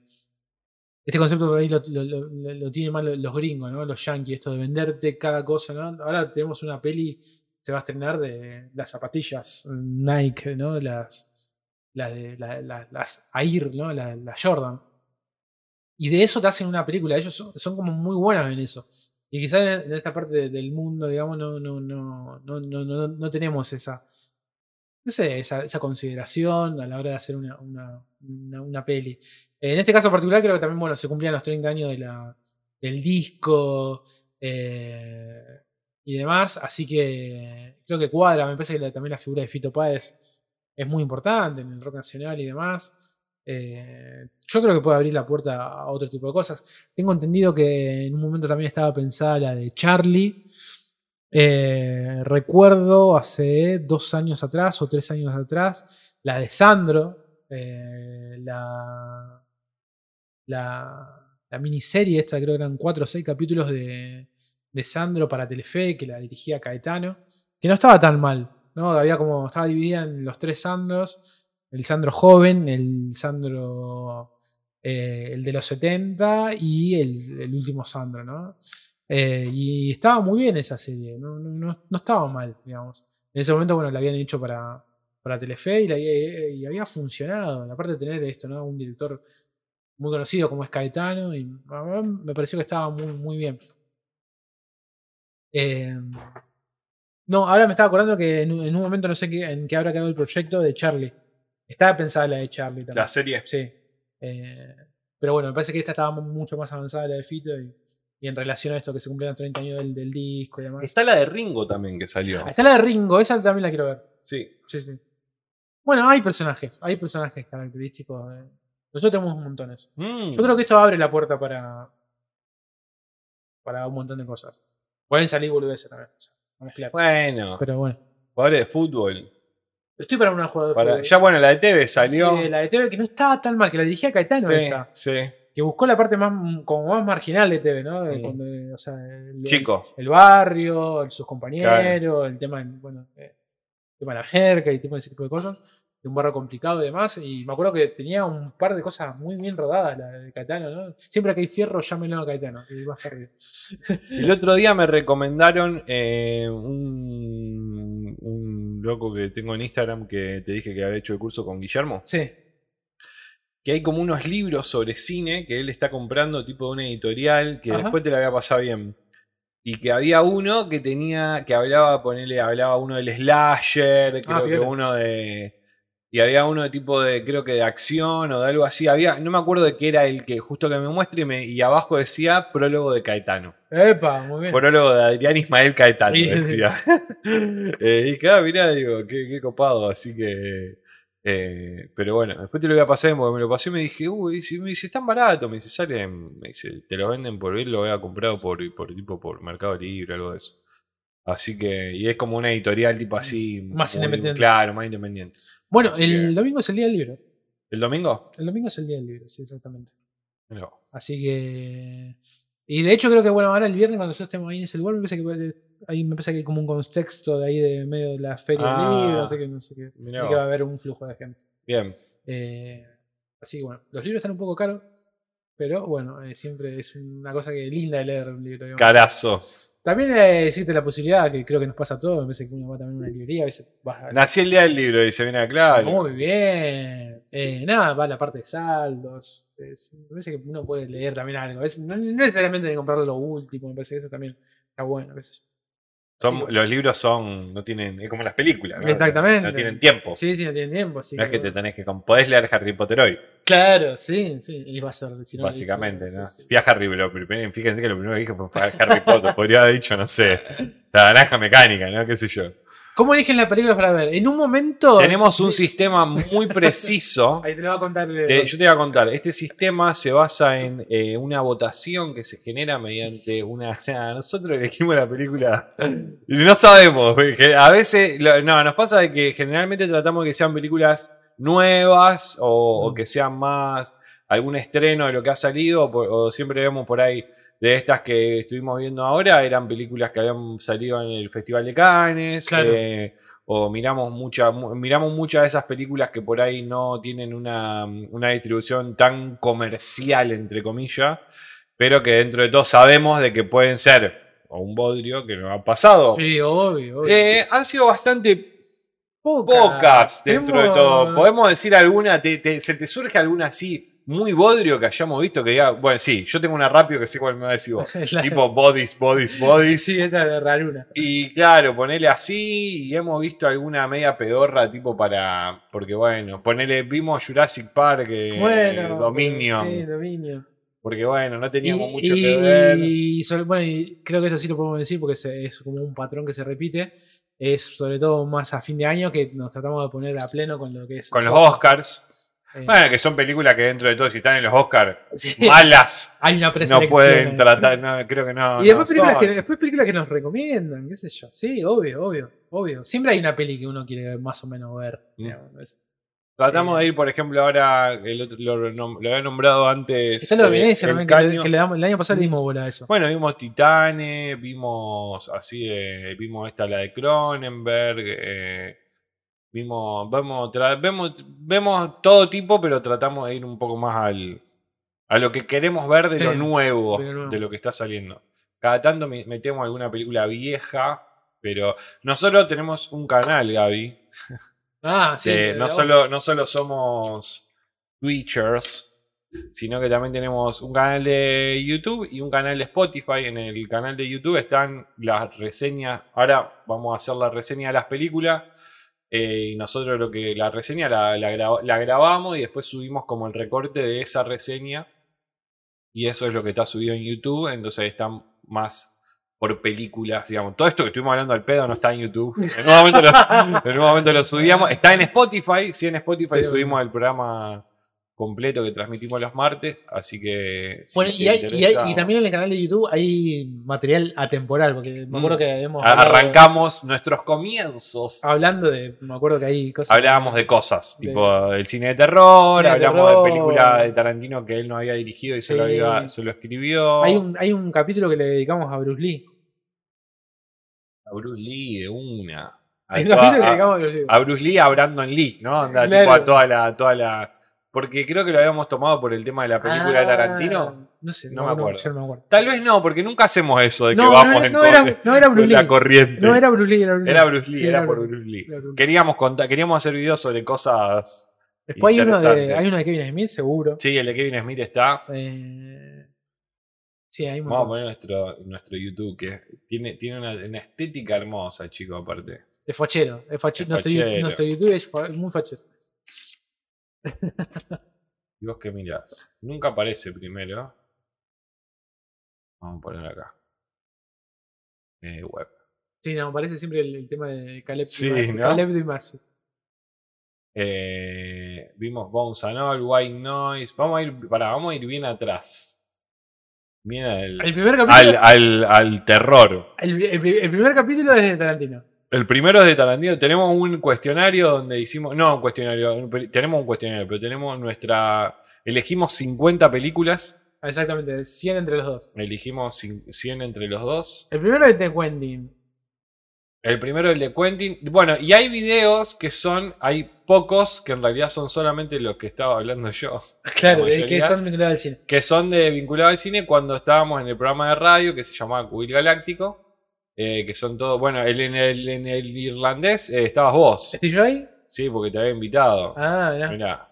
este concepto por ahí lo, lo- tienen los, los gringos, ¿no? Los yankees, esto de venderte cada cosa, ¿no? Ahora tenemos una peli, se va a estrenar de las zapatillas Nike, ¿no? Las, las, de, la- la- las Air, ¿no? La, la Jordan. Y de eso te hacen una película. Ellos son, son como muy buenos en eso. Y quizás en, esta parte de- del mundo, digamos, no, no, no, no, no, no, no tenemos esa, no sé, esa, esa consideración a la hora de hacer una, una, una- peli. En este caso particular creo que también, bueno, se cumplían los 30 años de la, del disco eh, y demás, así que creo que cuadra, me parece que también la figura de Fito Páez es muy importante en el rock nacional y demás. Eh, yo creo que puede abrir la puerta a otro tipo de cosas. Tengo entendido que en un momento también estaba pensada la de Charlie. Eh, recuerdo hace dos años atrás o tres años atrás la de Sandro, eh, la, la, miniserie esta, creo que eran cuatro o seis capítulos de, de Sandro para Telefe, que la dirigía Caetano, que no estaba tan mal, ¿no? Había como, estaba dividida en los tres Sandros, el Sandro joven, el Sandro, eh, el de los 70 y el, último Sandro, ¿no? Eh, y estaba muy bien esa serie, no, no, no- estaba mal, digamos. En ese momento, bueno, la habían hecho para, para Telefe y, había funcionado. Aparte de tener esto, ¿no? Un director muy conocido como es Caetano, y me pareció que estaba muy, muy bien. Eh, no, ahora me estaba acordando que en, un- en un momento no sé qué, en qué habrá quedado el proyecto de Charlie. Estaba pensada la de Charlie también. La serie. Sí. Eh, pero bueno, me parece que esta estaba mu- mucho más avanzada la de Fito y, y en relación a esto que se cumplieron 30 años del, del disco y demás. Está la de Ringo también que salió. Está la de Ringo, esa también la quiero ver. Sí. Sí, sí. Bueno, hay personajes, hay personajes característicos. de- Nosotros tenemos montones. Mm. Yo creo que esto abre la puerta para. para un montón de cosas. Pueden salir boludeces también. Claro. Bueno. Pero bueno. Jugadores de fútbol. Estoy para una jugada de Para- fútbol. ya bueno, la de TV salió. Eh, la de TV que no estaba tan mal, que la dirigía Caetano Sí, ella. sí. Que buscó la parte más como más marginal de TV, ¿no? De cuando, eh, o sea, el, Chico. el barrio, el- sus compañeros, el tema, bueno, eh, el tema de la jerga y tipo de ese tipo de cosas. De un barrio complicado y demás. Y me acuerdo que tenía un par de cosas muy bien rodadas la de Caetano, ¿no? Siempre que hay fierro, llámenlo a Caetano. Y va a estar bien. El otro día me recomendaron eh, un, un loco que tengo en Instagram que te dije que había hecho el curso con Guillermo. Sí. Que hay como unos libros sobre cine que él está comprando, tipo de una editorial, que Ajá. después te la voy a pasar bien. Y que había uno que tenía, que hablaba, ponele, hablaba uno del slasher, creo que uno de. Y había uno de tipo de, creo que de acción o de algo así. Había, no me acuerdo de qué era el que justo que me muestre y, me- y abajo decía prólogo de Caetano. Epa, muy bien. Prólogo de Adrián Ismael Caetano, Sí, decía. Eh, y claro, mirá, digo, qué, qué copado, así que. eh, pero bueno, después te lo voy a pasar porque me lo pasé y me dije, uy, si- me dice, es tan barato, me dice, sale, me dice, te lo venden por él, lo había comprado por, por tipo por Mercado Libre, algo de eso. Así que, y es como una editorial tipo así. Más independiente. Claro, más independiente. Bueno, Así el que- domingo es el día del libro. ¿El domingo? El domingo es el día del libro, sí, exactamente. No. Así que. Y de hecho creo que bueno, ahora el viernes cuando nosotros estemos ahí en ese lugar, me parece que puede- ahí me parece que hay como un contexto de ahí de medio de la feria Ah, del libro, así que no sé qué. mirá Así vos. que va a haber un flujo de gente. Bien. Eh, así que bueno, los libros están un poco caros, pero bueno, eh, siempre es una cosa que linda de leer un libro. digamos. Carazo. También eh, existe la posibilidad, que creo que nos pasa a todos, me parece que uno va también a una librería, a veces vas a... Nací el día del libro, dice, viene claro. Muy bien. Eh, nada, va a la parte de saldos. Es- me parece que uno puede leer también algo. Es- no, no necesariamente de comprar lo último, me parece que eso también está bueno. qué sé Son- los libros son, no tienen, es como las películas, ¿no? Exactamente. No tienen tiempo. Sí, sí, no tienen tiempo. así no es que te tenés que, podés leer Harry Potter hoy, Claro, sí, sí. Y va a ser. si no, básicamente, sí, ¿no? sí. Fui a Harry, primero- fíjense que lo primero que dije fue Harry Potter, podría haber dicho, no sé, la naranja mecánica, ¿no? Qué sé yo. ¿Cómo eligen las películas para ver? En un momento. Tenemos un sistema muy preciso. Ahí te lo voy a contar. eh, Te- yo te voy a contar, este sistema se basa en eh, una votación que se genera mediante una... Nosotros elegimos la película y no sabemos, a veces, no, nos pasa de que generalmente tratamos de que sean películas nuevas o, o que sean más algún estreno de lo que ha salido, o siempre vemos por ahí de estas que estuvimos viendo ahora, eran películas que habían salido en el Festival de Cannes, Claro. eh, o miramos, mucha, mu- miramos muchas de esas películas que por ahí no tienen una, una distribución tan comercial, entre comillas, pero que dentro de todo sabemos de que pueden ser o un bodrio, que nos ha pasado. Sí, obvio, obvio. Eh, han sido bastante Pocas. pocas dentro de todo. ¿Podemos decir alguna? te- te- ¿Se te surge alguna así muy bodrio que hayamos visto? Que diga, bueno, sí, yo tengo una rápido que sé cuál me va a decir vos. Tipo bodies, bodies, bodies. Sí, esta es raruna. Y claro, ponele así y hemos visto alguna media pedorra tipo para... Porque bueno, ponele, vimos Jurassic Park, eh, Bueno, Dominion. Sí, Dominion. Porque bueno, no teníamos Y- mucho y- que ver. Y sobre- bueno, y creo que eso sí lo podemos decir porque se- es como un patrón que se repite. Es sobre todo más a fin de año que nos tratamos de poner a pleno con lo que es. Con los Oscars. Eh, Bueno, que son películas que dentro de todo, si están en los Oscars, Sí. malas. Hay una No pueden tratar, no, creo que no. y después, no películas son. que, después películas que nos recomiendan, qué sé yo. Sí, obvio, obvio, obvio. Siempre hay una peli que uno quiere más o menos ver. Mm. Tratamos de ir, por ejemplo, ahora, el otro- lo, había nombrado antes. Está lo de eh, Venecia también, que, le- que le damos, el año pasado le dimos bola a eso. Bueno, vimos Titanes, vimos así de, vimos esta la de Cronenberg, eh, vimos, vemos, vemos, vemos todo tipo, pero tratamos de ir un poco más al, a lo que queremos ver de Sí, lo nuevo, de nuevo. de lo que está saliendo. Cada tanto me- metemos alguna película vieja, pero nosotros tenemos un canal, Gaby. Ah, sí. no, solo, no solo somos Twitchers, sino que también tenemos un canal de YouTube y un canal de Spotify. En el canal de YouTube están las reseñas. Ahora vamos a hacer la reseña de las películas. Eh, y nosotros lo que la reseña la, la gra- la grabamos y después subimos como el recorte de esa reseña. Y eso es lo que está subido en YouTube. Entonces están más por películas, digamos. Todo esto que estuvimos hablando al pedo no está en YouTube. En un momento lo, en un momento lo subíamos. Está en Spotify. Sí, en Spotify Sí, subimos el programa completo que transmitimos los martes. Así que. si Bueno, y, hay- y hay- interesa- y también en el canal de YouTube hay material atemporal, porque me acuerdo Mm. que hemos hablado- arrancamos nuestros comienzos. hablando de, me acuerdo que hay cosas. Hablábamos de cosas, de- tipo el cine de terror, Cine de hablamos terror. de películas de Tarantino que él no había dirigido y había- solo escribió. Hay un, hay un capítulo que le dedicamos a Bruce Lee. A Bruce Lee de una. A, toda- a- a Bruce Lee. a Bruce Lee, a Brandon Lee, ¿no? Onda, Claro. tipo a toda la, toda la. Porque creo que lo habíamos tomado por el tema de la película de Ah, Tarantino. No sé, No me acuerdo. yo no me acuerdo. Tal vez no, porque nunca hacemos eso de que vamos en era, no era Bruce con Lee. la corriente. No era Bruce Lee, era Bruce Lee. Era Bruce Lee, Sí, era por Bruce Lee. Era Bruce Lee. Queríamos contar, queríamos hacer videos sobre cosas. Después hay uno, de, hay uno de Kevin Smith, seguro. Sí, el de Kevin Smith está. Eh, sí, hay un Vamos a poner nuestro, nuestro YouTube, que tiene, tiene una, una estética hermosa, chico, aparte. Es fachero. Es fachero. Es Nuestro, nuestro YouTube es muy fachero. ¿Y vos qué mirás? Nunca aparece primero. Vamos a poner acá. Eh, web. Sí, no, parece siempre el, el tema de Caleb, Sí, ¿no? Caleb Masi. Eh, vimos Bones and All, White Noise. Vamos a ir, pará, vamos a ir bien atrás. Miedo al, El primer al, capítulo. al- al terror. El, el primer capítulo es de Tarantino. El primero es de Tarantino. Tenemos un cuestionario donde hicimos. No, un cuestionario. Tenemos un cuestionario, pero tenemos nuestra. Elegimos 50 películas. Exactamente, 100 entre los dos. Elegimos cin- 100 entre los dos. El primero es de Quentin. El primero, el de Quentin. Bueno, y hay videos que son. Hay pocos que en realidad son solamente los que estaba hablando yo. Claro, que son vinculados al cine. que son de vinculado al cine cuando estábamos en el programa de radio que se llamaba Cubil Galáctico. Eh, que son todos. Bueno, el- en, el, en el irlandés eh, estabas vos. ¿Estoy yo ahí? Sí, porque te había invitado. Ah, mirá. Mirá.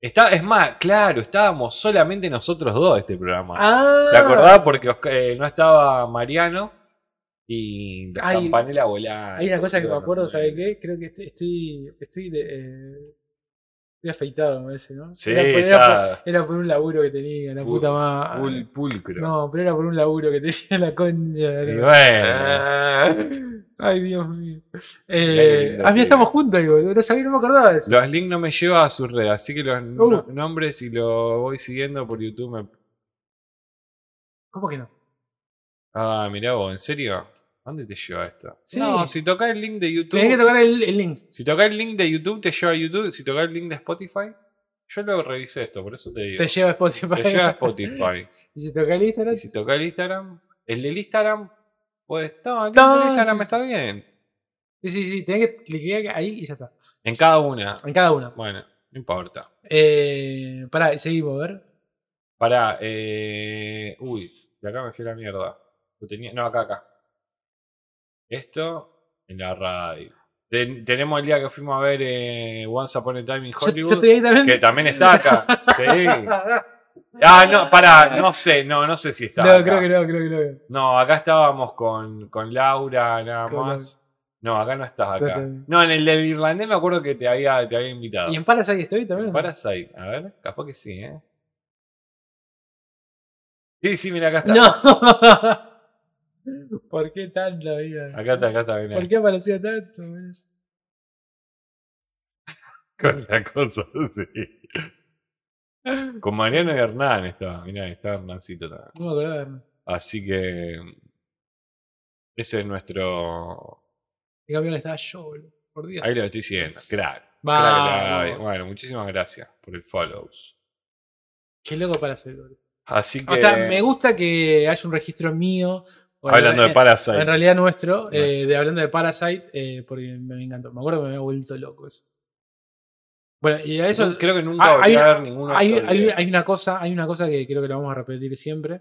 Está, es más, claro, estábamos solamente nosotros dos este programa. Ah. ¿Te acordás? Porque eh, no estaba Mariano y la Ay, campanela volaba. Hay una cosa que me acuerdo, ¿sabe qué? Creo que estoy, estoy, estoy, de, eh, estoy afeitado, me parece, ¿no? Sí, era, por, era está. por- era por un laburo que tenía, la Pu- puta madre. Pul- pulcro. No, pero era por un laburo que tenía la concha. Y era- bueno. Ay, Dios mío. Eh, ah, mira, estamos juntos, digo. No sabía, no me acordaba de eso. Los links no me lleva a su red, así que los Uh. no- nombres y lo voy siguiendo por YouTube. me- ¿Cómo que no? Ah, mirá vos, ¿en serio? ¿A ¿Dónde te lleva esto? Sí. No, si tocas el link de YouTube. Tenés que tocar el, el link. Si tocas el link de YouTube, te lleva a YouTube. Si tocas el link de Spotify, yo lo revisé esto, por eso te digo. Te lleva a Spotify. Te lleva a Spotify. y si toca el Instagram. y si tocas el Instagram, el del Instagram, pues no, el No, del Instagram sí, está bien. Sí, sí, sí. Tenés que clicar ahí y ya está. En cada una. En cada uno. Bueno, no importa. Eh, pará, seguimos, a ver. Pará, eh. Uy, de acá me fui a la mierda. Lo tenía. No, acá, acá. Esto en la radio. Ten- tenemos el día que fuimos a ver eh, Once Upon a Time in Yo- yo Hollywood. estoy ahí también. Que también está acá. Sí. Ah, no, pará, no sé, no, no sé si está. No, acá. creo que no, creo que no. No, acá estábamos con, con Laura nada Con más. No, acá no estás acá. No, en el del irlandés me acuerdo que te había, te había invitado. ¿Y en Parasite estoy también? En Parasite, a ver, capaz que sí, ¿eh? Sí, sí, mira, acá está. No. ¿Por qué tanto, vida? Acá está, acá está, mirá. ¿Por qué aparecía tanto? Con la cosa, sí. Con Mariano y Hernán estaba, mirá, está Hernancito también. No me acordaba. Así que. Ese es nuestro. En cambio, estaba yo, boludo. Por Dios. Ahí lo estoy siguiendo. Crack. Vamos. Bueno, muchísimas gracias por el follows. Qué loco Parasite, boludo. Así que. O sea, me gusta que haya un registro mío. Hablando de Parasite. En realidad nuestro, eh, de hablando de Parasite, eh, porque me encantó. Me acuerdo que me había vuelto loco eso. Bueno, y a eso. Creo que nunca Ah, hay, a ver ninguno de hay, hay- hay una cosa, hay una cosa que creo que lo vamos a repetir siempre.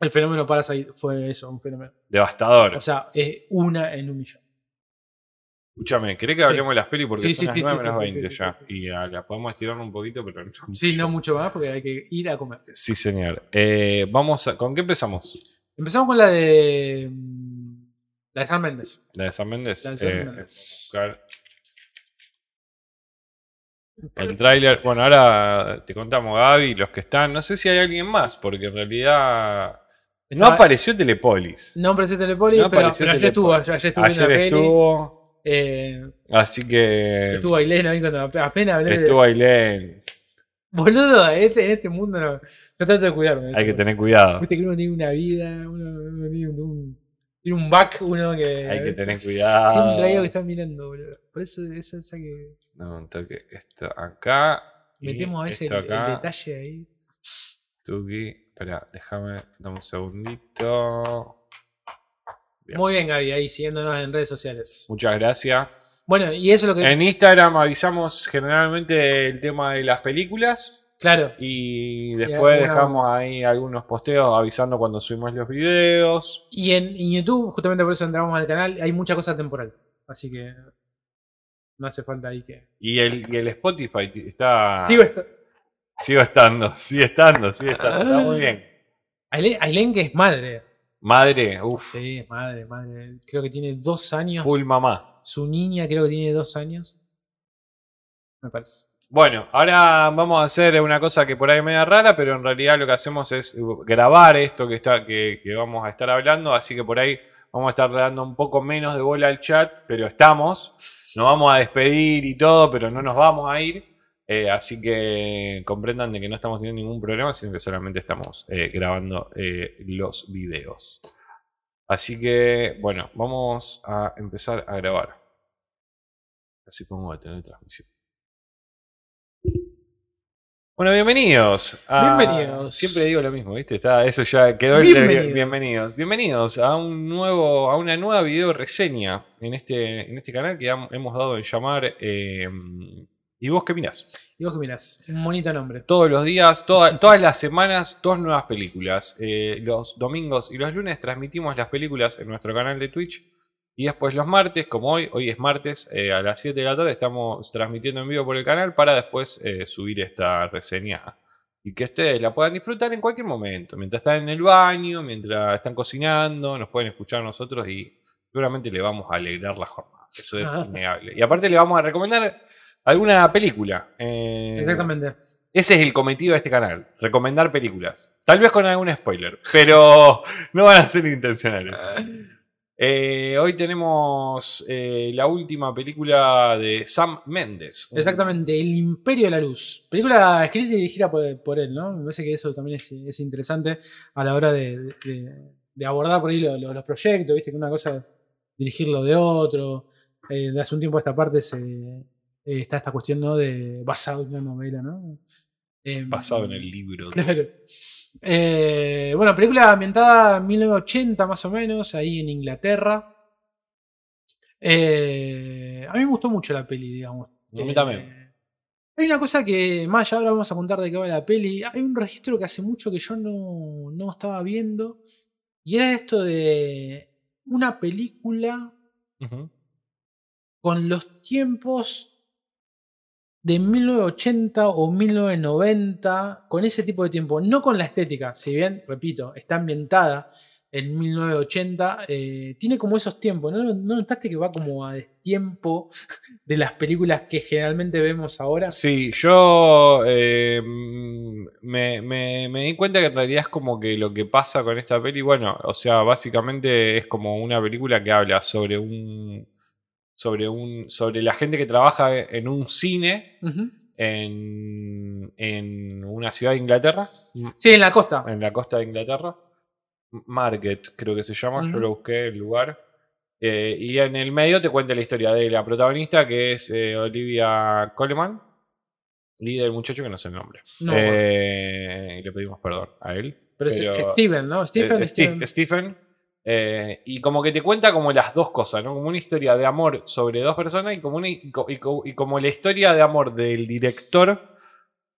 El fenómeno Parasite fue eso, un fenómeno. Devastador. O sea, es una en un millón. Escúchame, ¿querés que Sí. hablemos de las pelis? Porque Sí, son sí, las sí, 9 sí, menos sí, sí, 20 sí, ya. sí, Y la podemos estirar un poquito, pero no Sí, no mucho más porque hay que ir a comer. Sí, señor. Eh, vamos a, ¿Con qué empezamos? Empezamos con la de. mm, La de San Méndez. ¿La de San Méndez? La de San Eh, Méndez. El tráiler, bueno, ahora te contamos, Gaby, los que están. No sé si hay alguien más, porque en realidad no Estaba- apareció Telepolis. No apareció Telepoli, No pero, apareció pero ayer Telepolis. estuvo, ayer estuvo Ayer la peli. estuvo, Eh, así que estuvo Ailén ahí cuando ap- apenas hablé. de- estuvo Ailén. Boludo, en este, en este mundo no. Yo trato de cuidarme. Hay que tener cuidado. Viste que uno tiene una vida, uno, uno tiene un, un- tiene un back, uno que. Hay que tener Siempre hay cuidado. que están mirando, boludo. Por eso, eso es que. No, un toque. Esto acá. Metemos a veces el, detalle ahí. Tuki. Espera, déjame, dame un segundito. Bien. Muy bien, Gaby, ahí siguiéndonos en redes sociales. Muchas gracias. Bueno, y eso es lo que. En Instagram avisamos generalmente el tema de las películas. Claro. Y después alguna- dejamos ahí algunos posteos avisando cuando subimos los videos. Y en, YouTube, justamente por eso entramos al canal, hay mucha cosa temporal. Así que. No hace falta ahí que. Y el, y el Spotify está. Sigo esto. Sigo estando, sigue estando, sigue estando. Está muy bien. Que es madre. Madre, uff, Sí, madre, madre. Creo que tiene dos años. full mamá. Su niña creo que tiene dos años. Me parece. Bueno, ahora vamos a hacer una cosa que por ahí es media rara, pero en realidad lo que hacemos es grabar esto que, está, que, que vamos a estar hablando, así que por ahí vamos a estar dando un poco menos de bola al chat, pero estamos. Nos vamos a despedir y todo, pero no nos vamos a ir. Eh, así que comprendan de que no estamos teniendo ningún problema, sino que solamente estamos eh, grabando eh, los videos. Así que, bueno, vamos a empezar a grabar. Así pongo a tener transmisión. Bueno, bienvenidos. a- Bienvenidos. Siempre digo lo mismo, ¿viste? Está, eso ya quedó. Bienvenidos. bienvenidos. Bienvenidos a un nuevo, a una nueva video reseña en este, en este canal que hemos dado en llamar eh, ¿Y vos qué mirás? Y vos que mirás, un bonito nombre. Todos los días, toda- todas las semanas, dos nuevas películas. Eh, los domingos y los lunes transmitimos las películas en nuestro canal de Twitch. Y después los martes, como hoy, hoy es martes, eh, a las 7 de la tarde estamos transmitiendo en vivo por el canal para después eh, subir esta reseña. Y que ustedes la puedan disfrutar en cualquier momento. Mientras están en el baño, mientras están cocinando, nos pueden escuchar nosotros y seguramente le vamos a alegrar la jornada. Eso es innegable. Y aparte le vamos a recomendar alguna película. Eh, Exactamente. ese es el cometido de este canal, recomendar películas. Tal vez con algún spoiler, pero no van a ser intencionales. Eh, hoy tenemos eh, la última película de Sam Mendes. Exactamente, El Imperio de la Luz. Película escrita y dirigida por, por él, ¿no? Me parece que eso también es, es interesante a la hora de, de- de abordar por ahí lo- lo- los proyectos, ¿viste? Que una cosa es dirigirlo de otro. Eh, de hace un tiempo a esta parte se, eh, está esta cuestión, ¿no? De basado en una novela, ¿no? Eh, Basado en el libro. Claro. Eh, bueno, película ambientada en 1980 más o menos, ahí en Inglaterra. Eh, a mí me gustó mucho la peli, digamos. A mí también. Hay una cosa que, más allá ahora vamos a contar de qué va la peli, hay un registro que hace mucho que yo no, no estaba viendo, y era esto de una película con los tiempos de 1980 o 1990, con ese tipo de tiempo, no con la estética, si bien, repito, está ambientada en 1980, eh, tiene como esos tiempos, ¿no? ¿No notaste que va como a destiempo de las películas que generalmente vemos ahora? Sí, yo eh, me, me- me di cuenta que en realidad es como que lo que pasa con esta peli, bueno, o sea, básicamente es como una película que habla sobre un sobre un sobre la gente que trabaja en un cine en, en una ciudad de Inglaterra, Sí, en la costa. en la costa de Inglaterra, Market creo que se llama, yo lo busqué el lugar. Eh, y en el medio te cuenta la historia de la protagonista, que es eh, Olivia Coleman, y del muchacho que no sé el nombre. No, Eh, y le pedimos perdón a él. Pero es Steven, ¿no? Stephen, eh, Steven. Stephen. Eh, y como que te cuenta como las dos cosas, ¿no? Como una historia de amor sobre dos personas y como, una, y y co- y como la historia de amor del director,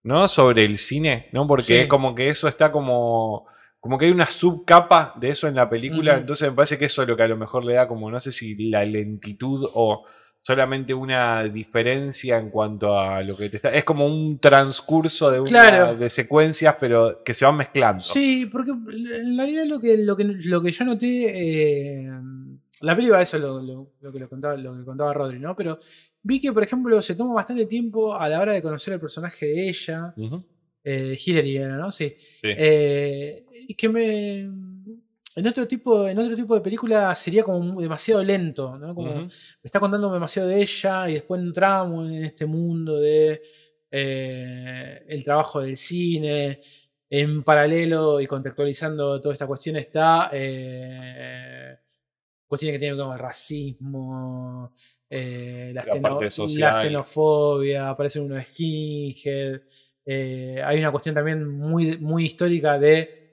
¿no? Sobre el cine, ¿no? Porque Sí. es como que eso está como. Como que hay una subcapa de eso en la película. Entonces me parece que eso es lo que a lo mejor le da como, no sé si la lentitud o solamente una diferencia en cuanto a lo que te está. Es como un transcurso de, una- Claro. de secuencias, pero que se van mezclando. Sí, porque en realidad lo que, lo que, lo que yo noté, eh, la peli va a eso lo, lo- lo que lo contaba, lo que contaba Rodri, ¿no? Pero vi que, por ejemplo, se toma bastante tiempo a la hora de conocer el personaje de ella, Ujú. eh, Hillary era, ¿no? Sí. Sí. Eh, y que me... En otro, tipo, en otro tipo de película sería como demasiado lento, ¿no? Como, me está contando demasiado de ella y después entramos en este mundo de eh, el trabajo del cine. En paralelo y contextualizando toda esta cuestión está eh, cuestiones que tienen que ver con el racismo, eh, la, La la xenofobia, aparecen unos skinhead. eh, hay una cuestión también muy, muy histórica de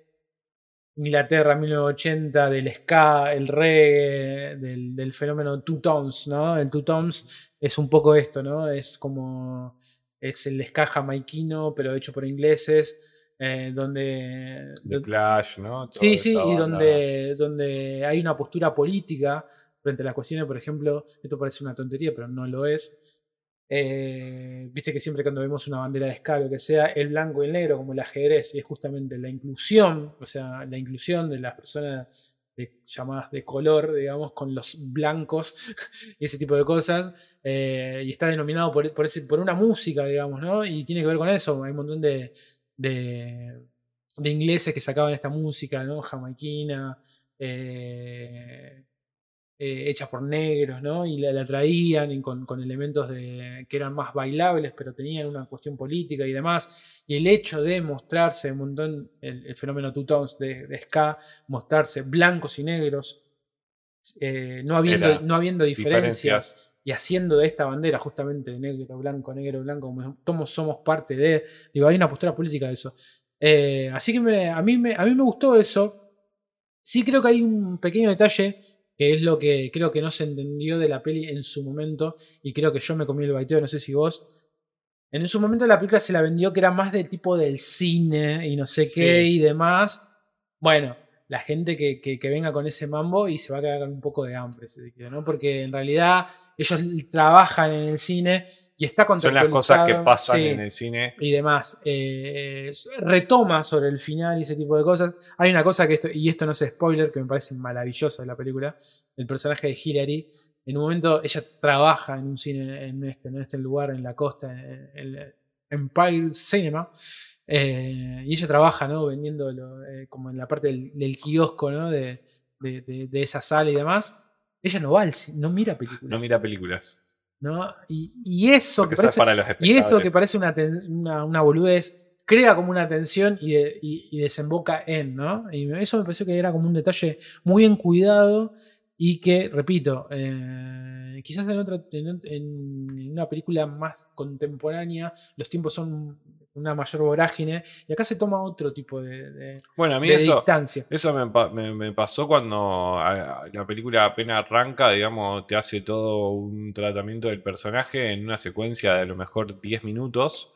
Inglaterra 1980, del ska, el reggae, del, del fenómeno Two Tones, ¿no? El Two Tones es un poco esto, ¿no? Es como. Es el ska jamaiquino, pero hecho por ingleses, eh, donde. The Clash, ¿no? Sí, sí, y donde, donde hay una postura política frente a las cuestiones, por ejemplo, esto parece una tontería, pero no lo es. Eh, Viste que siempre cuando vemos una bandera de ska, lo que sea, el blanco y el negro, como el ajedrez, es justamente la inclusión, o sea, la inclusión de las personas de- llamadas de color, digamos, con los blancos y ese tipo de cosas. eh, y está denominado por, por, por una música, digamos, ¿no? Y tiene que ver con eso. Hay un montón de, de, de ingleses que sacaban esta música, ¿no? Jamaiquina. eh, eh, hecha por negros, ¿no? Y la, la traían y con, con elementos de, que eran más bailables, pero tenían una cuestión política y demás. Y el hecho de mostrarse un montón, el, el fenómeno Two Tones de, de Ska, mostrarse blancos y negros, eh, no, habiendo, no habiendo diferencias diferencias. y haciendo de esta bandera justamente de negro, blanco, negro, blanco, como todos somos parte de. Digo, hay una postura política de eso. Eh, así que me- a, mí me, a mí me gustó eso. Sí creo que hay un pequeño detalle que es lo que creo que no se entendió de la peli en su momento y creo que yo me comí el baiteo, no sé si vos. En su momento la película se la vendió que era más del tipo del cine y no sé Sí. qué y demás. Bueno, la gente que, que- que venga con ese mambo y se va a quedar con un poco de hambre, ¿no? Porque en realidad ellos trabajan en el cine y está Son las cosas que contextualizado, pasan sí, en el cine. y demás. Eh, retoma sobre el final y ese tipo de cosas. Hay una cosa que esto, y esto no es spoiler, que me parece maravillosa de la película. El personaje de Hillary. En un momento ella trabaja en un cine en este, en este lugar, en la costa, en Empire Cinema. eh, y ella trabaja, ¿no? Vendiendo lo, eh, como en la parte del, del kiosco, ¿no? De, de- de- de esa sala y demás. Ella no va al no mira películas. No mira películas. ¿no? Y, y eso Porque que parece, para los y eso que parece una, una, una boludez, crea como una tensión y, de- y- y desemboca en, ¿no? Y eso me pareció que era como un detalle muy bien cuidado y que, repito, eh, quizás en, otra, en, una película más contemporánea los tiempos son una mayor vorágine y acá se toma otro tipo de, de- Bueno, a mí de eso, distancia. eso me, me- me pasó cuando la película apenas arranca, digamos, te hace todo un tratamiento del personaje en una secuencia de a lo mejor 10 minutos,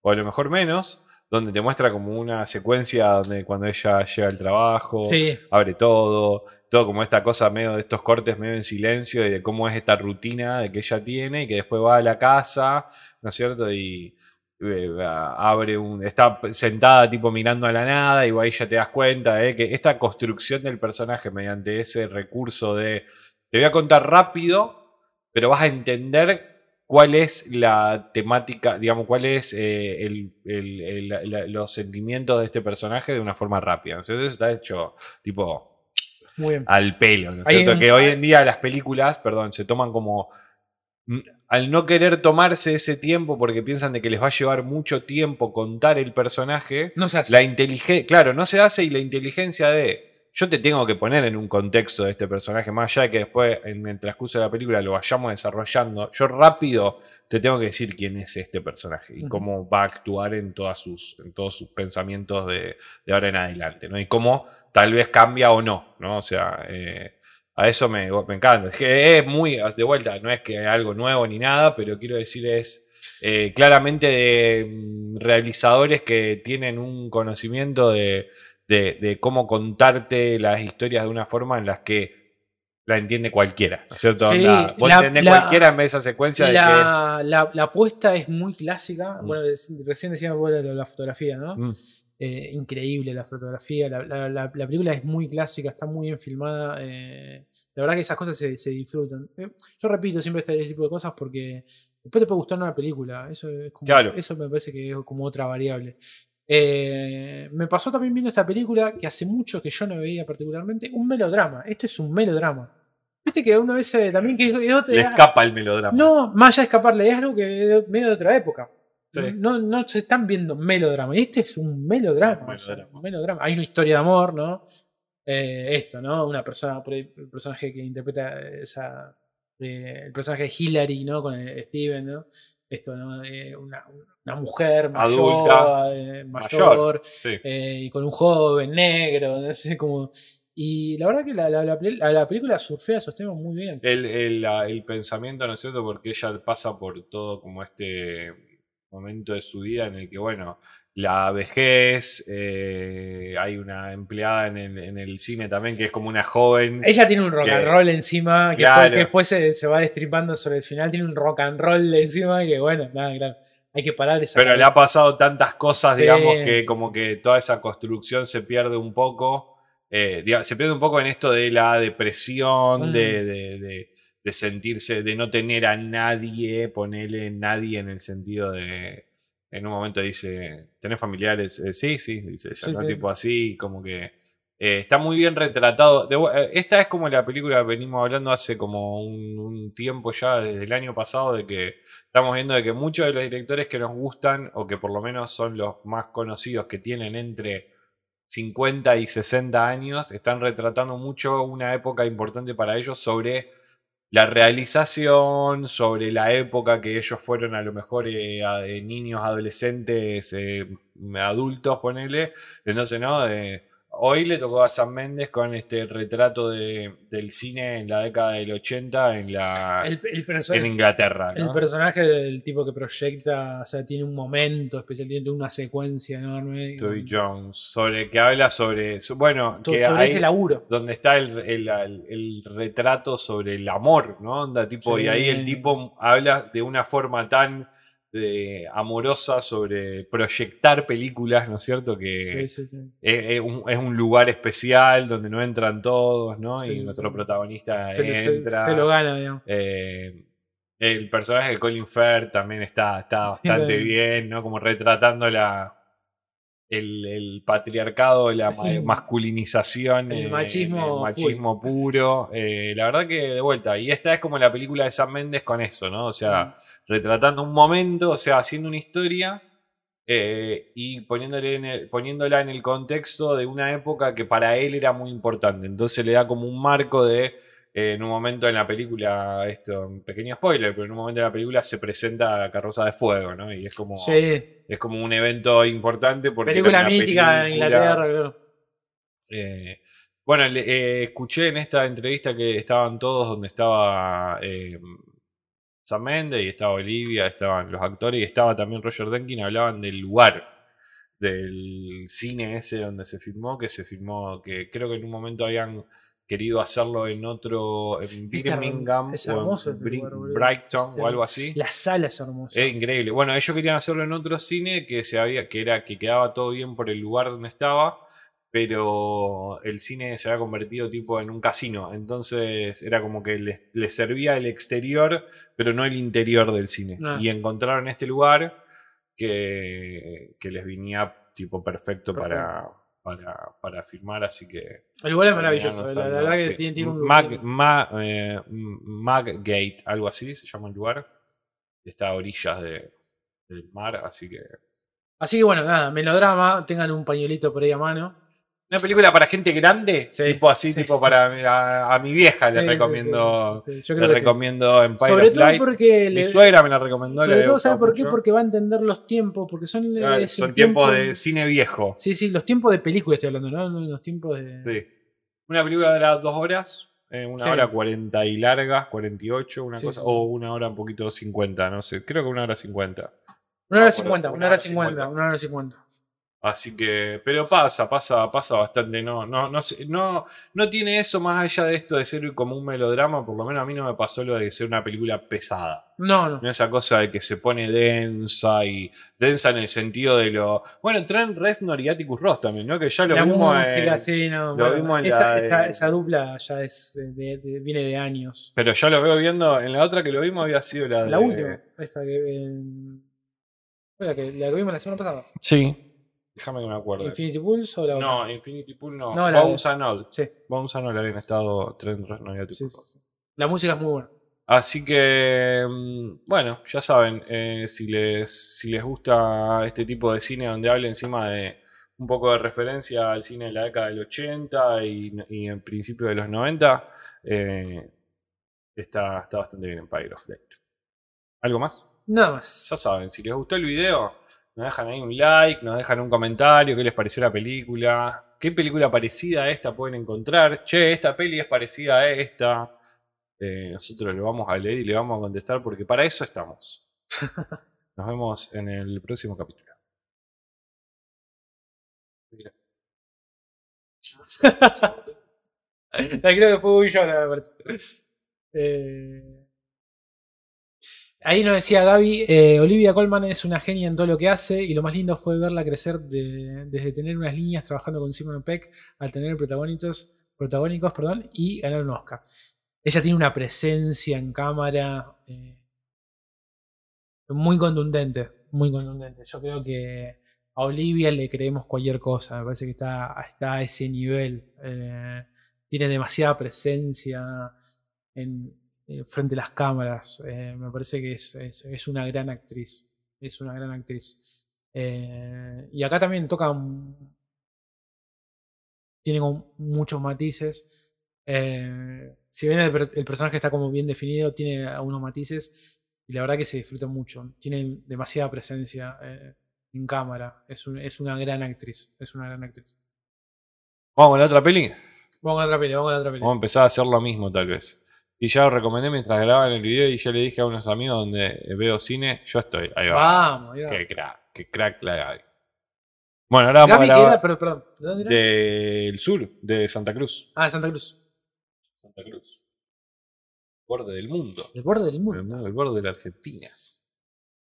o a lo mejor menos, donde te muestra como una secuencia donde cuando ella llega al trabajo, Sí. abre todo, todo como esta cosa medio de estos cortes medio en silencio y de cómo es esta rutina de que ella tiene y que después va a la casa, ¿no es cierto? Y eh, abre un. está sentada tipo mirando a la nada y ahí ya te das cuenta eh, que esta construcción del personaje mediante ese recurso de. Te voy a contar rápido, pero vas a entender cuál es la temática, digamos, cuál es eh, los sentimientos de este personaje de una forma rápida. Entonces está hecho tipo. Al pelo, ¿no cierto? Que hoy en día las películas, perdón, se toman como mm, al no querer tomarse ese tiempo porque piensan de que les va a llevar mucho tiempo contar el personaje, No se hace. la inteligencia, claro, no se hace y la inteligencia de yo te tengo que poner en un contexto de este personaje, más allá de que después en el transcurso de la película lo vayamos desarrollando, yo rápido te tengo que decir quién es este personaje y cómo va a actuar en, todas sus, en todos sus pensamientos de, de ahora en adelante, ¿no? Y cómo tal vez cambia o no, ¿no? O sea, eh, a eso me, me encanta. Es que es muy, de vuelta, no es que algo nuevo ni nada, pero quiero decir es eh, claramente de mm, realizadores que tienen un conocimiento de, de- de cómo contarte las historias de una forma en las que la entiende cualquiera, ¿no es cierto? Sí, vos la- entendés la- cualquiera en vez de esa secuencia de la, la, apuesta es muy clásica. Mm. Bueno, recién decíamos de la, fotografía, ¿no? que... Mm, Eh, increíble la fotografía. La, la- la- la película es muy clásica, está muy bien filmada. eh, la verdad que esas cosas se, se disfrutan. Eh, yo repito siempre este tipo de cosas porque después te puede gustar una película. Eso, es como- Claro. eso me parece que es como otra variable. Eh, me pasó también viendo esta película que hace mucho que yo no veía particularmente, un melodrama. Esto es un melodrama. Viste que uno veces también que es, es otra- le escapa el melodrama. no, más allá de escaparle, es algo que es medio de otra época. Sí. No, no se están viendo melodrama. Este es un melodrama. Un o sea, melodrama. un melodrama. Hay una historia de amor, ¿no? Eh, esto, ¿no? Una persona, por el personaje que interpreta esa. eh, el personaje de Hillary, ¿no? Con el Steven, ¿no? Esto, ¿no? Eh, una, una mujer mayor, Adulta, mayor, mayor, sí. y con un joven negro, no sé cómo. Y la verdad que la, la- la pel- la- la película surfea esos temas muy bien. el, el- el pensamiento, ¿no es cierto? Porque ella pasa por todo como este momento de su vida en el que, bueno, la vejez, eh, hay una empleada en el, en el cine también que es como una joven. Ella tiene un rock que- and roll encima, que, fue- que después se, se va destripando sobre el final, tiene un rock and roll encima que bueno, nada, claro, hay que parar esa Pero le ha pasado tantas cosas, Sí, digamos, que como que toda esa construcción se pierde un poco. eh, se pierde un poco en esto de la depresión, Mm. de, de- de- de sentirse, de no tener a nadie, ponerle nadie en el sentido de. En un momento dice, ¿tenés familiares? Eh, sí, sí, dice ella, Sí, ¿no? sí. Tipo así, como que. Eh, está muy bien retratado. De eh, esta es como la película que venimos hablando hace como un, un tiempo ya, desde el año pasado, de que estamos viendo de que muchos de los directores que nos gustan, o que por lo menos son los más conocidos, que tienen entre 50 y 60 años, están retratando mucho una época importante para ellos sobre la realización, sobre la época que ellos fueron a lo mejor eh, niños, adolescentes, eh, adultos, ponele. Entonces, ¿no? Hoy le tocó a San Méndez con este retrato de- del cine en la década del 80 en, la, El, el perso- en Inglaterra. el personaje del tipo que proyecta, o sea, tiene un momento especial, tiene una secuencia enorme. Toby Jones, sobre, que habla sobre, bueno, So- que sobre ahí- ese laburo. donde está el, el- retrato sobre el amor, ¿no? Onda, tipo, Y ahí el tipo habla de una forma tan de, amorosa sobre proyectar películas, ¿no es cierto? Que Sí, sí, sí. Es, es un, es un lugar especial donde no entran todos, ¿no? Y nuestro protagonista Se, lo- se- entra. se lo gana, digamos. Eh, el personaje de Colin Firth también está, está bastante bien, ¿no? Como retratando la, el, el patriarcado, la Sí. masculinización, El eh, machismo el machismo puro. Eh, la verdad que de vuelta. Y esta es como la película de Sam Méndez con eso, ¿no? O sea, retratando un momento, o sea, haciendo una historia. eh, y poniéndole en el- poniéndola en el contexto de una época que para él era muy importante. Entonces le da como un marco de eh, en un momento en la película, esto, un pequeño spoiler, pero en un momento en la película se presenta Carroza de Fuego, ¿no? Y es como, Sí. es como un evento importante porque Película mítica de Inglaterra, claro. eh, bueno, eh, escuché en esta entrevista que estaban todos donde estaba eh, Sam Mendes y estaba Olivia, estaban los actores y estaba también Roger Denkin, hablaban del lugar del cine ese donde se filmó, que se filmó, que creo que en un momento habían querido hacerlo en otro, en Birmingham es o en hermoso Bri- lugar, boludo. Brighton o algo así. La sala es hermosa. Es increíble. Bueno, ellos querían hacerlo en otro cine que se había, que era, que quedaba todo bien por el lugar donde estaba, pero el cine se había convertido tipo en un casino. Entonces era como que les, les servía el exterior, pero no el interior del cine. Ah. Y encontraron este lugar que, que les venía tipo perfecto, Para, para, para filmar, así que. El lugar es maravilloso. La, verdad que sí. tiene, tiene un Mag, Ma- eh, Maggate, algo así se llama el lugar. Está a orillas de- del mar, así que. Así que bueno, nada, melodrama, tengan un pañuelito por ahí a mano. Una película para gente grande, tipo así, tipo para mi- a, a mi vieja Sí, le sí, recomiendo. sí, sí. Yo le creo que sí. recomiendo Empire Sobre of todo Light. porque Mi le- suegra me la recomendó. le Sobre todo, ¿sabe por qué? Porque va a entender los tiempos, porque son, eh, Claro, son tiempos tiempo- de cine viejo. Sí, sí, los tiempos de película estoy hablando, ¿no? Los tiempos de. Sí. Una película de las dos horas, eh, una Sí. hora cuarenta y largas, 48, una Sí, cosa, sí, o una hora un poquito cincuenta, no sé, creo que una hora cincuenta. Una hora No, cincuenta, una una hora hora cincuenta, una hora cincuenta. Así que, pero pasa, pasa, pasa bastante. No, no, no, no, no tiene eso más allá de esto de ser como un melodrama. Por lo menos a mí no me pasó lo de ser una película pesada. No, no. No esa cosa de que se pone densa y densa en el sentido de lo. Bueno, Trent Reznor y Atticus Ross también, ¿no? Que ya lo la vimos música, en- sí, no. lo bueno, vimos en esa, la esa- dupla ya es de- de- viene de años. Pero ya lo veo viendo. En la otra que lo vimos había sido la de. La última, esta que. eh, fue la que, la que vimos la semana pasada. Sí. Déjame que me acuerde. Infinity Pulse o la otra. No, Infinity Pool no. No, la de- Bones and All. Sí. Bones and All habían estado Trent Reznor y Atticus Ross. La música es muy buena. Así que, mm, bueno, ya saben, eh, si, les, si les gusta este tipo de cine donde habla encima de un poco de referencia al cine de la década del 80 y, y en principio de los 90, eh, está, está bastante bien Empire of Light. ¿Algo más? Nada más. Ya saben, si les gustó el video, nos dejan ahí un like, nos dejan un comentario, qué les pareció la película, qué película parecida a esta pueden encontrar. Che, esta peli es parecida a esta. Eh, nosotros lo vamos a leer y le vamos a contestar porque para eso estamos. Nos vemos en el próximo capítulo. Mira. Creo que fue yo, me parece. Eh, Ahí nos decía Gaby, eh, Olivia Colman es una genia en todo lo que hace y lo más lindo fue verla crecer de- desde tener unas líneas trabajando con Simon Peck al tener protagónicos, protagónicos perdón, y ganar un Oscar. Ella tiene una presencia en cámara eh, muy contundente, muy contundente. Yo creo que a Olivia le creemos cualquier cosa. Me parece que está, está a ese nivel. Eh, tiene demasiada presencia en, eh, frente a las cámaras. Eh, me parece que es, es- es una gran actriz. Es una gran actriz. Eh, y acá también toca. Tiene muchos matices. Si bien el, per- el personaje está como bien definido, tiene algunos matices. Y la verdad que se disfruta mucho. Tiene demasiada presencia en cámara. Es, un- es una gran actriz. Es una gran actriz. Vamos a la otra peli. Vamos a la otra peli, vamos a la otra peli. Vamos a empezar a hacer lo mismo, tal vez. Y ya lo recomendé mientras grababan el video y ya le dije a unos amigos donde veo cine, yo estoy. Ahí va. Vamos, va. Qué crack, qué crack la Gaby. Bueno, ahora vamos Gaby, a grabar era, pero, perdón, ¿de dónde era? del sur, de Santa Cruz. Ah, de Santa Cruz. Santa Cruz. Borde del mundo. El borde del mundo. El, borde de la Argentina.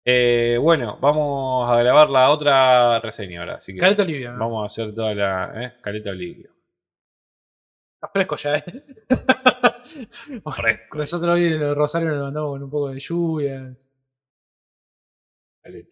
Eh, bueno, vamos a grabar la otra reseña ahora. Así que Caleta Olivia. ¿no? vamos a hacer toda la. ¿eh? Caleta Olivia. Está fresco ya, ¿eh? Fresco. Nosotros hoy en el Rosario nos mandamos con un poco de lluvias. Caleta.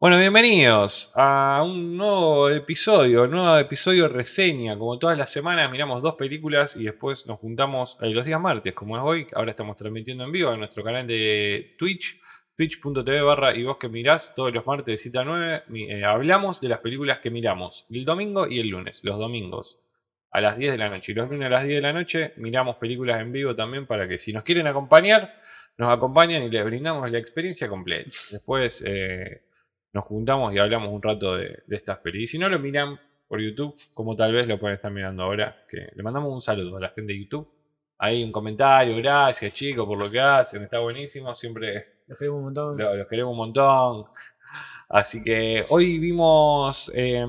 Bueno, bienvenidos a un nuevo episodio, nuevo episodio reseña. Como todas las semanas miramos dos películas y después nos juntamos los días martes, como es hoy. Ahora estamos transmitiendo en vivo en nuestro canal de Twitch, twitch.tv barra y vos que mirás todos los martes de 7 a 9. mi- eh, hablamos de las películas que miramos el domingo y el lunes, los domingos a las 10 de la noche. Y los lunes a las 10 de la noche miramos películas en vivo también para que si nos quieren acompañar, nos acompañan y les brindamos la experiencia completa. Después eh, nos juntamos y hablamos un rato de, de estas pelis. Y si no lo miran por YouTube, como tal vez lo pueden estar mirando ahora, que le mandamos un saludo a la gente de YouTube. Ahí un comentario, gracias chicos por lo que hacen, está buenísimo, siempre Los queremos un montón. lo- los queremos un montón. Así que hoy vimos eh,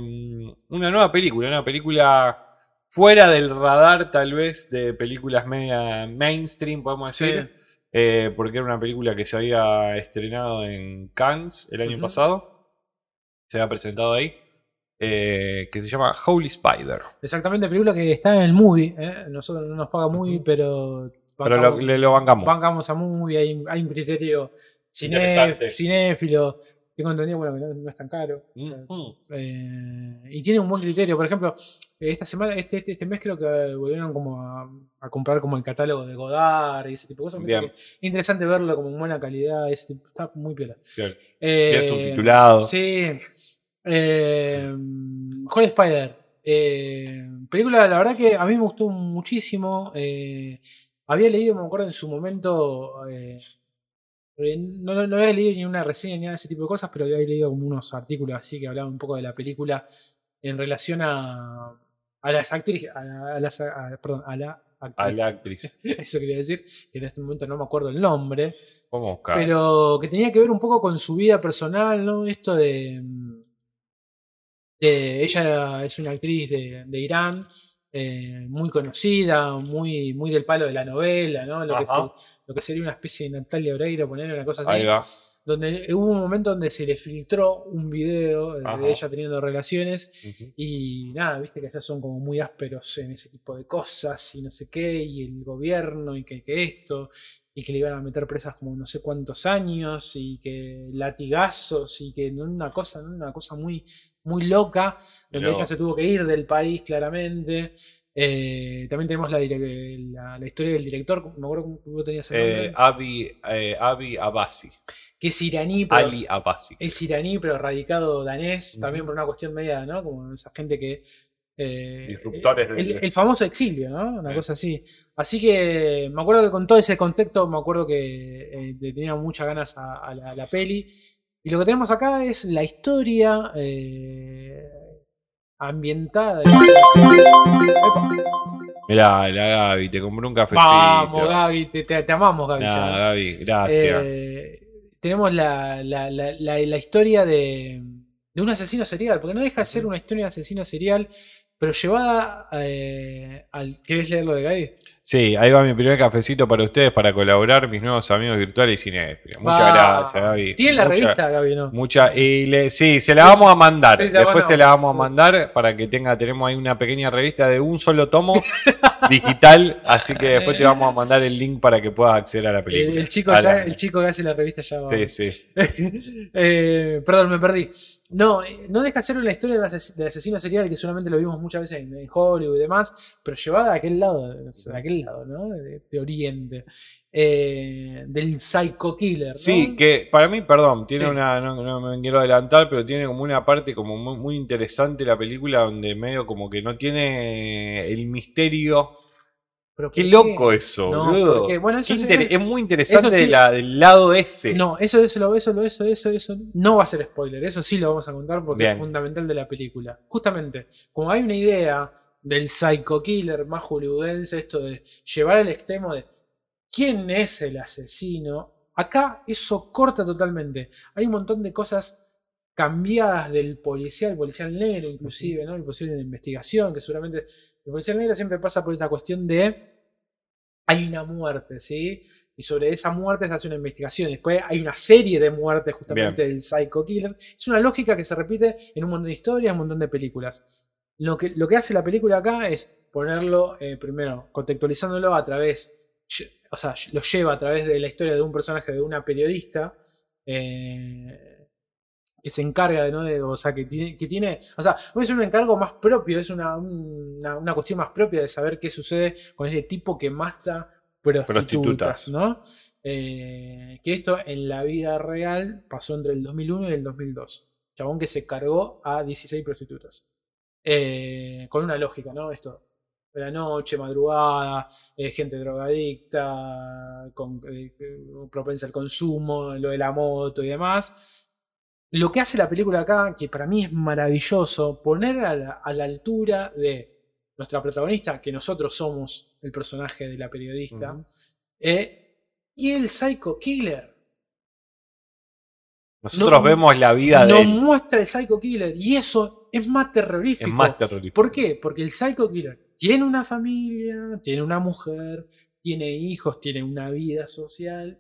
una nueva película, una película fuera del radar tal vez de películas media mainstream, podemos decir. Sí. Eh, porque era una película que se había estrenado en Cannes el año pasado. Se había presentado ahí. eh, que se llama Holy Spider. Exactamente, película que está en el movie. ¿eh? Nosotros no nos paga movie, pero. Pero lo, le lo bancamos. bancamos a movie. Hay, hay un criterio cinéfilo. Tengo entendido bueno, que no, no es tan caro. o sea, Ujú. Eh, y tiene un buen criterio. Por ejemplo, esta semana, este, este, este mes creo que volvieron como a, a comprar como el catálogo de Godard y ese tipo de cosas. Me que es interesante verlo como en buena calidad. ese tipo- está muy piola. Bien. Eh, subtitulado. Sí. Eh, Holy Spider. eh, película, la verdad que a mí me gustó muchísimo. eh, había leído, me acuerdo en su momento. eh, no, no- no había leído ni una reseña ni nada de ese tipo de cosas, pero había leído como unos artículos así que hablaban un poco de la película en relación a, a las actrices. A, la- a las, a- perdón, a la A actriz. la actriz. Eso quería decir, que en este momento no me acuerdo el nombre. Vamos a. Pero que tenía que ver un poco con su vida personal, ¿no? Esto de. mm, de- ella es una actriz de, de Irán, eh, muy conocida, muy, muy del palo de la novela, ¿no? Lo que, se- lo que sería una especie de Natalia Oreiro, poner una cosa así. Ahí va. Donde hubo un momento donde se le filtró un video de ella teniendo relaciones y nada, viste que allá son como muy ásperos en ese tipo de cosas y no sé qué, y el gobierno y que, que esto, y que le iban a meter presas como no sé cuántos años, y que latigazos, y que no una cosa, no una cosa muy, muy loca, donde ella se tuvo que ir del país claramente. Eh, también tenemos la, la, la historia del director, me acuerdo cómo vos tenías el nombre, Eh, Abi, eh, Abi Abasi. que es iraní, pero Ali Abasi. es iraní, pero radicado danés, también por una cuestión media, ¿no? Como esa gente que. eh, Disruptores del- el, el famoso exilio, ¿no? Una cosa así. Así que me acuerdo que con todo ese contexto, me acuerdo que eh, le tenía muchas ganas a, a la, a la peli. Y lo que tenemos acá es la historia eh, ambientada. Epa. Mirá, la Gaby, te compré un cafecito. Vamos, Gaby, te, te- te amamos, Gaby. Nah, ya. Gaby, gracias. Eh, tenemos la, la- la- la- la historia de, de un asesino serial, porque no deja de ser una historia de asesino serial, pero llevada eh, al. ¿Querés leerlo de Gaby? Sí, ahí va mi primer cafecito para ustedes para colaborar, mis nuevos amigos virtuales y cinéfilos. Muchas gracias, Gaby. Tiene la Mucha- revista, Gaby, ¿no? Mucha, y le- sí, se la vamos a mandar. Sí, Después se la vamos a mandar para que tenga, tenemos ahí una pequeña revista de un solo tomo digital, así que después te vamos a mandar el link para que puedas acceder a la película. El, el chico A ya- la- el chico que hace la revista ya va. Sí, sí. Eh, perdón, me perdí. No, eh, no deja ser una historia del, del asesino serial que solamente lo vimos muchas veces en, en Hollywood y demás, pero llevada a aquel lado, o sea, de aquel lado, ¿no? De, de Oriente. Eh, del psycho killer. ¿no? Sí, que para mí, perdón, tiene Sí. una, no, no me quiero adelantar, pero tiene como una parte como muy, muy interesante la película donde medio como que no tiene el misterio. Pero Qué ¿por loco eso, No, boludo. porque, bueno, eso Qué sí- inter- es muy interesante sí- de la- del lado ese. No, eso, eso, lo- eso, lo- eso, eso, eso no va a ser spoiler, eso sí lo vamos a contar porque Bien. es fundamental de la película. Justamente, como hay una idea del psycho killer más hollywoodense, esto de llevar al extremo de quién es el asesino, acá eso corta totalmente. Hay un montón de cosas cambiadas del policial, el policial negro inclusive, ¿no? El policial de investigación, que seguramente el policial negro siempre pasa por esta cuestión de hay una muerte, ¿sí? Y sobre esa muerte se hace una investigación. Después hay una serie de muertes justamente del Psycho Killer. Es una lógica que se repite en un montón de historias, un montón de películas. Lo que, lo que hace la película acá es ponerlo, eh, primero, contextualizándolo a través, o sea, lo lleva a través de la historia de un personaje, de una periodista, eh, que se encarga de, ¿no? de- o sea, que tiene, que tiene, o sea, es un encargo más propio, es una, una, una cuestión más propia de saber qué sucede con ese tipo que mata prostitutas, Prostitutas. ¿no? Eh, que esto en la vida real pasó entre el 2001 y el 2002. Chabón que se cargó a 16 prostitutas. Eh, con una lógica, ¿no? Esto, de la noche, madrugada, eh, gente drogadicta, con, eh, propensa al consumo, lo de la moto y demás. Lo que hace la película acá, que para mí es maravilloso, poner a la, a la altura de nuestra protagonista, que nosotros somos el personaje de la periodista, eh, y el Psycho Killer. Nosotros No- vemos la vida de Nos muestra el Psycho Killer, y eso es más terrorífico. Es más terrorífico. ¿Por qué? Porque el Psycho Killer tiene una familia, tiene una mujer, tiene hijos, tiene una vida social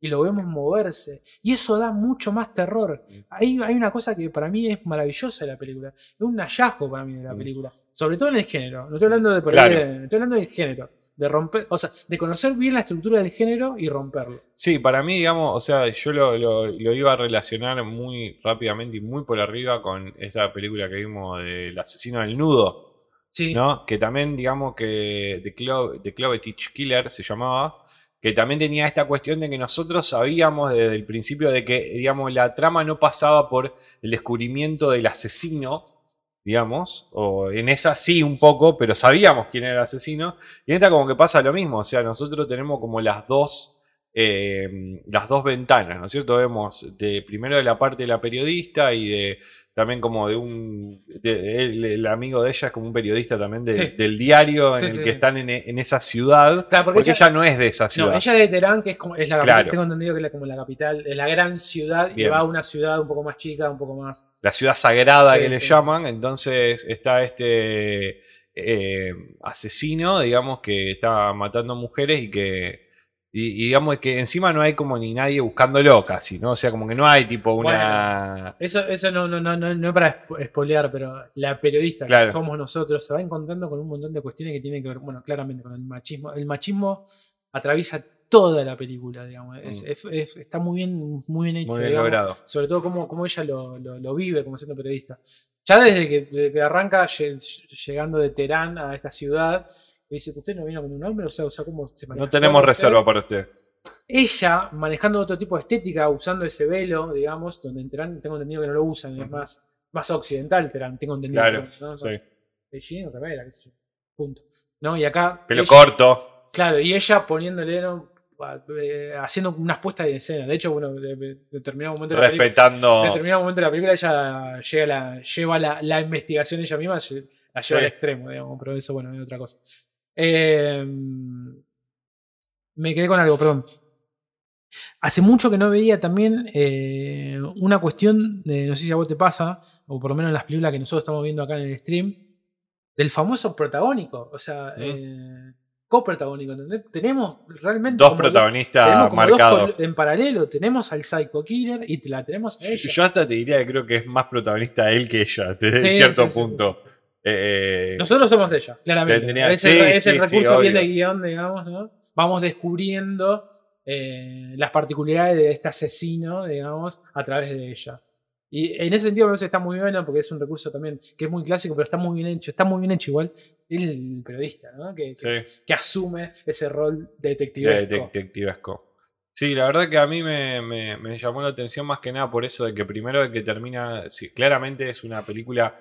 y lo vemos moverse. Y eso da mucho más terror. Hay, hay una cosa que para mí es maravillosa de la película. Es un hallazgo para mí de la película. Sobre todo en el género. No estoy hablando de Claro. de- estoy hablando del género. De romper, o sea, de conocer bien la estructura del género y romperlo. Sí, para mí, digamos, o sea, yo lo, lo- lo iba a relacionar muy rápidamente y muy por arriba con esta película que vimos del asesino del nudo. Sí. ¿no? Que también, digamos, que The, Clo The Clovetich Killer se llamaba. Que también tenía esta cuestión de que nosotros sabíamos desde el principio de que, digamos, la trama no pasaba por el descubrimiento del asesino, digamos, o en esa sí un poco, pero sabíamos quién era el asesino. Y en esta como que pasa lo mismo, o sea, nosotros tenemos como las dos, eh, las dos ventanas, ¿no es cierto? Vemos de, primero de la parte de la periodista y de también como de un, de- el, el amigo de ella es como un periodista también de- Sí. del diario en Sí, el que están en, en esa ciudad, Claro, porque, ella, no es de esa ciudad. No, ella es de Teherán, que es, como, es la capital. Claro. Tengo entendido que es la- como la capital, es la gran ciudad, y Bien. va a una ciudad un poco más chica, un poco más. la ciudad sagrada que le llaman. Entonces está este eh, asesino, digamos, que está matando mujeres y que. Y, y digamos que encima no hay como ni nadie buscándolo casi, ¿no? O sea, como que no hay tipo una. Eso, eso no, no, no, no, no es para spo- spoilear, pero la periodista Claro. que somos nosotros se va encontrando con un montón de cuestiones que tienen que ver, bueno, claramente con el machismo. El machismo atraviesa toda la película, digamos. Es- Mm. es- es- está muy bien, muy bien hecho. Muy bien digamos. logrado. Sobre todo cómo, cómo ella lo, lo- lo vive como siendo periodista. Ya desde que, desde que arranca lle- llegando de Teherán a esta ciudad, dice, ¿usted no vino con un hombre? O sea, o sea, ¿cómo se maneja No tenemos solo usted?". reserva para usted. Ella, manejando otro tipo de estética, usando ese velo, digamos, donde en Teherán tengo entendido que no lo usan, es más, más occidental Teherán, tengo entendido. Claro, ¿no? sí. Beijing o qué sé yo. Punto. ¿No? Y acá. Pelo ella- corto. Claro, y ella poniéndole, ¿no? a- eh, haciendo unas puestas de escena. De hecho, bueno, de, de determinado momento de la película. Respetando. En determinado momento de la película ella llega la, lleva la, la investigación ella misma, la lleva Sí. al extremo, digamos, pero eso, bueno, es otra cosa. Eh, me quedé con algo, perdón. Hace mucho que no veía también eh, una cuestión, de, no sé si a vos te pasa, o por lo menos en las películas que nosotros estamos viendo acá en el stream, del famoso protagónico, o sea, eh, coprotagónico, ¿entendés? Tenemos realmente... Dos protagonistas tenemos como dos marcados. en paralelo, tenemos al Psycho Killer y la tenemos a ella. Yo hasta te diría que creo que es más protagonista él que ella, desde Sí, cierto sí, punto. Eh, Nosotros somos ella, claramente. Es el, sí, es el sí, sí, recurso bien de guion, digamos, ¿no? Vamos descubriendo eh, las particularidades de este asesino, digamos, a través de ella. Y en ese sentido me parece que está muy bueno porque es un recurso también que es muy clásico, pero está muy bien hecho. Está muy bien hecho igual el periodista, ¿no? Que, que- asume ese rol de detectivesco. detectivesco. Sí, la verdad que a mí me, me- me llamó la atención más que nada por eso de que primero de que termina, sí, claramente es una película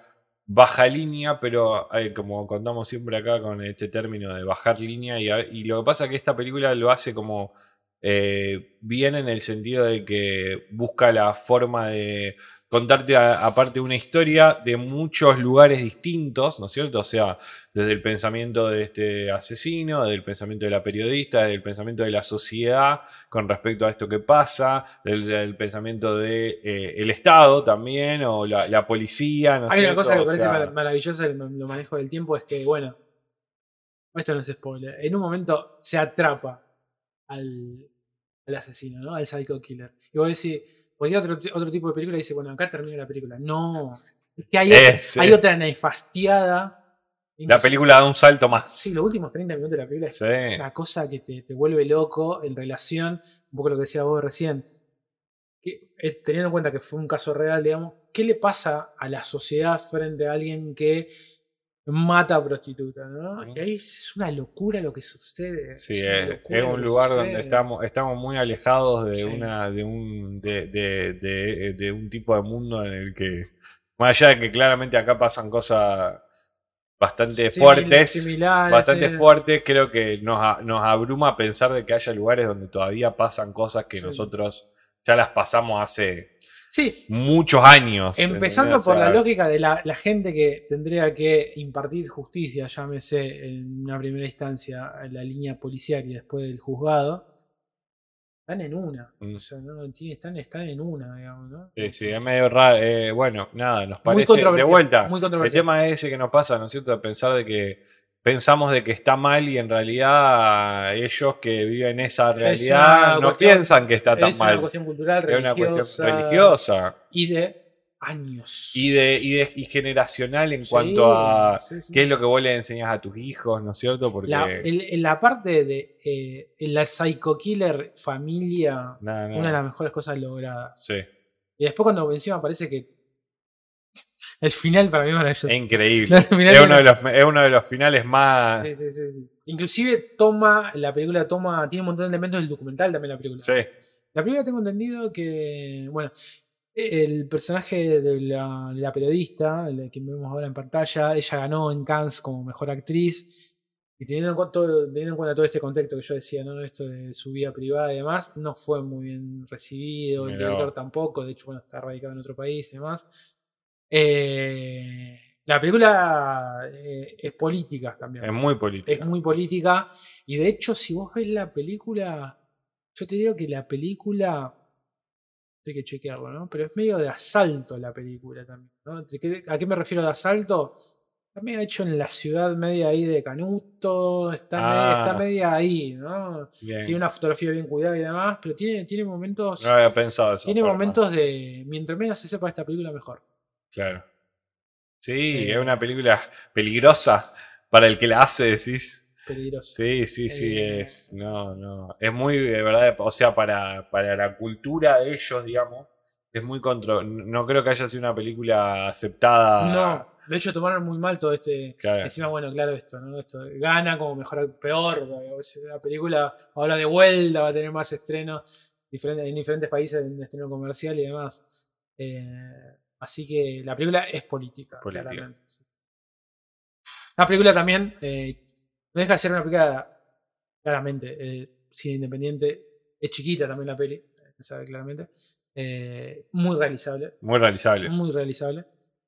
baja línea, pero eh, como contamos siempre acá con este término de bajar línea, y, lo que pasa es que esta película lo hace como eh, bien en el sentido de que busca la forma de contarte aparte una historia de muchos lugares distintos, ¿no es cierto? O sea, desde el pensamiento de este asesino, desde el pensamiento de la periodista, desde el pensamiento de la sociedad con respecto a esto que pasa, desde el pensamiento de eh, el Estado también, o la, la policía. ¿no Hay una cierto? cosa que me O parece sea, maravillosa del lo manejo del tiempo, es que, bueno, esto no es spoiler, en un momento se atrapa al, al asesino, ¿no? Al psycho killer. Y vos decís, cualquier otro, otro tipo de película dice, bueno, acá termina la película. No, es que hay, otra- Ese. hay otra nefastiada. La película da un salto más. Sí, los últimos 30 minutos de la película es Sí. una cosa que te, te vuelve loco en relación, un poco lo que decía vos recién, que, eh, teniendo en cuenta que fue un caso real, digamos, ¿qué le pasa a la sociedad frente a alguien que mata a prostitutas? ¿no? Y ahí es una locura lo que sucede. Sí, es, un lugar donde estamos, estamos muy alejados de Sí. una, de un, de, de- de- de un tipo de mundo en el que, más allá de que claramente acá pasan cosas bastante fuertes, bastante sí. fuertes, creo que nos, nos abruma pensar de que haya lugares donde todavía pasan cosas que nosotros ya las pasamos hace Sí, muchos años. Empezando por la lógica de la, la gente que tendría que impartir justicia, llámese en una primera instancia en la línea policial y después del juzgado, están en una. Mm. O sea, no, están, están en una, digamos, ¿no? Sí, sí, es medio raro. eh, bueno, nada, nos Muy parece. De controversial, vuelta, muy el tema es ese que nos pasa, ¿no es cierto? De pensar de que pensamos de que está mal y en realidad ellos que viven esa realidad no cuestión- piensan que está tan es mal. una cuestión cultural, es una religiosa, cuestión religiosa y de años. y, de, y, de- y generacional en Sí, cuanto a sí, sí. qué es lo que vos le enseñás a tus hijos, ¿no es cierto? Porque La, el- en la parte de eh, la psycho killer familia, una de las mejores cosas logradas. Sí, Y después cuando encima parece que el final para mí es maravilloso. es increíble. El es, uno de los, es uno de los finales más. Sí, sí, sí. Inclusive toma, la película toma, tiene un montón de elementos del documental también la película. Sí, La película tengo entendido que, bueno, el personaje de la, la periodista, la que vemos ahora en pantalla, ella ganó en Cannes como mejor actriz. Y teniendo en, cuenta todo, teniendo en cuenta todo este contexto que yo decía, ¿no? Esto de su vida privada y demás, no fue muy bien recibido, el Mirá director vos. tampoco, de hecho, bueno, está radicado en otro país y demás. Eh, la película eh, es política también es muy político. es muy política. Y de hecho, si vos ves la película, yo te digo que la película, hay que chequearlo, ¿no? Pero es medio de asalto la película también. ¿no? ¿De qué- ¿A qué me refiero de asalto? Está medio hecho en la ciudad media ahí de Canuto, está, media, está Ah. media ahí, ¿no? Bien. Tiene una fotografía bien cuidada y demás, pero tiene, tiene momentos. No había pensado esa tiene forma. momentos de. Mientras menos se sepa esta película, mejor. Claro. Sí, Eh, es una película peligrosa para el que la hace, decís. Peligroso. Sí, sí, sí, Eh, es. No, no. Es muy, de verdad, o sea, para, para la cultura de ellos, digamos, es muy contro. No creo que haya sido una película aceptada. No, de hecho tomaron muy mal todo este. Claro. Encima, bueno, claro, esto, ¿no? Esto gana como mejor, peor. La película ahora de vuelta va a tener más estrenos en diferentes países en estreno comercial y demás. Eh, así que la película es política. Política. sí. La película también eh, no deja de ser una película, claramente, eh, cine independiente. Es chiquita también la peli, se sabe claramente. Eh, muy realizable Muy realizable. muy realizable.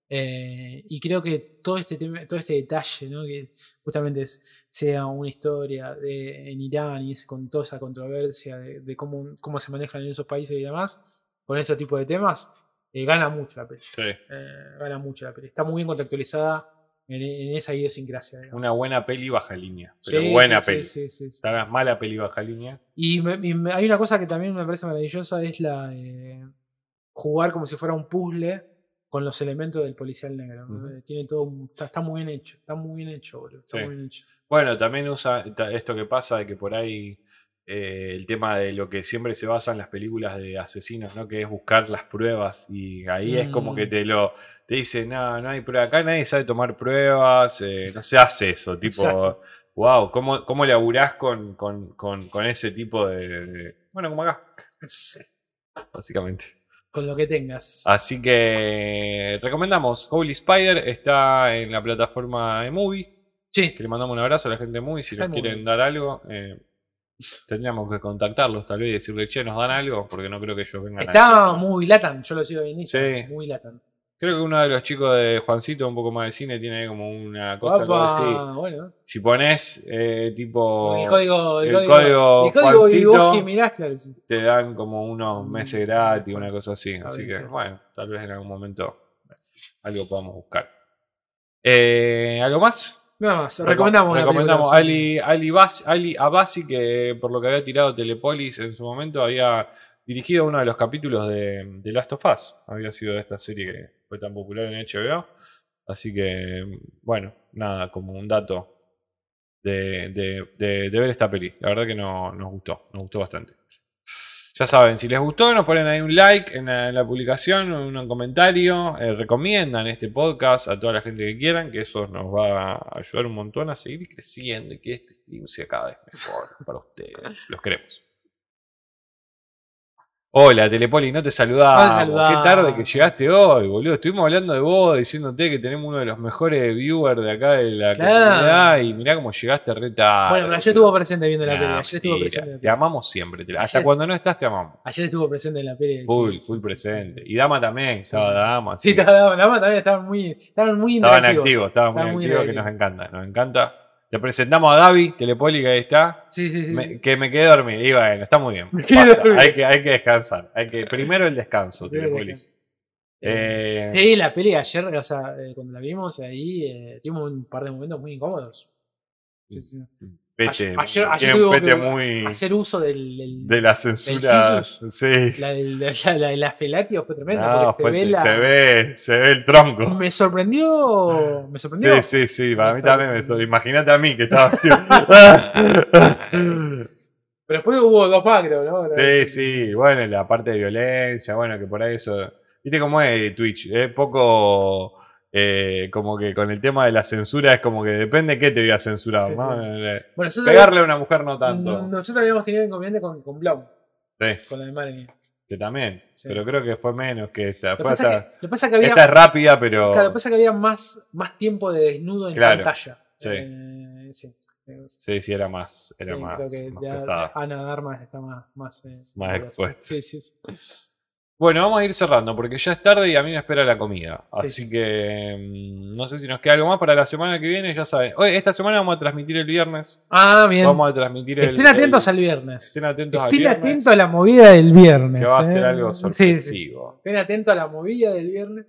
Eh, y creo que todo este tema, todo este detalle, ¿no? que justamente es- sea una historia de, en Irán y es con toda esa controversia de, de cómo, cómo se manejan en esos países y demás, con ese tipo de temas, eh, gana mucho la peli. Sí. Eh, gana mucho la peli. Está muy bien contextualizada en, en esa idiosincrasia. digamos. Una buena peli baja línea. Pero Sí, buena sí, peli. sí, sí, vez mala peli baja línea. Y, me- y me- hay una cosa que también me parece maravillosa, es la de jugar como si fuera un puzzle con los elementos del policial negro. Eh, Tiene todo, está, está muy bien hecho, está muy bien hecho, boludo. Está muy bien hecho. Bueno, también usa esto que pasa de que por ahí eh, el tema de lo que siempre se basa en las películas de asesinos, ¿no? Que es buscar las pruebas y ahí es como que Mm. te lo te dice, no, no hay pruebas, acá nadie sabe tomar pruebas, eh, no se hace eso, tipo, Exacto. wow, ¿cómo, cómo laburás con, con, con, con ese tipo de, de- Bueno, como acá, básicamente. Con lo que tengas. Así que recomendamos Holy Spider, está en la plataforma de Movie. Sí. Que le mandamos un abrazo a la gente de Movie. Si nos en quieren dar algo, eh, tendríamos que contactarlos tal vez y decirle, che, nos dan algo, porque no creo que ellos vengan a Está muy latan, yo lo sigo viendo. Sí. Muy latan. Creo que uno de los chicos de Juancito, un poco más de cine, tiene como una cosa. Opa, bueno. Si pones eh, tipo El código, el el código, código el código Juancito, Ibuki, mirás, claro, sí. te dan como unos meses gratis, una cosa así. Está Así bien, que, bueno, tal vez en algún momento algo podamos buscar. Eh, ¿Algo más? Nada más, Reco- recomendamos recomendamos. Ali, Ali, Bas- Ali Abasi, que por lo que había tirado Telepolis en su momento, había dirigido uno de los capítulos de, de Last of Us. Había sido de esta serie que fue tan popular en HBO. Así que, bueno, nada, como un dato de, de- de- de ver esta peli. La verdad que no, nos gustó, nos gustó bastante. Ya saben, si les gustó, nos ponen ahí un like en la, publicación, un comentario, eh, recomiendan este podcast a toda la gente que quieran, que eso nos va a ayudar un montón a seguir creciendo y que este stream sea cada vez mejor para ustedes. Los queremos. Hola, Telepoli, no te saludamos. No te saludamos. Qué tarde que llegaste hoy, boludo. Estuvimos hablando de vos, diciéndote que tenemos uno de los mejores viewers de acá de la Claro. comunidad y mirá cómo llegaste re tarde. Bueno, pero ayer estuvo presente viendo la Nah, peli. Ayer estuvo presente. Te amamos siempre. te- Hasta Ayer- cuando no estás, te amamos. Ayer estuvo presente en la peli. Full, full presente. Y Dama también, estaba Dama. Sí, estaba, la también estaban muy, estaban muy estaban activos, estaban muy activos, que nos encanta, nos encanta. Le presentamos a Gaby, Telepoli, que ahí está. Sí, sí, sí. Me- que me quedé dormido. Y bueno, está muy bien. Me. Hay, que, hay que descansar. Hay que, primero el descanso, Telepolis. Eh, Sí, la peli de ayer, o sea, eh, cuando la vimos ahí, eh, tuvimos un par de momentos muy incómodos. Sí, sí. Pete, ayer, ayer un pete que muy hacer uso del, del- de la censura. del Sí. la, la, la, la felatio fue tremenda. No, porque se, ve la- se ve, se ve el tronco. Me sorprendió. Me sorprendió. Sí, sí, sí, para mí también me sorprendió. Imagínate a mí que estaba. Pero después hubo dos creo, ¿no? sí, sí, bueno, la parte de violencia, bueno, que por ahí eso. Viste cómo es Twitch, es poco. Eh, como que con el tema de la censura es como que depende qué te voy a censurar. Sí, ¿no? sí. Eh, Bueno, nosotros Pegarle a una mujer no tanto. Mm, Nosotros habíamos tenido inconveniente con, con Blom, Sí, con la de Marini. que también. Pero creo que fue menos que esta. Lo pasa que, lo pasa que había. esta es rápida, pero. Claro, lo que pasa que había más, más tiempo de desnudo en Claro, pantalla. sí. Eh, sí. Sí, sí, era más. Era más, creo que más de-. Ana Darmas está más, más, eh, Más expuesta. Sí, sí. Bueno, vamos a ir cerrando porque ya es tarde y a mí me espera la comida. Sí, Así sí, que mm, no sé si nos queda algo más para la semana que viene, ya saben. Hoy, esta semana vamos a transmitir el viernes. Ah, bien. Vamos a transmitir el. Estén atentos el- al viernes. Estén atentos al Estén viernes. atentos a la movida del viernes. Que va a ser eh. algo sorpresivo. Estén atentos a la movida del viernes.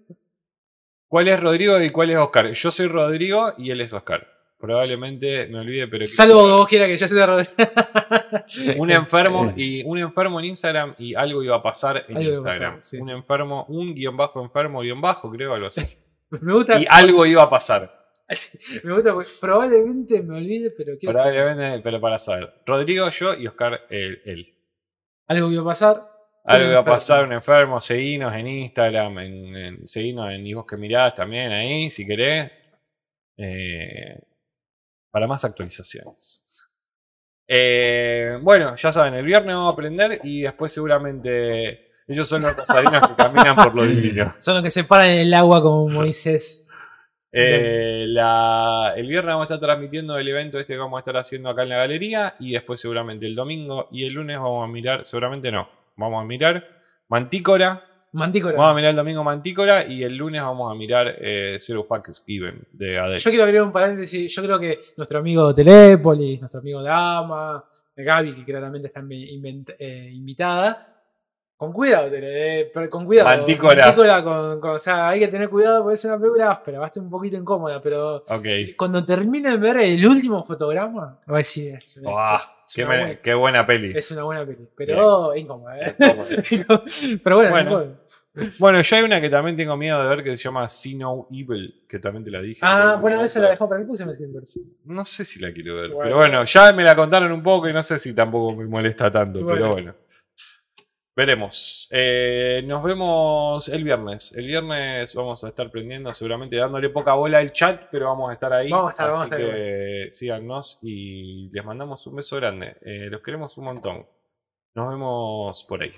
¿Cuál es Rodrigo y cuál es Oscar? Yo soy Rodrigo y él es Oscar. Probablemente me olvide, pero. Salvo que vos quieras que yo sea Rodrigo. un enfermo y un enfermo en Instagram y algo iba a pasar en Algo Instagram. pasar, sí. Un enfermo, un guion bajo enfermo, guion bajo, creo, algo así. Me gusta. y algo iba a pasar. Me gusta porque probablemente me olvide, pero quiero saber. Probablemente, pero para saber. Rodrigo, yo y Oscar, él. él. Algo iba a pasar. Algo Un iba a enfermo. pasar, un enfermo, seguinos en Instagram, en, en- seguinos en Y vos que mirás también ahí, si querés. Eh, para más actualizaciones. Eh, bueno, ya saben, el viernes vamos a aprender y después seguramente ellos son los rosarinos que caminan por lo divino. Son los que se paran en el agua como Moisés. Eh, la- el viernes vamos a estar transmitiendo el evento este que vamos a estar haciendo acá en la galería y después seguramente el domingo y el lunes vamos a mirar, seguramente no, vamos a mirar Mantícora. Mantícora. Vamos a mirar el domingo Mantícora y el lunes vamos a mirar eh, Zero Fucks Given de Adele. Yo quiero abrir un paréntesis. Yo creo que nuestro amigo Telépolis, nuestro amigo Dama, Gaby, que claramente está eh, invitada. Con cuidado, Tele, eh, con cuidado. Mantícora. Mantícora con, con- o sea, hay que tener cuidado porque es una película áspera, va a estar un poquito incómoda, pero cuando termine de ver el último fotograma, va a decir, es, es- Buah, es qué, buena, qué buena peli. es una buena peli, pero incómoda. ¿eh? Incómoda. pero bueno, Bueno. Bueno, yo hay una que también tengo miedo de ver que se llama See No Evil, que también te la dije. Ah, bueno, esa la dejó para el puse. No sé si la quiero ver, Bueno. pero bueno, ya me la contaron un poco y no sé si tampoco me molesta tanto, Bueno. pero bueno. Veremos. Eh, nos vemos el viernes. El viernes vamos a estar prendiendo, seguramente dándole poca bola al chat, pero vamos a estar ahí. Vamos a estar, vamos a estar que síganos y les mandamos un beso grande. Eh, los queremos un montón. Nos vemos por ahí.